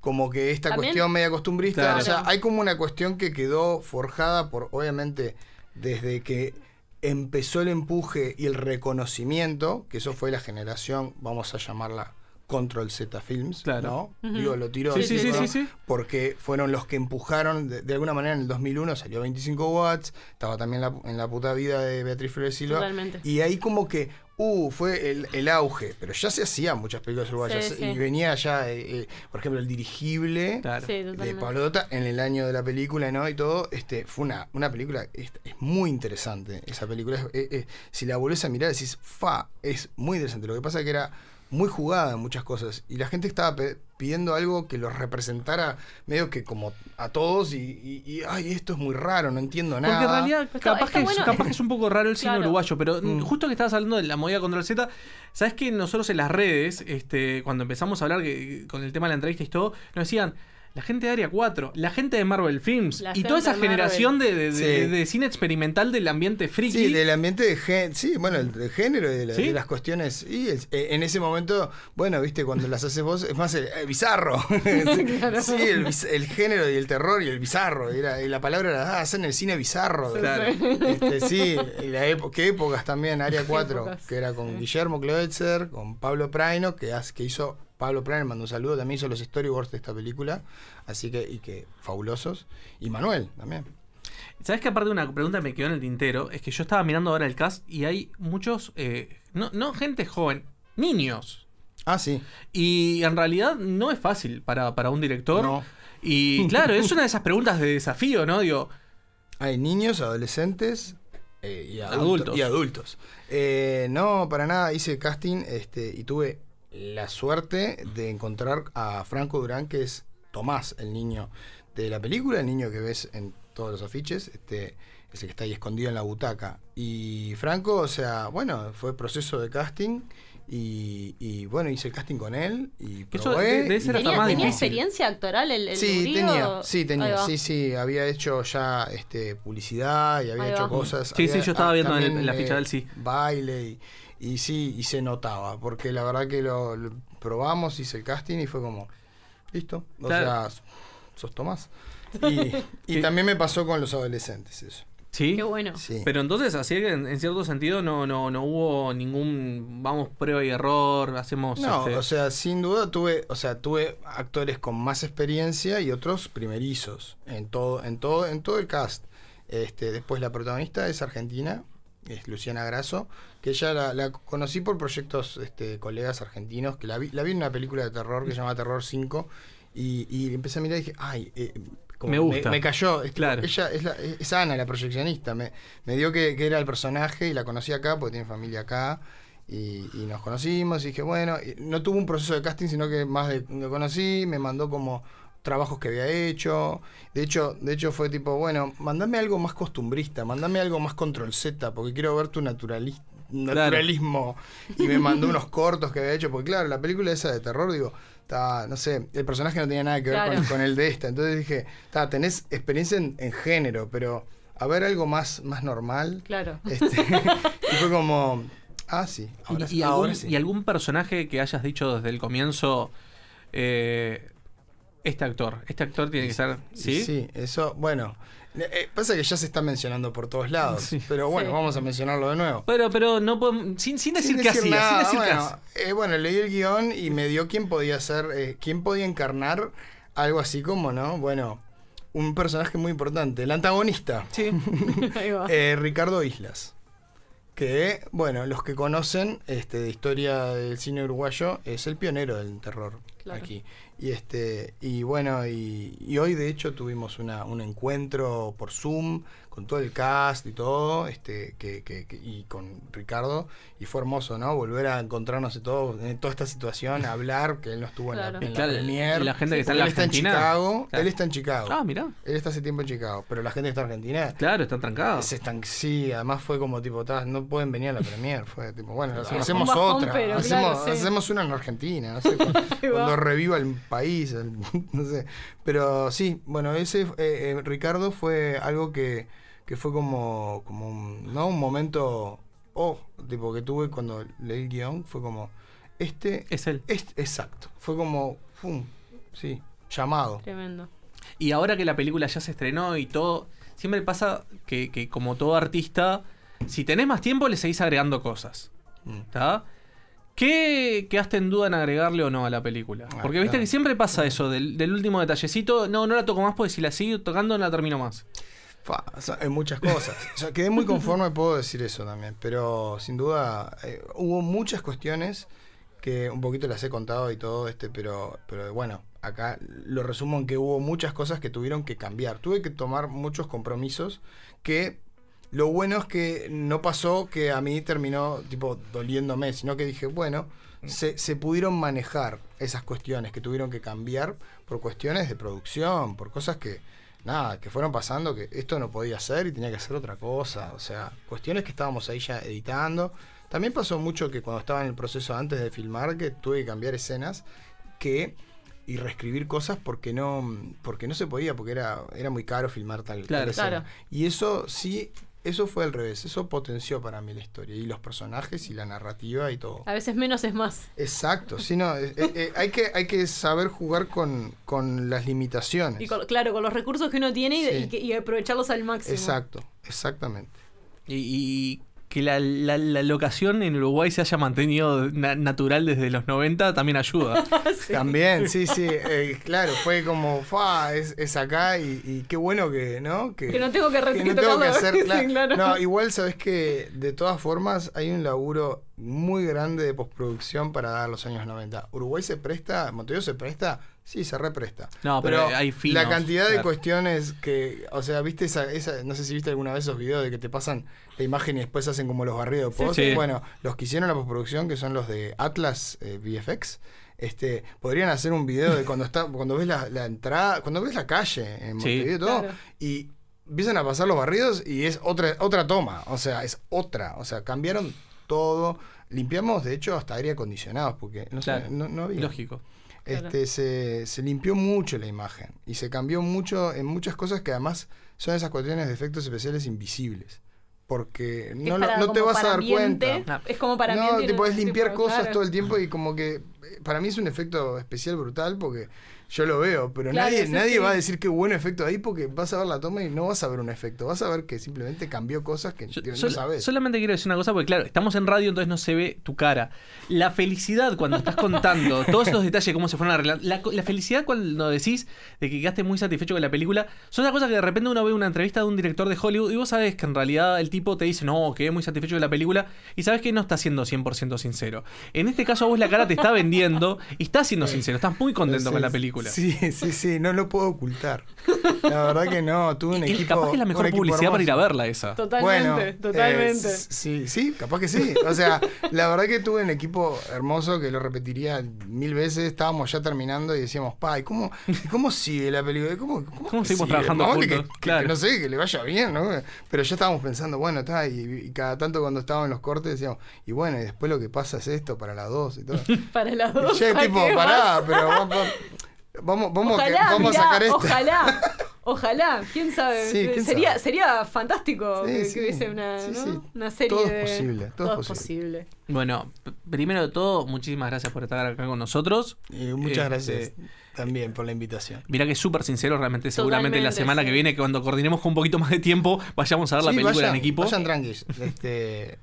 Speaker 12: como que esta
Speaker 9: También-
Speaker 12: cuestión media costumbrista
Speaker 8: Claro.
Speaker 12: o sea hay como una cuestión que quedó forjada por obviamente desde que empezó el empuje y el reconocimiento, que eso fue la generación, vamos a llamarla Control Z Films,
Speaker 8: Claro.
Speaker 12: ¿no? Digo, lo tiro
Speaker 8: Sí,
Speaker 12: así,
Speaker 8: sí, sí,
Speaker 12: ¿no?
Speaker 8: sí, sí.
Speaker 12: porque fueron los que empujaron, de, de alguna manera en el 2001 salió 25 watts, estaba también la- en la puta vida de Beatriz Flores Silva,
Speaker 9: Totalmente.
Speaker 12: y ahí como que, uh, fue el, el auge, pero ya se hacían muchas películas uruguayas,
Speaker 9: Sí, sí.
Speaker 12: y venía ya, eh, eh, por ejemplo, el dirigible
Speaker 9: Sí,
Speaker 12: de. Pablo Dota en el año de la película, ¿no? Y todo, este, fue una, una película, es, es muy interesante esa película. es- es- es- si la volvés a mirar, decís, fa, es muy interesante. Lo que pasa es que era muy jugada en muchas cosas. Y la gente estaba pidiendo algo que los representara medio que como a todos y, y- y, ay, esto es muy raro, no entiendo nada.
Speaker 8: Porque en realidad capaz,
Speaker 9: está
Speaker 8: que,
Speaker 9: bueno.
Speaker 8: es, capaz que es un poco raro el cine
Speaker 9: Claro.
Speaker 8: uruguayo, pero
Speaker 12: Mm.
Speaker 8: justo que estabas hablando de la movida contra Z, ¿sabes que nosotros en las redes, este, cuando empezamos a hablar que, con el tema de la entrevista y todo, nos decían... La gente de Área 4, la gente de Marvel Films
Speaker 9: La
Speaker 8: y toda esa
Speaker 9: de
Speaker 8: generación de, de- de-
Speaker 12: Sí.
Speaker 8: de cine experimental del ambiente friki.
Speaker 12: Sí, del ambiente de género, sí, bueno, el, género y de, la-
Speaker 8: ¿Sí?
Speaker 12: de las cuestiones. Y es- eh, en ese momento, bueno, viste, cuando las haces vos, es más el, el bizarro. sí,
Speaker 9: Claro.
Speaker 12: sí, el, género y el terror y el bizarro. Era, y la palabra era, ah, hacen el cine bizarro.
Speaker 8: Claro.
Speaker 12: Este, sí, y la qué épocas también, Área 4,
Speaker 9: épocas.
Speaker 12: que era con Guillermo Kloetzer, con Pablo Praino, que hizo, Pablo Praino, mandó un saludo, también hizo los storyboards de esta película, así que, y que fabulosos. Y Manuel también.
Speaker 8: ¿Sabes que aparte de una pregunta que me quedó en el tintero? Es que yo estaba mirando ahora el cast y hay muchos, eh, no, no gente joven, niños.
Speaker 12: Ah, sí.
Speaker 8: Y en realidad no es fácil para, para un director.
Speaker 12: No.
Speaker 8: Y claro, es una de esas preguntas de desafío, ¿no? Digo,
Speaker 12: Hay niños, adolescentes eh, y adultos.
Speaker 8: Adultos.
Speaker 12: Y adultos. Eh, no, para nada, hice casting este, y tuve la suerte de encontrar a Franco Durán, que es Tomás, el niño de la película, el niño que ves en todos los afiches, este, ese que está ahí escondido en la butaca. Y Franco, o sea, bueno, fue proceso de casting. Y, y, bueno, hice el casting con él y
Speaker 8: Eso
Speaker 12: probé
Speaker 8: de-
Speaker 12: y-
Speaker 8: hasta
Speaker 9: ¿Tenía,
Speaker 8: más
Speaker 9: tenía experiencia actoral el, el
Speaker 12: Sí, tenía, sí, tenía, sí, sí, había hecho ya este publicidad y había
Speaker 9: Ahí
Speaker 12: hecho
Speaker 9: va.
Speaker 12: cosas.
Speaker 8: Sí, sí, yo estaba
Speaker 12: ah,
Speaker 8: viendo en el-
Speaker 12: también,
Speaker 8: en la ficha
Speaker 12: eh,
Speaker 8: del sí.
Speaker 12: Baile y, y sí, y se notaba, porque la verdad que lo, lo probamos, hice el casting y fue como, listo, o
Speaker 8: Claro.
Speaker 12: sea, sos Tomás. Y, y también me pasó con los adolescentes eso.
Speaker 8: ¿sí?
Speaker 9: Qué bueno.
Speaker 12: Sí.
Speaker 8: Pero entonces, así que en, en cierto sentido no, no, no hubo ningún, vamos, prueba y error, hacemos...
Speaker 12: No,
Speaker 8: este,
Speaker 12: o sea, sin duda tuve, o sea, tuve actores con más experiencia y otros primerizos en todo, en todo, en todo el cast. Este, después la protagonista es argentina, es Luciana Grasso, que ella la, la conocí por proyectos este, colegas argentinos, que la vi, la vi en una película de terror que se llama Terror 5, y, y empecé a mirar y dije, ay, eh, como
Speaker 8: Me gusta.
Speaker 12: Me, cayó. es tipo,
Speaker 8: Claro.
Speaker 12: Ella es, la- es Ana, la proyeccionista. Me, me dio que, que era el personaje y la conocí acá porque tiene familia acá. Y, y nos conocimos y dije, bueno, no tuvo un proceso de casting, sino que más de lo conocí, me mandó como trabajos que había hecho. De hecho, de hecho fue tipo, bueno, mandame algo más costumbrista, mandame algo más control Z, porque quiero ver tu naturali- naturalismo. Y me mandó unos cortos que había hecho, porque claro, la película esa de terror, digo, estaba, no sé, el personaje no tenía nada que ver
Speaker 9: Claro.
Speaker 12: con, con el de esta. Entonces dije, "Ta, tenés experiencia en, en género, pero a ver algo más, más normal.
Speaker 9: Claro.
Speaker 12: Este, y fue como, ah, sí. Ahora,
Speaker 8: ¿Y, y
Speaker 12: ahora
Speaker 8: algún,
Speaker 12: sí.
Speaker 8: y algún personaje que hayas dicho desde el comienzo, eh, este actor, este actor tiene que ser, ¿sí?
Speaker 12: Sí, eso, bueno. eh, pasa que ya se está mencionando por todos lados. Pero bueno,
Speaker 8: Sí.
Speaker 12: vamos a mencionarlo de nuevo.
Speaker 8: Pero, pero no podemos- sin, sin decir qué hacía, sin decir
Speaker 12: bueno, eh, bueno, leí el guion y me dio quién podía ser, eh, quién podía encarnar algo así como, ¿no? Bueno, un personaje muy importante, el antagonista.
Speaker 8: Sí.
Speaker 9: Ahí va.
Speaker 12: Eh, Ricardo Islas. Que, bueno, los que conocen este, de historia del cine uruguayo, es el pionero del terror
Speaker 9: Claro.
Speaker 12: aquí. Y este, y bueno, y, hoy de hecho tuvimos una, un encuentro por Zoom con todo el cast y todo, este, que, que- que- y con Ricardo, y fue hermoso, ¿no? Volver a encontrarnos y todo, en toda esta situación, hablar, que él no estuvo en la, en la
Speaker 8: Claro,
Speaker 12: premier.
Speaker 8: y la gente que está en la
Speaker 12: él está en. Chicago,
Speaker 8: Claro.
Speaker 12: él está en Chicago.
Speaker 8: Ah, mirá.
Speaker 12: Él está hace tiempo en Chicago, pero la gente que está en Argentina.
Speaker 8: Claro, están trancados.
Speaker 12: Se están, sí, además fue como tipo, "Ta, no pueden venir a la premier. Fue tipo, bueno,
Speaker 8: Claro.
Speaker 12: hacemos
Speaker 8: Un bajón,
Speaker 12: otra.
Speaker 8: pero
Speaker 12: hacemos,
Speaker 8: claro, sí.
Speaker 12: hacemos una en Argentina, no sé, cuando, reviva el país, el- no sé. Pero sí, bueno, ese eh, eh, Ricardo fue algo que, que fue como, como un, ¿no? un momento, oh, tipo que tuve cuando leí el guion, fue como, este...
Speaker 8: Es él.
Speaker 12: exacto, fue como, pum, sí, llamado.
Speaker 9: Tremendo.
Speaker 8: Y ahora que la película ya se estrenó y todo, siempre pasa que, que como todo artista, si tenés más tiempo le seguís agregando cosas.
Speaker 12: Mm.
Speaker 8: ¿Está? ¿Qué quedaste en duda en agregarle o no a la película?
Speaker 12: Ah,
Speaker 8: Porque viste
Speaker 12: claro.
Speaker 8: que siempre pasa eso, del, del último detallecito, no, no la toco más porque si la sigo tocando no la termino más.
Speaker 12: En muchas cosas. O sea, quedé muy conforme, puedo decir eso también. Pero sin duda eh, hubo muchas cuestiones que un poquito las he contado y todo, este, pero, pero bueno, acá lo resumo en que hubo muchas cosas que tuvieron que cambiar. Tuve que tomar muchos compromisos que lo bueno es que no pasó que a mí terminó tipo doliéndome, sino que dije, bueno, se, se pudieron manejar esas cuestiones que tuvieron que cambiar por cuestiones de producción, por cosas que, nada, que fueron pasando, que esto no podía ser y tenía que hacer otra cosa. O sea, cuestiones que estábamos ahí ya editando. También pasó mucho que cuando estaba en el proceso antes de filmar, que tuve que cambiar escenas que y reescribir cosas porque no porque no se podía porque era era muy caro filmar tal, tal
Speaker 8: Claro.
Speaker 12: escena.
Speaker 9: Claro.
Speaker 12: y eso sí eso fue al revés eso potenció para mí la historia y los personajes y la narrativa y todo
Speaker 9: A veces menos es más.
Speaker 12: exacto sí no eh, eh, eh, hay que hay que saber jugar con, con las limitaciones
Speaker 9: Y con- claro, con los recursos que uno tiene y,
Speaker 12: Sí.
Speaker 9: y que- y aprovecharlos al máximo.
Speaker 12: exacto exactamente
Speaker 8: Y, y que la, la- la locación en Uruguay se haya mantenido na- natural desde los 90 también ayuda.
Speaker 12: También, sí, sí, eh, claro, fue como, fa, es, es acá y, y qué bueno que, ¿no?
Speaker 9: Que no tengo que
Speaker 12: que
Speaker 9: repetir
Speaker 12: no tengo que hacer,
Speaker 9: Sí,
Speaker 12: claro. No, igual sabes que de todas formas hay un laburo muy grande de postproducción para dar los años 90. Uruguay se presta, Montevideo se presta, sí, se represta.
Speaker 8: No, pero hay finos,
Speaker 12: La cantidad de
Speaker 8: claro.
Speaker 12: cuestiones que, o sea, viste esa, esa, no sé si viste alguna vez esos videos de que te pasan la imagen y después hacen como los barridos de
Speaker 8: Sí,
Speaker 12: post.
Speaker 8: sí.
Speaker 12: Bueno, los que hicieron la postproducción, que son los de Atlas eh, VFX, este, podrían hacer un video de cuando está, cuando ves la, la entrada, cuando ves la calle en
Speaker 8: Sí.
Speaker 12: Montevideo y todo,
Speaker 9: Claro.
Speaker 12: y empiezan a pasar los barridos y es otra, otra toma, o sea, es otra, o sea, cambiaron todo, limpiamos de hecho hasta aire acondicionados, porque no, sé,
Speaker 8: Claro,
Speaker 12: no, no había.
Speaker 8: Lógico.
Speaker 12: Este, se, se limpió mucho la imagen y se cambió mucho en muchas cosas que además son esas cuestiones de efectos especiales invisibles. Porque
Speaker 9: Es
Speaker 12: no,
Speaker 9: para-
Speaker 12: no te vas a dar
Speaker 9: ambiente,
Speaker 12: cuenta.
Speaker 9: Es como para
Speaker 12: no,
Speaker 9: tipo,
Speaker 12: limpiar cosas
Speaker 9: claro.
Speaker 12: todo el tiempo y como que eh, para mí es un efecto especial brutal porque yo lo veo, pero
Speaker 9: Claro,
Speaker 12: nadie, nadie
Speaker 9: sí.
Speaker 12: va a decir qué buen efecto ahí porque vas a ver la toma y no vas a ver un efecto, vas a ver que simplemente cambió cosas que no
Speaker 8: Sol-
Speaker 12: sabes.
Speaker 8: Solamente quiero decir una cosa, porque claro, estamos en radio, entonces no se ve tu cara. La felicidad cuando estás contando todos esos detalles, cómo se fueron arreglando. La, la felicidad cuando decís de que quedaste muy satisfecho con la película, son las cosas que de repente uno ve una entrevista de un director de Hollywood y vos sabes que en realidad el tipo te dice, no, quedé muy satisfecho con la película y sabes que no está siendo 100% sincero. En este caso, a vos la cara te está vendiendo y estás siendo sincero, estás muy contento con la película.
Speaker 12: Sí, sí, sí, no lo puedo ocultar. La verdad que no, tuve un
Speaker 8: Y
Speaker 12: equipo.
Speaker 8: capaz que es la mejor publicidad para ir a verla esa.
Speaker 9: Totalmente,
Speaker 12: Bueno,
Speaker 9: totalmente.
Speaker 12: eh, sí, sí, capaz que sí. O sea, la verdad que tuve un equipo hermoso que lo repetiría mil veces. Estábamos ya terminando y decíamos, pa, ¿y cómo, y cómo sigue la película? ¿Cómo, cómo,
Speaker 8: ¿Cómo
Speaker 12: que
Speaker 8: seguimos
Speaker 12: sigue?
Speaker 8: trabajando
Speaker 12: que-
Speaker 8: juntos?
Speaker 12: que- que
Speaker 8: Claro.
Speaker 12: no sé, que le vaya bien, ¿no? Pero ya estábamos pensando, bueno, está, y, y cada tanto cuando estábamos en los cortes decíamos, y bueno, y después lo que pasa es esto para las dos y todo.
Speaker 9: Para las dos.
Speaker 12: Yo tipo,
Speaker 9: ¿qué
Speaker 12: pará, pero vamos, vamos, vamos, a-
Speaker 9: Ojalá,
Speaker 12: vamos
Speaker 9: mirá,
Speaker 12: a sacar esto.
Speaker 9: Ojalá. Ojalá, quién sabe.
Speaker 12: Sí, quién
Speaker 9: sería,
Speaker 12: sabe.
Speaker 9: sería fantástico
Speaker 12: Sí,
Speaker 9: que,
Speaker 12: sí.
Speaker 9: que hubiese una,
Speaker 12: Sí,
Speaker 9: ¿no?
Speaker 12: sí.
Speaker 9: una serie
Speaker 12: Todo es
Speaker 9: de.
Speaker 12: posible, todo es
Speaker 9: posible.
Speaker 8: Bueno, primero de todo, muchísimas gracias por estar acá con nosotros.
Speaker 12: Y muchas
Speaker 8: Este,
Speaker 12: gracias también por la invitación.
Speaker 8: Mirá que es súper sincero, realmente seguramente la semana
Speaker 9: sí.
Speaker 8: que viene, cuando coordinemos con un poquito más de tiempo, vayamos a ver la película
Speaker 12: vayan,
Speaker 8: en equipo.
Speaker 12: Vayan tranquis. Este,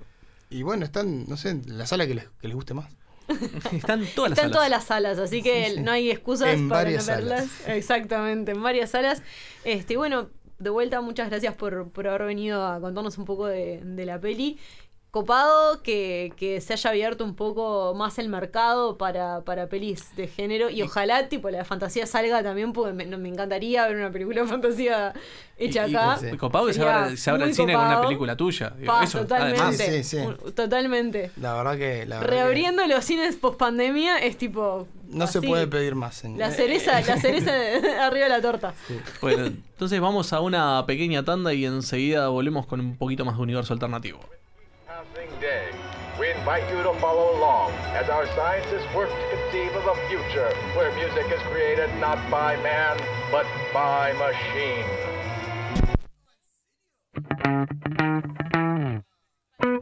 Speaker 12: y bueno, están, no sé, en la sala que les, que les guste más.
Speaker 8: Están todas las
Speaker 9: Está en
Speaker 8: salas.
Speaker 9: todas las salas, así que
Speaker 12: Sí, sí.
Speaker 9: no hay excusas
Speaker 12: En
Speaker 9: para no verlas. Exactamente, en varias salas. Este, bueno, de vuelta, muchas gracias por, por haber venido a contarnos un poco de, de la peli. Copado que, que se haya abierto un poco más el mercado para, para pelis de género y ojalá tipo la de fantasía salga también porque me, me encantaría ver una película de fantasía hecha
Speaker 8: Y-
Speaker 9: acá.
Speaker 8: y copado que se abra, se abra
Speaker 9: muy
Speaker 8: el cine con una película tuya. Digo,
Speaker 9: Pa,
Speaker 8: eso,
Speaker 9: totalmente.
Speaker 8: además.
Speaker 12: Sí, sí.
Speaker 9: Totalmente.
Speaker 12: La verdad que. La verdad que
Speaker 9: Reabriendo los cines post pandemia es tipo.
Speaker 12: no se puede pedir más. en-
Speaker 9: La cereza, la cereza arriba de la torta.
Speaker 8: Bueno, entonces vamos a una pequeña tanda y enseguida volvemos con un poquito más de universo alternativo.
Speaker 14: Day. We invite you to follow along as our scientists work to conceive of a future where music is created not by man, but by machine.
Speaker 6: We're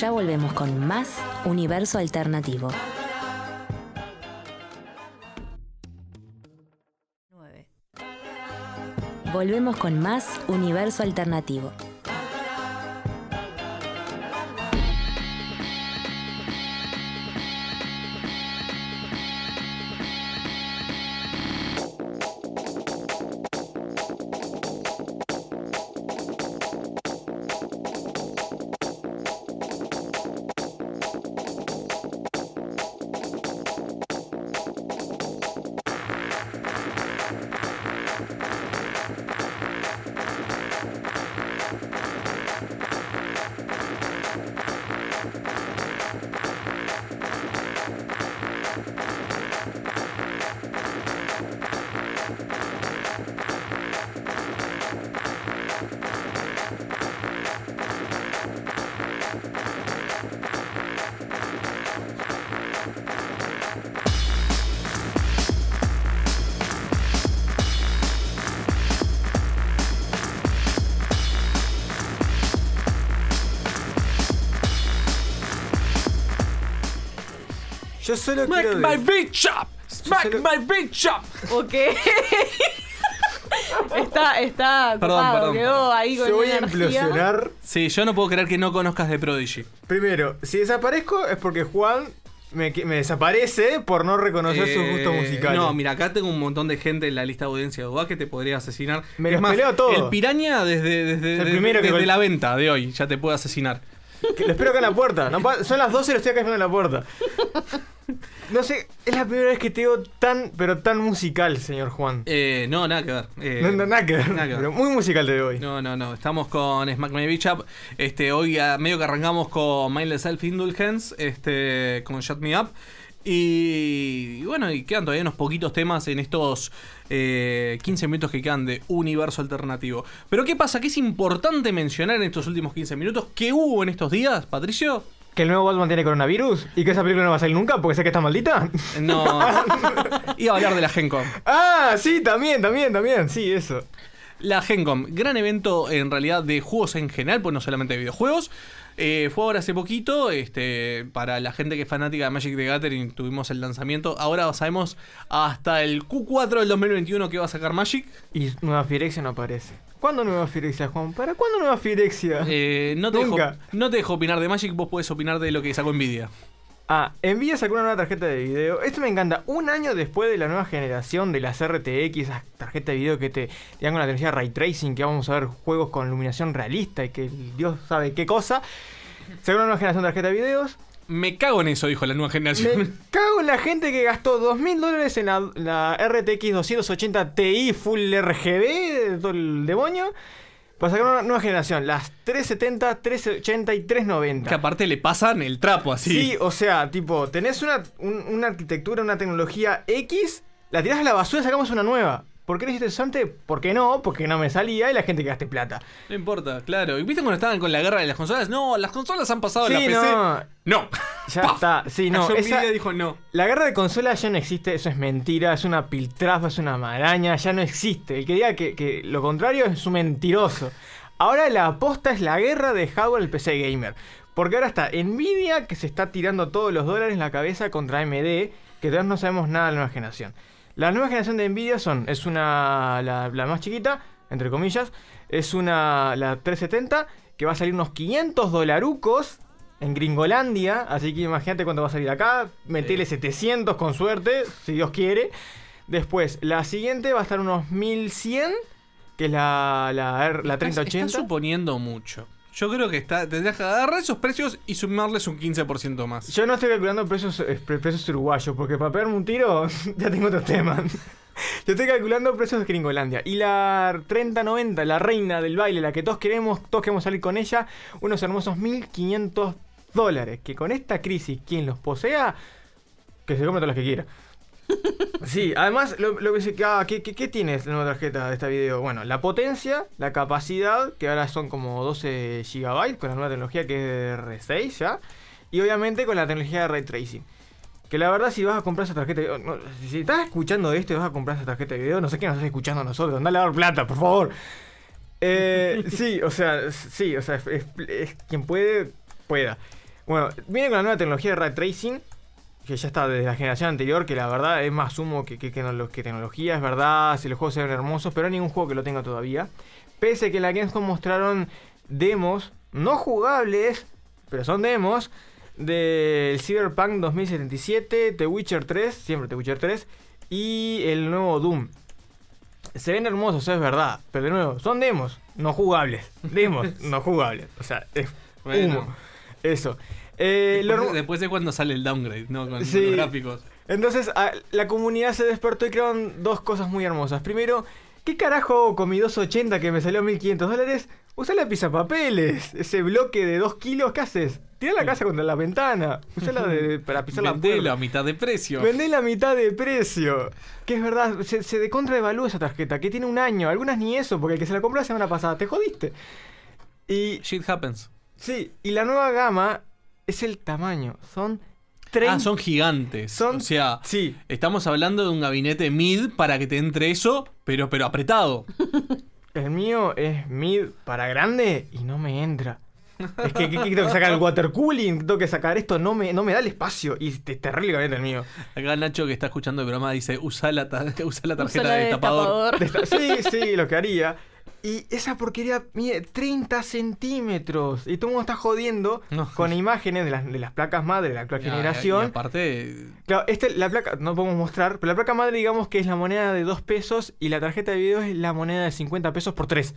Speaker 5: Ya volvemos con más Universo Alternativo. Volvemos con más Universo Alternativo.
Speaker 7: Yo solo
Speaker 8: Smack
Speaker 7: quiero
Speaker 8: my
Speaker 7: de-
Speaker 8: bitch up! Smack my bitch up!
Speaker 9: Ok. está, está
Speaker 8: Perdón,
Speaker 9: copado,
Speaker 8: perdón,
Speaker 9: quedó
Speaker 8: perdón.
Speaker 9: ahí con
Speaker 7: Yo voy a
Speaker 9: energía.
Speaker 7: implosionar.
Speaker 8: Sí, yo no puedo creer que no conozcas de Prodigy.
Speaker 7: Primero, si desaparezco es porque Juan me, me desaparece por no reconocer sus gustos
Speaker 8: Eh,
Speaker 7: musicales.
Speaker 8: No, mira, acá tengo un montón de gente en la lista de audiencia de Uba que te podría asesinar.
Speaker 7: Me los peleo a todos.
Speaker 8: el piraña desde, desde,
Speaker 7: El
Speaker 8: desde-
Speaker 7: primero que
Speaker 8: desde
Speaker 7: gol-
Speaker 8: la venta de hoy ya te puede asesinar.
Speaker 7: Que lo espero acá en la puerta. No pa- son las 12 y lo estoy acá esperando en la puerta. No sé, es la primera vez que te digo tan, pero tan musical, señor Juan.
Speaker 8: Eh, no, nada que ver. Eh,
Speaker 7: No, no, nada que ver,
Speaker 8: nada que ver.
Speaker 7: pero muy musical te de hoy.
Speaker 8: No, no, no. Estamos con Smack My Bitch Up. Este, hoy a medio que arrancamos con Mindless Self Indulgence, este, con Shut Me Up. Y, y bueno, y quedan todavía unos poquitos temas en estos eh, 15 minutos que quedan de universo alternativo. Pero ¿qué pasa? ¿Qué es importante mencionar en estos últimos 15 minutos? ¿Qué hubo en estos días, Patricio?
Speaker 7: ¿Que el nuevo Batman tiene coronavirus? ¿Y que esa película no va a salir nunca porque sé que está maldita?
Speaker 8: No. Iba a hablar de la Gencom.
Speaker 7: ah, sí, también, también, también. Sí, eso.
Speaker 8: La Gencom, gran evento en realidad de juegos en general, pues no solamente de videojuegos. Eh, fue ahora hace poquito, este, para la gente que es fanática de Magic the Gathering, tuvimos el lanzamiento. Ahora sabemos hasta el Q4 del 2021 que va a sacar Magic.
Speaker 7: Y nueva Firexia no aparece. ¿Cuándo nueva Firexia, Juan? ¿Para cuándo nueva Firexia?
Speaker 8: Eh, no, te dejo,
Speaker 7: Nunca.
Speaker 8: no te dejo opinar de Magic, vos podés opinar de lo que sacó Nvidia.
Speaker 7: Ah, Nvidia sacó una nueva tarjeta de video. Esto me encanta. Un año después de la nueva generación de las RTX, esas tarjetas de video que te, te dan con la tecnología Ray Tracing, que vamos a ver juegos con iluminación realista y que Dios sabe qué cosa. Sacaron una nueva generación de tarjeta de videos.
Speaker 8: Me cago en eso, dijo la nueva generación.
Speaker 7: Me cago en la gente que gastó 2.000 dólares en la, la RTX 280 Ti Full RGB, todo el demonio, para sacar una nueva generación. Las 370, 380 y 390.
Speaker 8: Que aparte le pasan el trapo así.
Speaker 7: Sí, o sea, tipo, tenés una, un- una arquitectura, una tecnología X, la tirás a la basura y sacamos una nueva. ¿Por qué no es interesante? ¿Por qué no? Porque no me salía y la gente gaste plata.
Speaker 8: No importa, claro. ¿Y viste cuando estaban con la guerra de las consolas? No, las consolas han pasado a la
Speaker 7: Sí,
Speaker 8: PC.
Speaker 7: no.
Speaker 8: No.
Speaker 7: Ya está. Sí, no. Esa-
Speaker 8: dijo no.
Speaker 7: La guerra de consolas ya no existe, eso es mentira, es una piltrafa, es una maraña, ya no existe. El que diga que, que lo contrario es un mentiroso. Ahora la aposta es la guerra de hardware del PC gamer. Porque ahora está Nvidia que se está tirando todos los dólares en la cabeza contra AMD, que todavía no sabemos nada de la nueva generación. La nueva generación de Nvidia son, es una, la, la más chiquita, entre comillas, es una, la 370, que va a salir unos 500 dolarucos en Gringolandia, así que imagínate cuánto va a salir acá, metele 700 con suerte, si Dios quiere. Después, la siguiente va a estar unos 1100, que es la, la, la
Speaker 8: Estás,
Speaker 7: 3080.
Speaker 8: estás suponiendo mucho. Yo creo que está, tendrías que agarrar esos precios y sumarles un 15% más.
Speaker 7: Yo no estoy calculando precios, eh, pre- precios uruguayos, porque para pegarme un tiro ya tengo otros temas. Yo estoy calculando precios de Gringolandia. Y la 3090, la reina del baile, la que todos queremos, todos queremos salir con ella, unos hermosos 1500 dólares. Que con esta crisis, quien los posea, que se compre todas las que quiera. Sí, además, lo, lo que se. Ah, ¿qué, qué, qué tienes la nueva tarjeta de esta video? Bueno, la potencia, la capacidad, que ahora son como 12 GB con la nueva tecnología que es R6 ya. Y obviamente con la tecnología de Ray Tracing. Que la verdad, si vas a comprar esa tarjeta de video. no, si- si estás escuchando esto y vas a comprar esa tarjeta de video, no sé qué nos estás escuchando a nosotros. Andale a dar plata, por favor. Eh, sí, o sea, sí, o sea, es, es- es quien puede, pueda. Bueno, viene con la nueva tecnología de Ray Tracing que ya está desde la generación anterior, que la verdad es más humo que, que, que, no- que tecnología, es verdad, si los juegos se ven hermosos, pero ningún juego que lo tenga todavía. Pese a que en la Gamescom mostraron demos, no jugables, pero son demos, del Cyberpunk 2077, The Witcher 3, siempre The Witcher 3, y el nuevo Doom. Se ven hermosos, es verdad, pero de nuevo, son demos, no jugables. Demos, no jugables. O sea, es
Speaker 8: Bueno.
Speaker 7: humo. Eso. Eh, lo
Speaker 8: después, después de cuando sale el downgrade, ¿no? Con
Speaker 7: Sí.
Speaker 8: los gráficos.
Speaker 7: Entonces, a- la comunidad se despertó y crearon dos cosas muy hermosas. Primero, ¿qué carajo con mi 280 que me salió 1500 dólares? Usa la papeles ese bloque de 2 kilos, ¿qué haces? Tira la casa contra la ventana. Usala de, para pisar la puerta.
Speaker 8: a mitad de precio.
Speaker 7: Vendé la mitad de precio. Que es verdad, se, se de contraevalúa esa tarjeta, que tiene un año. Algunas ni eso, porque el que se la compró la semana pasada, te jodiste. Y.
Speaker 8: Shit happens.
Speaker 7: Sí, y la nueva gama es el tamaño. Son 30.
Speaker 8: Ah, son gigantes. o sea,
Speaker 7: sí.
Speaker 8: estamos hablando de un gabinete mid para que te entre eso, pero, pero apretado.
Speaker 7: El mío es mid para grande y no me entra. Es que, que- que tengo que sacar el water cooling, tengo que sacar esto, no me, no me da el espacio. Y es terrible gabinete el mío.
Speaker 8: Acá Nacho que está escuchando el programa dice, usa la, ta- usa la tarjeta
Speaker 9: Usa la
Speaker 8: de
Speaker 9: de
Speaker 8: tapador.
Speaker 7: De esta- Sí, sí, lo que haría. Y esa porquería mide 30 centímetros. Y todo el mundo está jodiendo con imágenes de las, de las placas madre de la actual
Speaker 8: Ya,
Speaker 7: generación.
Speaker 8: y aparte,
Speaker 7: Claro, este, la placa, no podemos mostrar, pero la placa madre digamos que es la moneda de 2 pesos y la tarjeta de video es la moneda de 50 pesos por 3.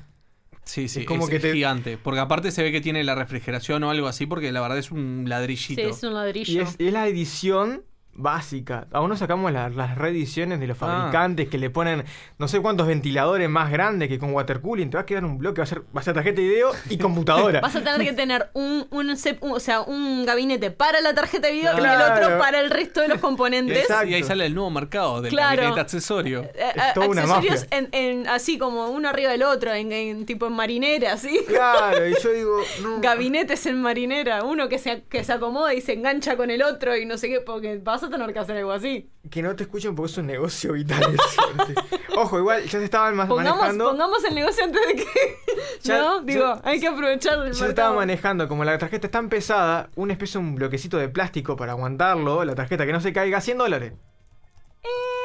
Speaker 8: sí, sí,
Speaker 7: Es como
Speaker 8: es,
Speaker 7: que
Speaker 8: es
Speaker 7: te-
Speaker 8: gigante. Porque aparte se ve que tiene la refrigeración o algo así, porque la verdad es un ladrillito.
Speaker 9: Sí, es un ladrillo.
Speaker 7: Y es, es la edición básica. Aún no sacamos la- las reediciones de los
Speaker 8: Ah.
Speaker 7: fabricantes que le ponen no sé cuántos ventiladores más grandes que con water cooling. Te va a quedar un bloque, va a ser, va a ser tarjeta de video y computadora.
Speaker 9: Vas a tener que tener un, un, o sea, un gabinete para la tarjeta de video y el otro para el resto de los componentes.
Speaker 8: Y ahí sale el nuevo mercado del
Speaker 9: Claro.
Speaker 8: gabinete accesorio.
Speaker 9: Eh, eh, accesorios en, en- así como uno arriba del otro, en, en tipo en marinera, así.
Speaker 7: Claro, y yo digo, no.
Speaker 9: Gabinetes en marinera, uno que se, que se acomoda y se engancha con el otro y no sé qué, porque vas a tener que hacer algo así.
Speaker 7: Que no te escuchen porque es un negocio vital. Ojo, igual ya se estaban más
Speaker 9: Pongamos,
Speaker 7: manejando.
Speaker 9: pongamos el negocio antes de que.
Speaker 7: Ya-
Speaker 9: no, digo,
Speaker 7: ya-
Speaker 9: hay que aprovechar el
Speaker 7: Ya se estaba
Speaker 9: mercado.
Speaker 7: manejando, como la tarjeta es tan pesada, una especie de un bloquecito de plástico para aguantarlo, la tarjeta que no se caiga, 100 dólares.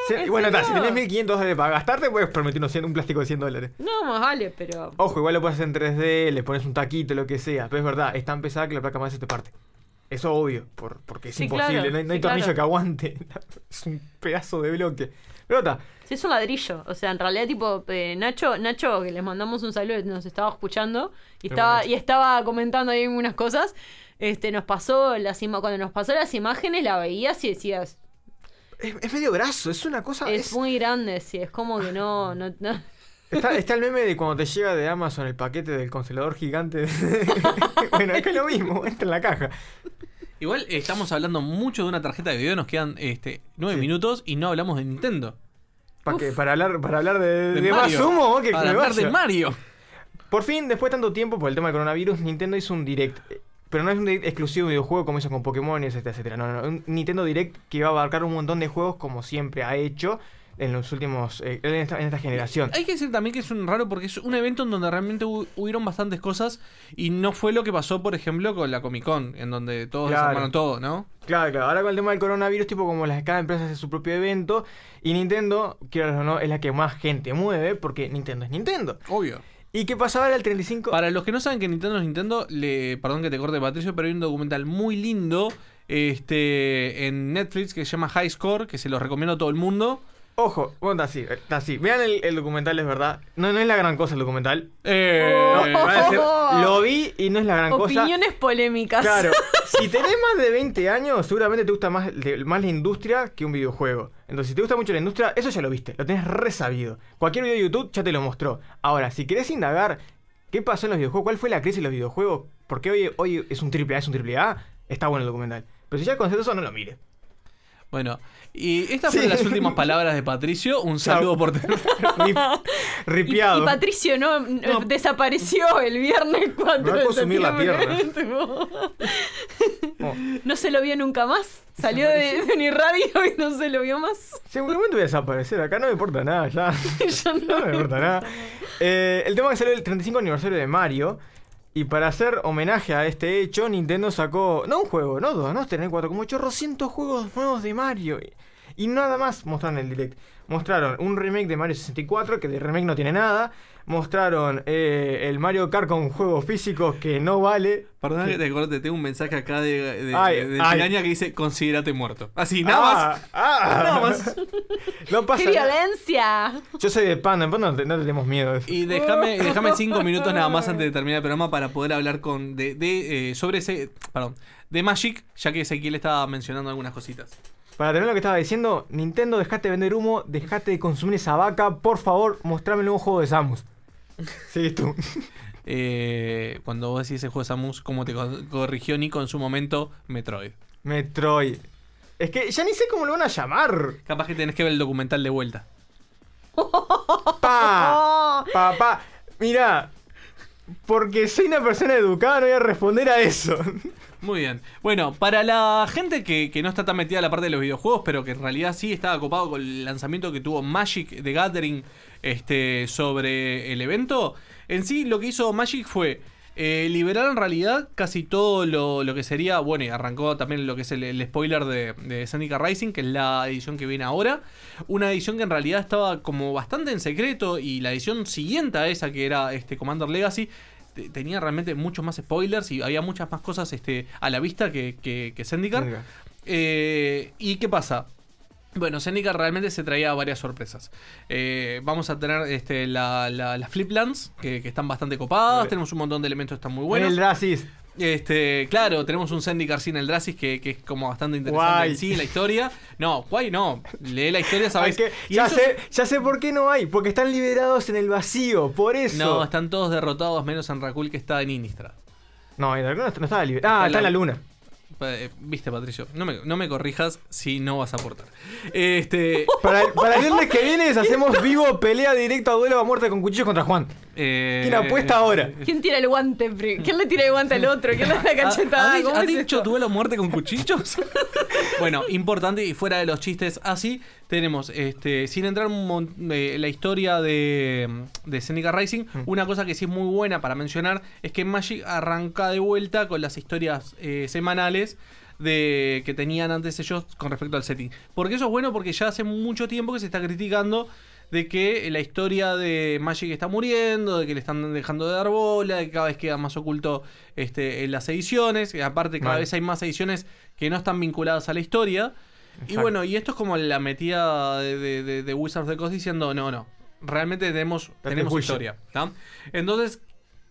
Speaker 9: ¿en
Speaker 7: y bueno, está, si tenés 1500 dólares para gastarte, puedes permitir 100 un plástico de 100 dólares.
Speaker 9: No, más vale, pero.
Speaker 7: Ojo, igual lo puedes hacer en 3D, le pones un taquito, lo que sea. Pero es verdad, es tan pesada que la placa más se te parte. Eso obvio, por, porque es
Speaker 9: Sí,
Speaker 7: imposible,
Speaker 9: claro,
Speaker 7: no hay, no hay
Speaker 9: sí,
Speaker 7: tornillo
Speaker 9: claro.
Speaker 7: que aguante. Es un pedazo de bloque. Pero está,
Speaker 9: Sí, es un ladrillo. O sea, en realidad, tipo, eh, Nacho, Nacho, que les mandamos un saludo, nos estaba escuchando y estaba, y estaba comentando ahí unas cosas. Este, nos pasó las cuando nos pasó las imágenes, la veías y decías.
Speaker 7: Es, es medio graso, es una cosa.
Speaker 9: Es,
Speaker 7: es-
Speaker 9: muy grande, sí, es como que no. no, no-
Speaker 7: Está, está el meme de cuando te llega de Amazon el paquete del congelador gigante. bueno, es que es lo mismo, entra en la caja.
Speaker 8: Igual eh, estamos hablando mucho de una tarjeta de video, nos quedan este, nueve minutos y no hablamos de Nintendo.
Speaker 7: ¿Para qué? Para hablar, para hablar de,
Speaker 8: De
Speaker 7: de más
Speaker 8: Mario.
Speaker 7: humo, que
Speaker 8: Para hablar de Mario.
Speaker 7: Por fin, después de tanto tiempo, por el tema del coronavirus, Nintendo hizo un direct. eh, Pero no es un direct exclusivo de videojuego como hizo con Pokémon etcétera, etcétera. No, no. Un Nintendo Direct que va a abarcar un montón de juegos como siempre ha hecho en los últimos. eh, en, esta, en esta generación.
Speaker 8: Hay que decir también que es un raro porque es un evento en donde realmente hu- hubieron bastantes cosas y no fue lo que pasó, por ejemplo, con la Comic Con, en donde todos
Speaker 7: Claro.
Speaker 8: desarmaron todo, ¿no?
Speaker 7: Claro, claro. Ahora con el tema del coronavirus, tipo como las cada empresa hace su propio evento. Y Nintendo, quiero o no, es la que más gente mueve porque Nintendo es Nintendo.
Speaker 8: Obvio.
Speaker 7: ¿Y qué pasaba ahora el 35?
Speaker 8: Para los que no saben que Nintendo es Nintendo, le, perdón que te corte Patricio, pero hay un documental muy lindo este, en Netflix que se llama High Score, que se los recomiendo a todo el mundo.
Speaker 7: Ojo, bueno, está así, está así. Vean el, el documental, es verdad. No, no es la gran cosa el documental.
Speaker 8: Eh,
Speaker 7: No, van a decir, lo vi y no es la gran cosa.
Speaker 9: Opiniones polémicas.
Speaker 7: Claro, si tenés más de 20 años, seguramente te gusta más, de- más la industria que un videojuego. Entonces, si te gusta mucho la industria, eso ya lo viste, lo tenés resabido. Cualquier video de YouTube ya te lo mostró. Ahora, si querés indagar qué pasó en los videojuegos, cuál fue la crisis de los videojuegos, por qué hoy, hoy es un triple A, es un triple A, está bueno el documental. Pero si ya conoces eso, no lo mires.
Speaker 8: Bueno, y estas
Speaker 7: Sí.
Speaker 8: fueron las últimas palabras de Patricio. Un saludo por
Speaker 9: Y,
Speaker 7: Ripiado.
Speaker 9: y Patricio no, eh, desapareció el viernes 4
Speaker 7: Me va a
Speaker 9: de
Speaker 7: consumir la
Speaker 9: septiembre. Tipo, no se lo vio nunca más. Salió de, de Uniradio y no se lo vio más.
Speaker 7: Seguramente voy a desaparecer. Acá no me importa nada, ya. no me importa nada. Eh, el tema que salió el 35 aniversario de Mario. Y para hacer homenaje a este hecho, Nintendo sacó, no un juego, no dos, no tres, cuatro, como 800 juegos nuevos de Mario. Y, nada más mostraron el direct. Mostraron un remake de Mario 64, que de remake no tiene nada. Mostraron eh, el Mario Kart con juegos físicos que no vale.
Speaker 8: Perdón que te corte, tengo un mensaje acá de, de,
Speaker 7: Ay,
Speaker 8: de- de
Speaker 7: ay.
Speaker 8: Piraña que dice: Considérate muerto. Así, nada
Speaker 7: Ah,
Speaker 8: más.
Speaker 7: ah.
Speaker 8: Nada más.
Speaker 7: No pasa
Speaker 9: ¡Qué
Speaker 7: nada.
Speaker 9: violencia!
Speaker 7: Yo soy de Panda, en Panda no tenemos miedo.
Speaker 8: Y déjame, déjame cinco minutos nada más antes de terminar el programa para poder hablar con de, de, eh, sobre ese, perdón, de Magic, ya que Ezequiel estaba mencionando algunas cositas.
Speaker 7: Para terminar lo que estaba diciendo, Nintendo, dejate de vender humo, dejate de consumir esa vaca, por favor, mostrame el nuevo juego de Samus. Sí, tú.
Speaker 8: Eh, cuando vos decís ese juego de Samus, como te co- corrigió Nico en su momento, Metroid.
Speaker 7: Metroid. Es que ya ni sé cómo lo van a llamar.
Speaker 8: Capaz que tenés que ver el documental de vuelta.
Speaker 7: Pa, pa, pa. Mira, porque soy una persona educada, no voy a responder a eso.
Speaker 8: Muy bien. Bueno, para la gente que, que no está tan metida en la parte de los videojuegos, pero que en realidad sí estaba copado con el lanzamiento que tuvo Magic The Gathering este, sobre el evento, en sí lo que hizo Magic fue eh, liberar en realidad casi todo lo, lo que sería, bueno, y arrancó también lo que es el, el spoiler de, de Rising, que es la edición que viene ahora. Una edición que en realidad estaba como bastante en secreto y la edición siguiente a esa, que era este Commander Legacy, te- tenía realmente muchos más spoilers y había muchas más cosas este, a la vista que, que, que Zendikar.
Speaker 7: Zendikar.
Speaker 8: Eh, ¿Y qué pasa? Bueno, Zendikar realmente se traía varias sorpresas. Eh, vamos a tener este, la- la- las Fliplands, que, que están bastante copadas. Tenemos un montón de elementos que están muy buenos.
Speaker 7: El Dracis.
Speaker 8: Este, claro, tenemos un Zendikar sin el Dracis que, que es como bastante interesante
Speaker 7: Guay.
Speaker 8: en sí, la historia. No, guay no. Lee la historia, sabes.
Speaker 7: Que- ya, sé, ya sé por qué no hay, porque están liberados en el vacío, por eso.
Speaker 8: No, están todos derrotados menos en Rakul que está en Innistrad.
Speaker 7: No, luna no estaba liberado. Ah, está en la luna.
Speaker 8: Eh, Viste, Patricio, no me, no me corrijas si no vas a aportar. Este.
Speaker 7: Para para el viernes que viene hacemos vivo pelea directo a duelo a muerte con cuchillos contra Juan.
Speaker 8: Eh,
Speaker 7: ¿Quién apuesta ahora?
Speaker 9: ¿Quién tira el guante? ¿Quién le tira el guante al otro? ¿Quién le da la cachetada?
Speaker 8: ¿Ha, ha,
Speaker 9: ¿Cómo
Speaker 8: ha
Speaker 9: es
Speaker 8: dicho
Speaker 9: esto?
Speaker 8: duelo muerte con cuchillos? bueno, importante y fuera de los chistes así, tenemos, este, sin entrar en eh, la historia de, de Zendikar Rising,
Speaker 7: Mm.
Speaker 8: una cosa que sí es muy buena para mencionar es que Magic arranca de vuelta con las historias eh, semanales de que tenían antes ellos con respecto al setting. Porque eso es bueno porque ya hace mucho tiempo que se está criticando de que la historia de Magic está muriendo, de que le están dejando de dar bola, de que cada vez queda más oculto este, en las ediciones, y aparte cada
Speaker 7: Mal.
Speaker 8: vez hay más ediciones que no están vinculadas a la historia. Y bueno, y esto es como la metida de, de, de- de Wizards of the Coast diciendo, no, no, realmente tenemos, tenemos
Speaker 7: bullshit.
Speaker 8: historia. ¿tá? Entonces,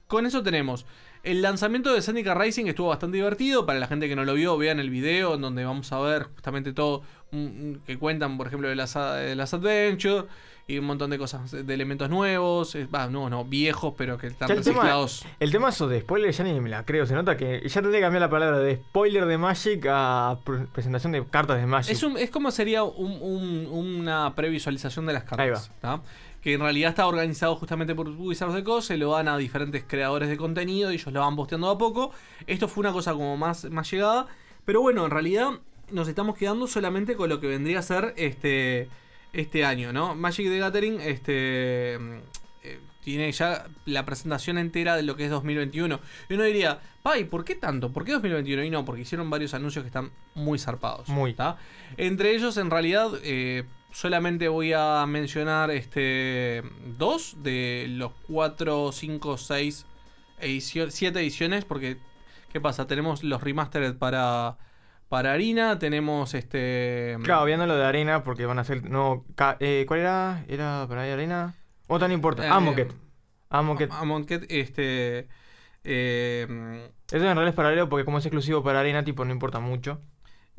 Speaker 8: con eso tenemos El lanzamiento de Zendika Rising estuvo bastante divertido. Para la gente que no lo vio, vean el video en donde vamos a ver justamente todo mm, mm, que cuentan, por ejemplo, de las, de las Adventure y un montón de cosas, de elementos nuevos, eh, va, no, no, viejos, pero que están
Speaker 7: Ya el, tema,
Speaker 8: reciclados.
Speaker 7: el tema eso de spoiler ya ni me la creo. Se nota que ya tendría que cambiar la palabra de spoiler de Magic a pre- presentación de cartas de Magic.
Speaker 8: Es, un- es como sería un- un- una previsualización de las cartas. ¿tá? Que en realidad está organizado justamente por Wizards of the Coast, se lo dan a diferentes creadores de contenido y ellos lo van posteando a poco. Esto fue una cosa como más, más llegada. Pero bueno, en realidad nos estamos quedando solamente con lo que vendría a ser este, este año, ¿no? Magic the Gathering este, eh, tiene ya la presentación entera de lo que es 2021. Y uno diría, Pai, ¿por qué tanto? ¿Por qué 2021? Y no, porque hicieron varios anuncios que están muy zarpados.
Speaker 7: Muy.
Speaker 8: ¿tá? Entre ellos, en realidad, eh, solamente voy a mencionar este dos de los cuatro, cinco, seis, edicio- siete ediciones, porque ¿qué pasa? Tenemos los remastered para para Harina, tenemos este
Speaker 7: Claro, viendo lo de arena porque van a hacer. No, ca- eh, ¿Cuál era? ¿Era para ahí arena? Otra no importa.
Speaker 8: Eh,
Speaker 7: Amonkhet. Amonkhet.
Speaker 8: Amonkhet, este eh,
Speaker 7: Eso en realidad es paralelo porque como es exclusivo para arena, tipo, no importa mucho.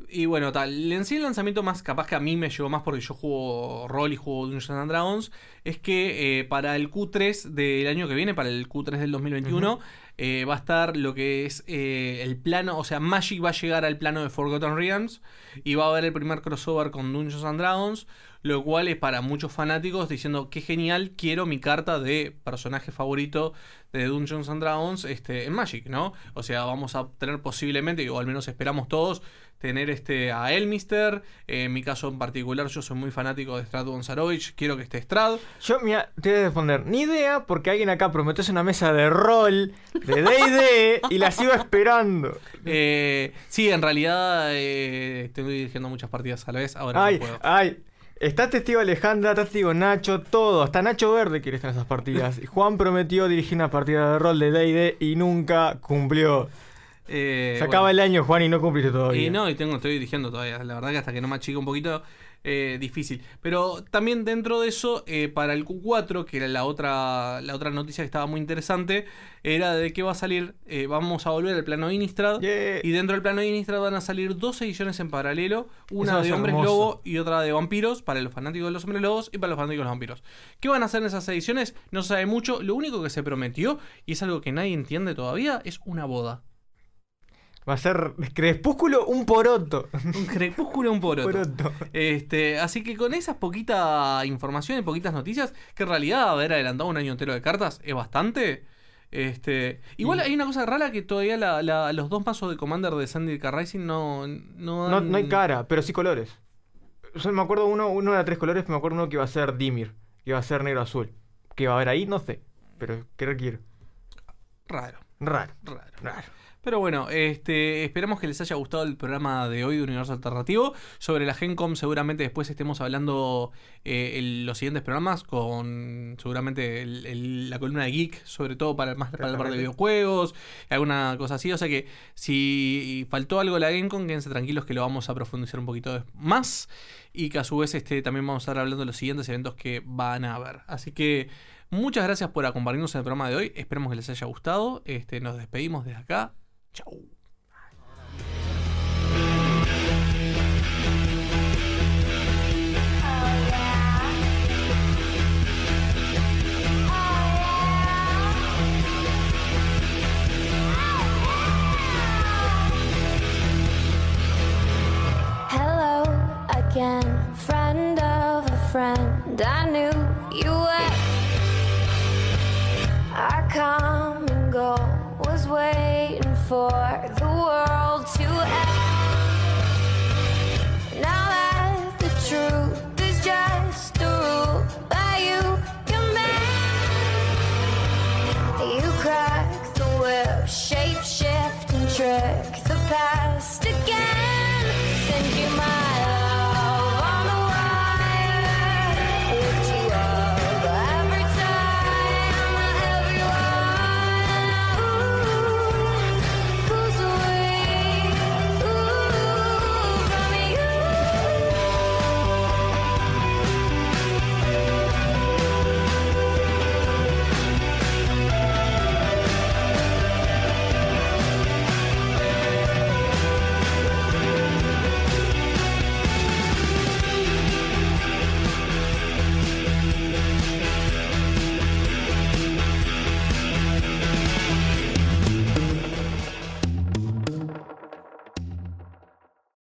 Speaker 8: Y bueno, tal. En sí, el lanzamiento más capaz que a mí me llegó más porque yo juego rol y juego Dungeons and Dragons. Es que eh, para el Q3 del año que viene, para el Q3 del 2021,
Speaker 7: Ujú.
Speaker 8: Eh, va a estar lo que es eh, el plano. O sea, Magic va a llegar al plano de Forgotten Realms. Y va a haber el primer crossover con Dungeons and Dragons. Lo cual es para muchos fanáticos diciendo que genial, quiero mi carta de personaje favorito de Dungeons and Dragons este, en Magic, ¿no? O sea, vamos a tener posiblemente, o al menos esperamos todos, tener este a Elmister. Eh, en mi caso en particular, yo soy muy fanático de Strad Gonzarovich. Quiero que esté Strad.
Speaker 7: Yo, mira, te voy a responder. Ni idea porque alguien acá prometió una mesa de rol, de DD, y la sigo esperando.
Speaker 8: Eh, sí, en realidad eh, estoy dirigiendo muchas partidas a la vez. Ahora
Speaker 7: Ay,
Speaker 8: no puedo.
Speaker 7: ay. Está testigo Alejandra, está testigo Nacho, todo. Hasta Nacho Verde quiere estar en esas partidas. Juan prometió dirigir una partida de rol de DD y nunca cumplió.
Speaker 8: Eh,
Speaker 7: Se acaba
Speaker 8: bueno.
Speaker 7: el año, Juan, y no cumpliste todavía.
Speaker 8: Y no, y tengo, estoy dirigiendo todavía. La verdad que hasta que no me achica un poquito, eh, difícil. Pero también dentro de eso, eh, para el Q4, que era la otra, la otra noticia que estaba muy interesante, era de que va a salir, vamos a volver al plano Innistrad. Y dentro del plano Innistrad van a salir dos ediciones en paralelo, una de hombres
Speaker 7: hermoso.
Speaker 8: lobo y otra de vampiros, para los fanáticos de los hombres lobos y para los fanáticos de los vampiros. ¿Qué van a hacer en esas ediciones? No se sabe mucho. Lo único que se prometió, y es algo que nadie entiende todavía, es una boda.
Speaker 7: Va a ser Crepúsculo un poroto.
Speaker 8: Un crepúsculo un poroto.
Speaker 7: Poroto.
Speaker 8: Este, así que con esas poquita información y poquitas noticias, que en realidad haber adelantado un año entero de cartas es bastante. Este, igual hay una cosa rara que todavía la- la- los dos mazos de Commander de Sandy Rising no, no,
Speaker 7: No,
Speaker 8: han-
Speaker 7: no hay cara, pero sí colores. Yo me acuerdo uno, uno era tres colores, me acuerdo uno que iba a ser Dimir, que iba a ser negro azul. Que iba a haber ahí, no sé. Pero ¿qué quiero?
Speaker 8: Raro.
Speaker 7: Raro.
Speaker 8: Raro. Pero bueno, este, esperamos que les haya gustado el programa de hoy de Universo Alternativo. Sobre la Gencom seguramente después estemos hablando eh, en los siguientes programas con seguramente el- el- la columna de Geek, sobre todo para, más para la parte de videojuegos, alguna cosa así. O sea que si faltó algo de la Gencom, quédense tranquilos que lo vamos a profundizar un poquito más. Y que a su vez este, también vamos a estar hablando de los siguientes eventos que van a haber. Así que muchas gracias por acompañarnos en el programa de hoy. Esperemos que les haya gustado. Este, nos despedimos desde acá. Chau.
Speaker 13: Hello again, friend of a friend. I knew you were. Our common goal was waiting for the world to end. Now that the truth is just a rule that you command, you crack the whip, shape shift and trick the past again. Send you my.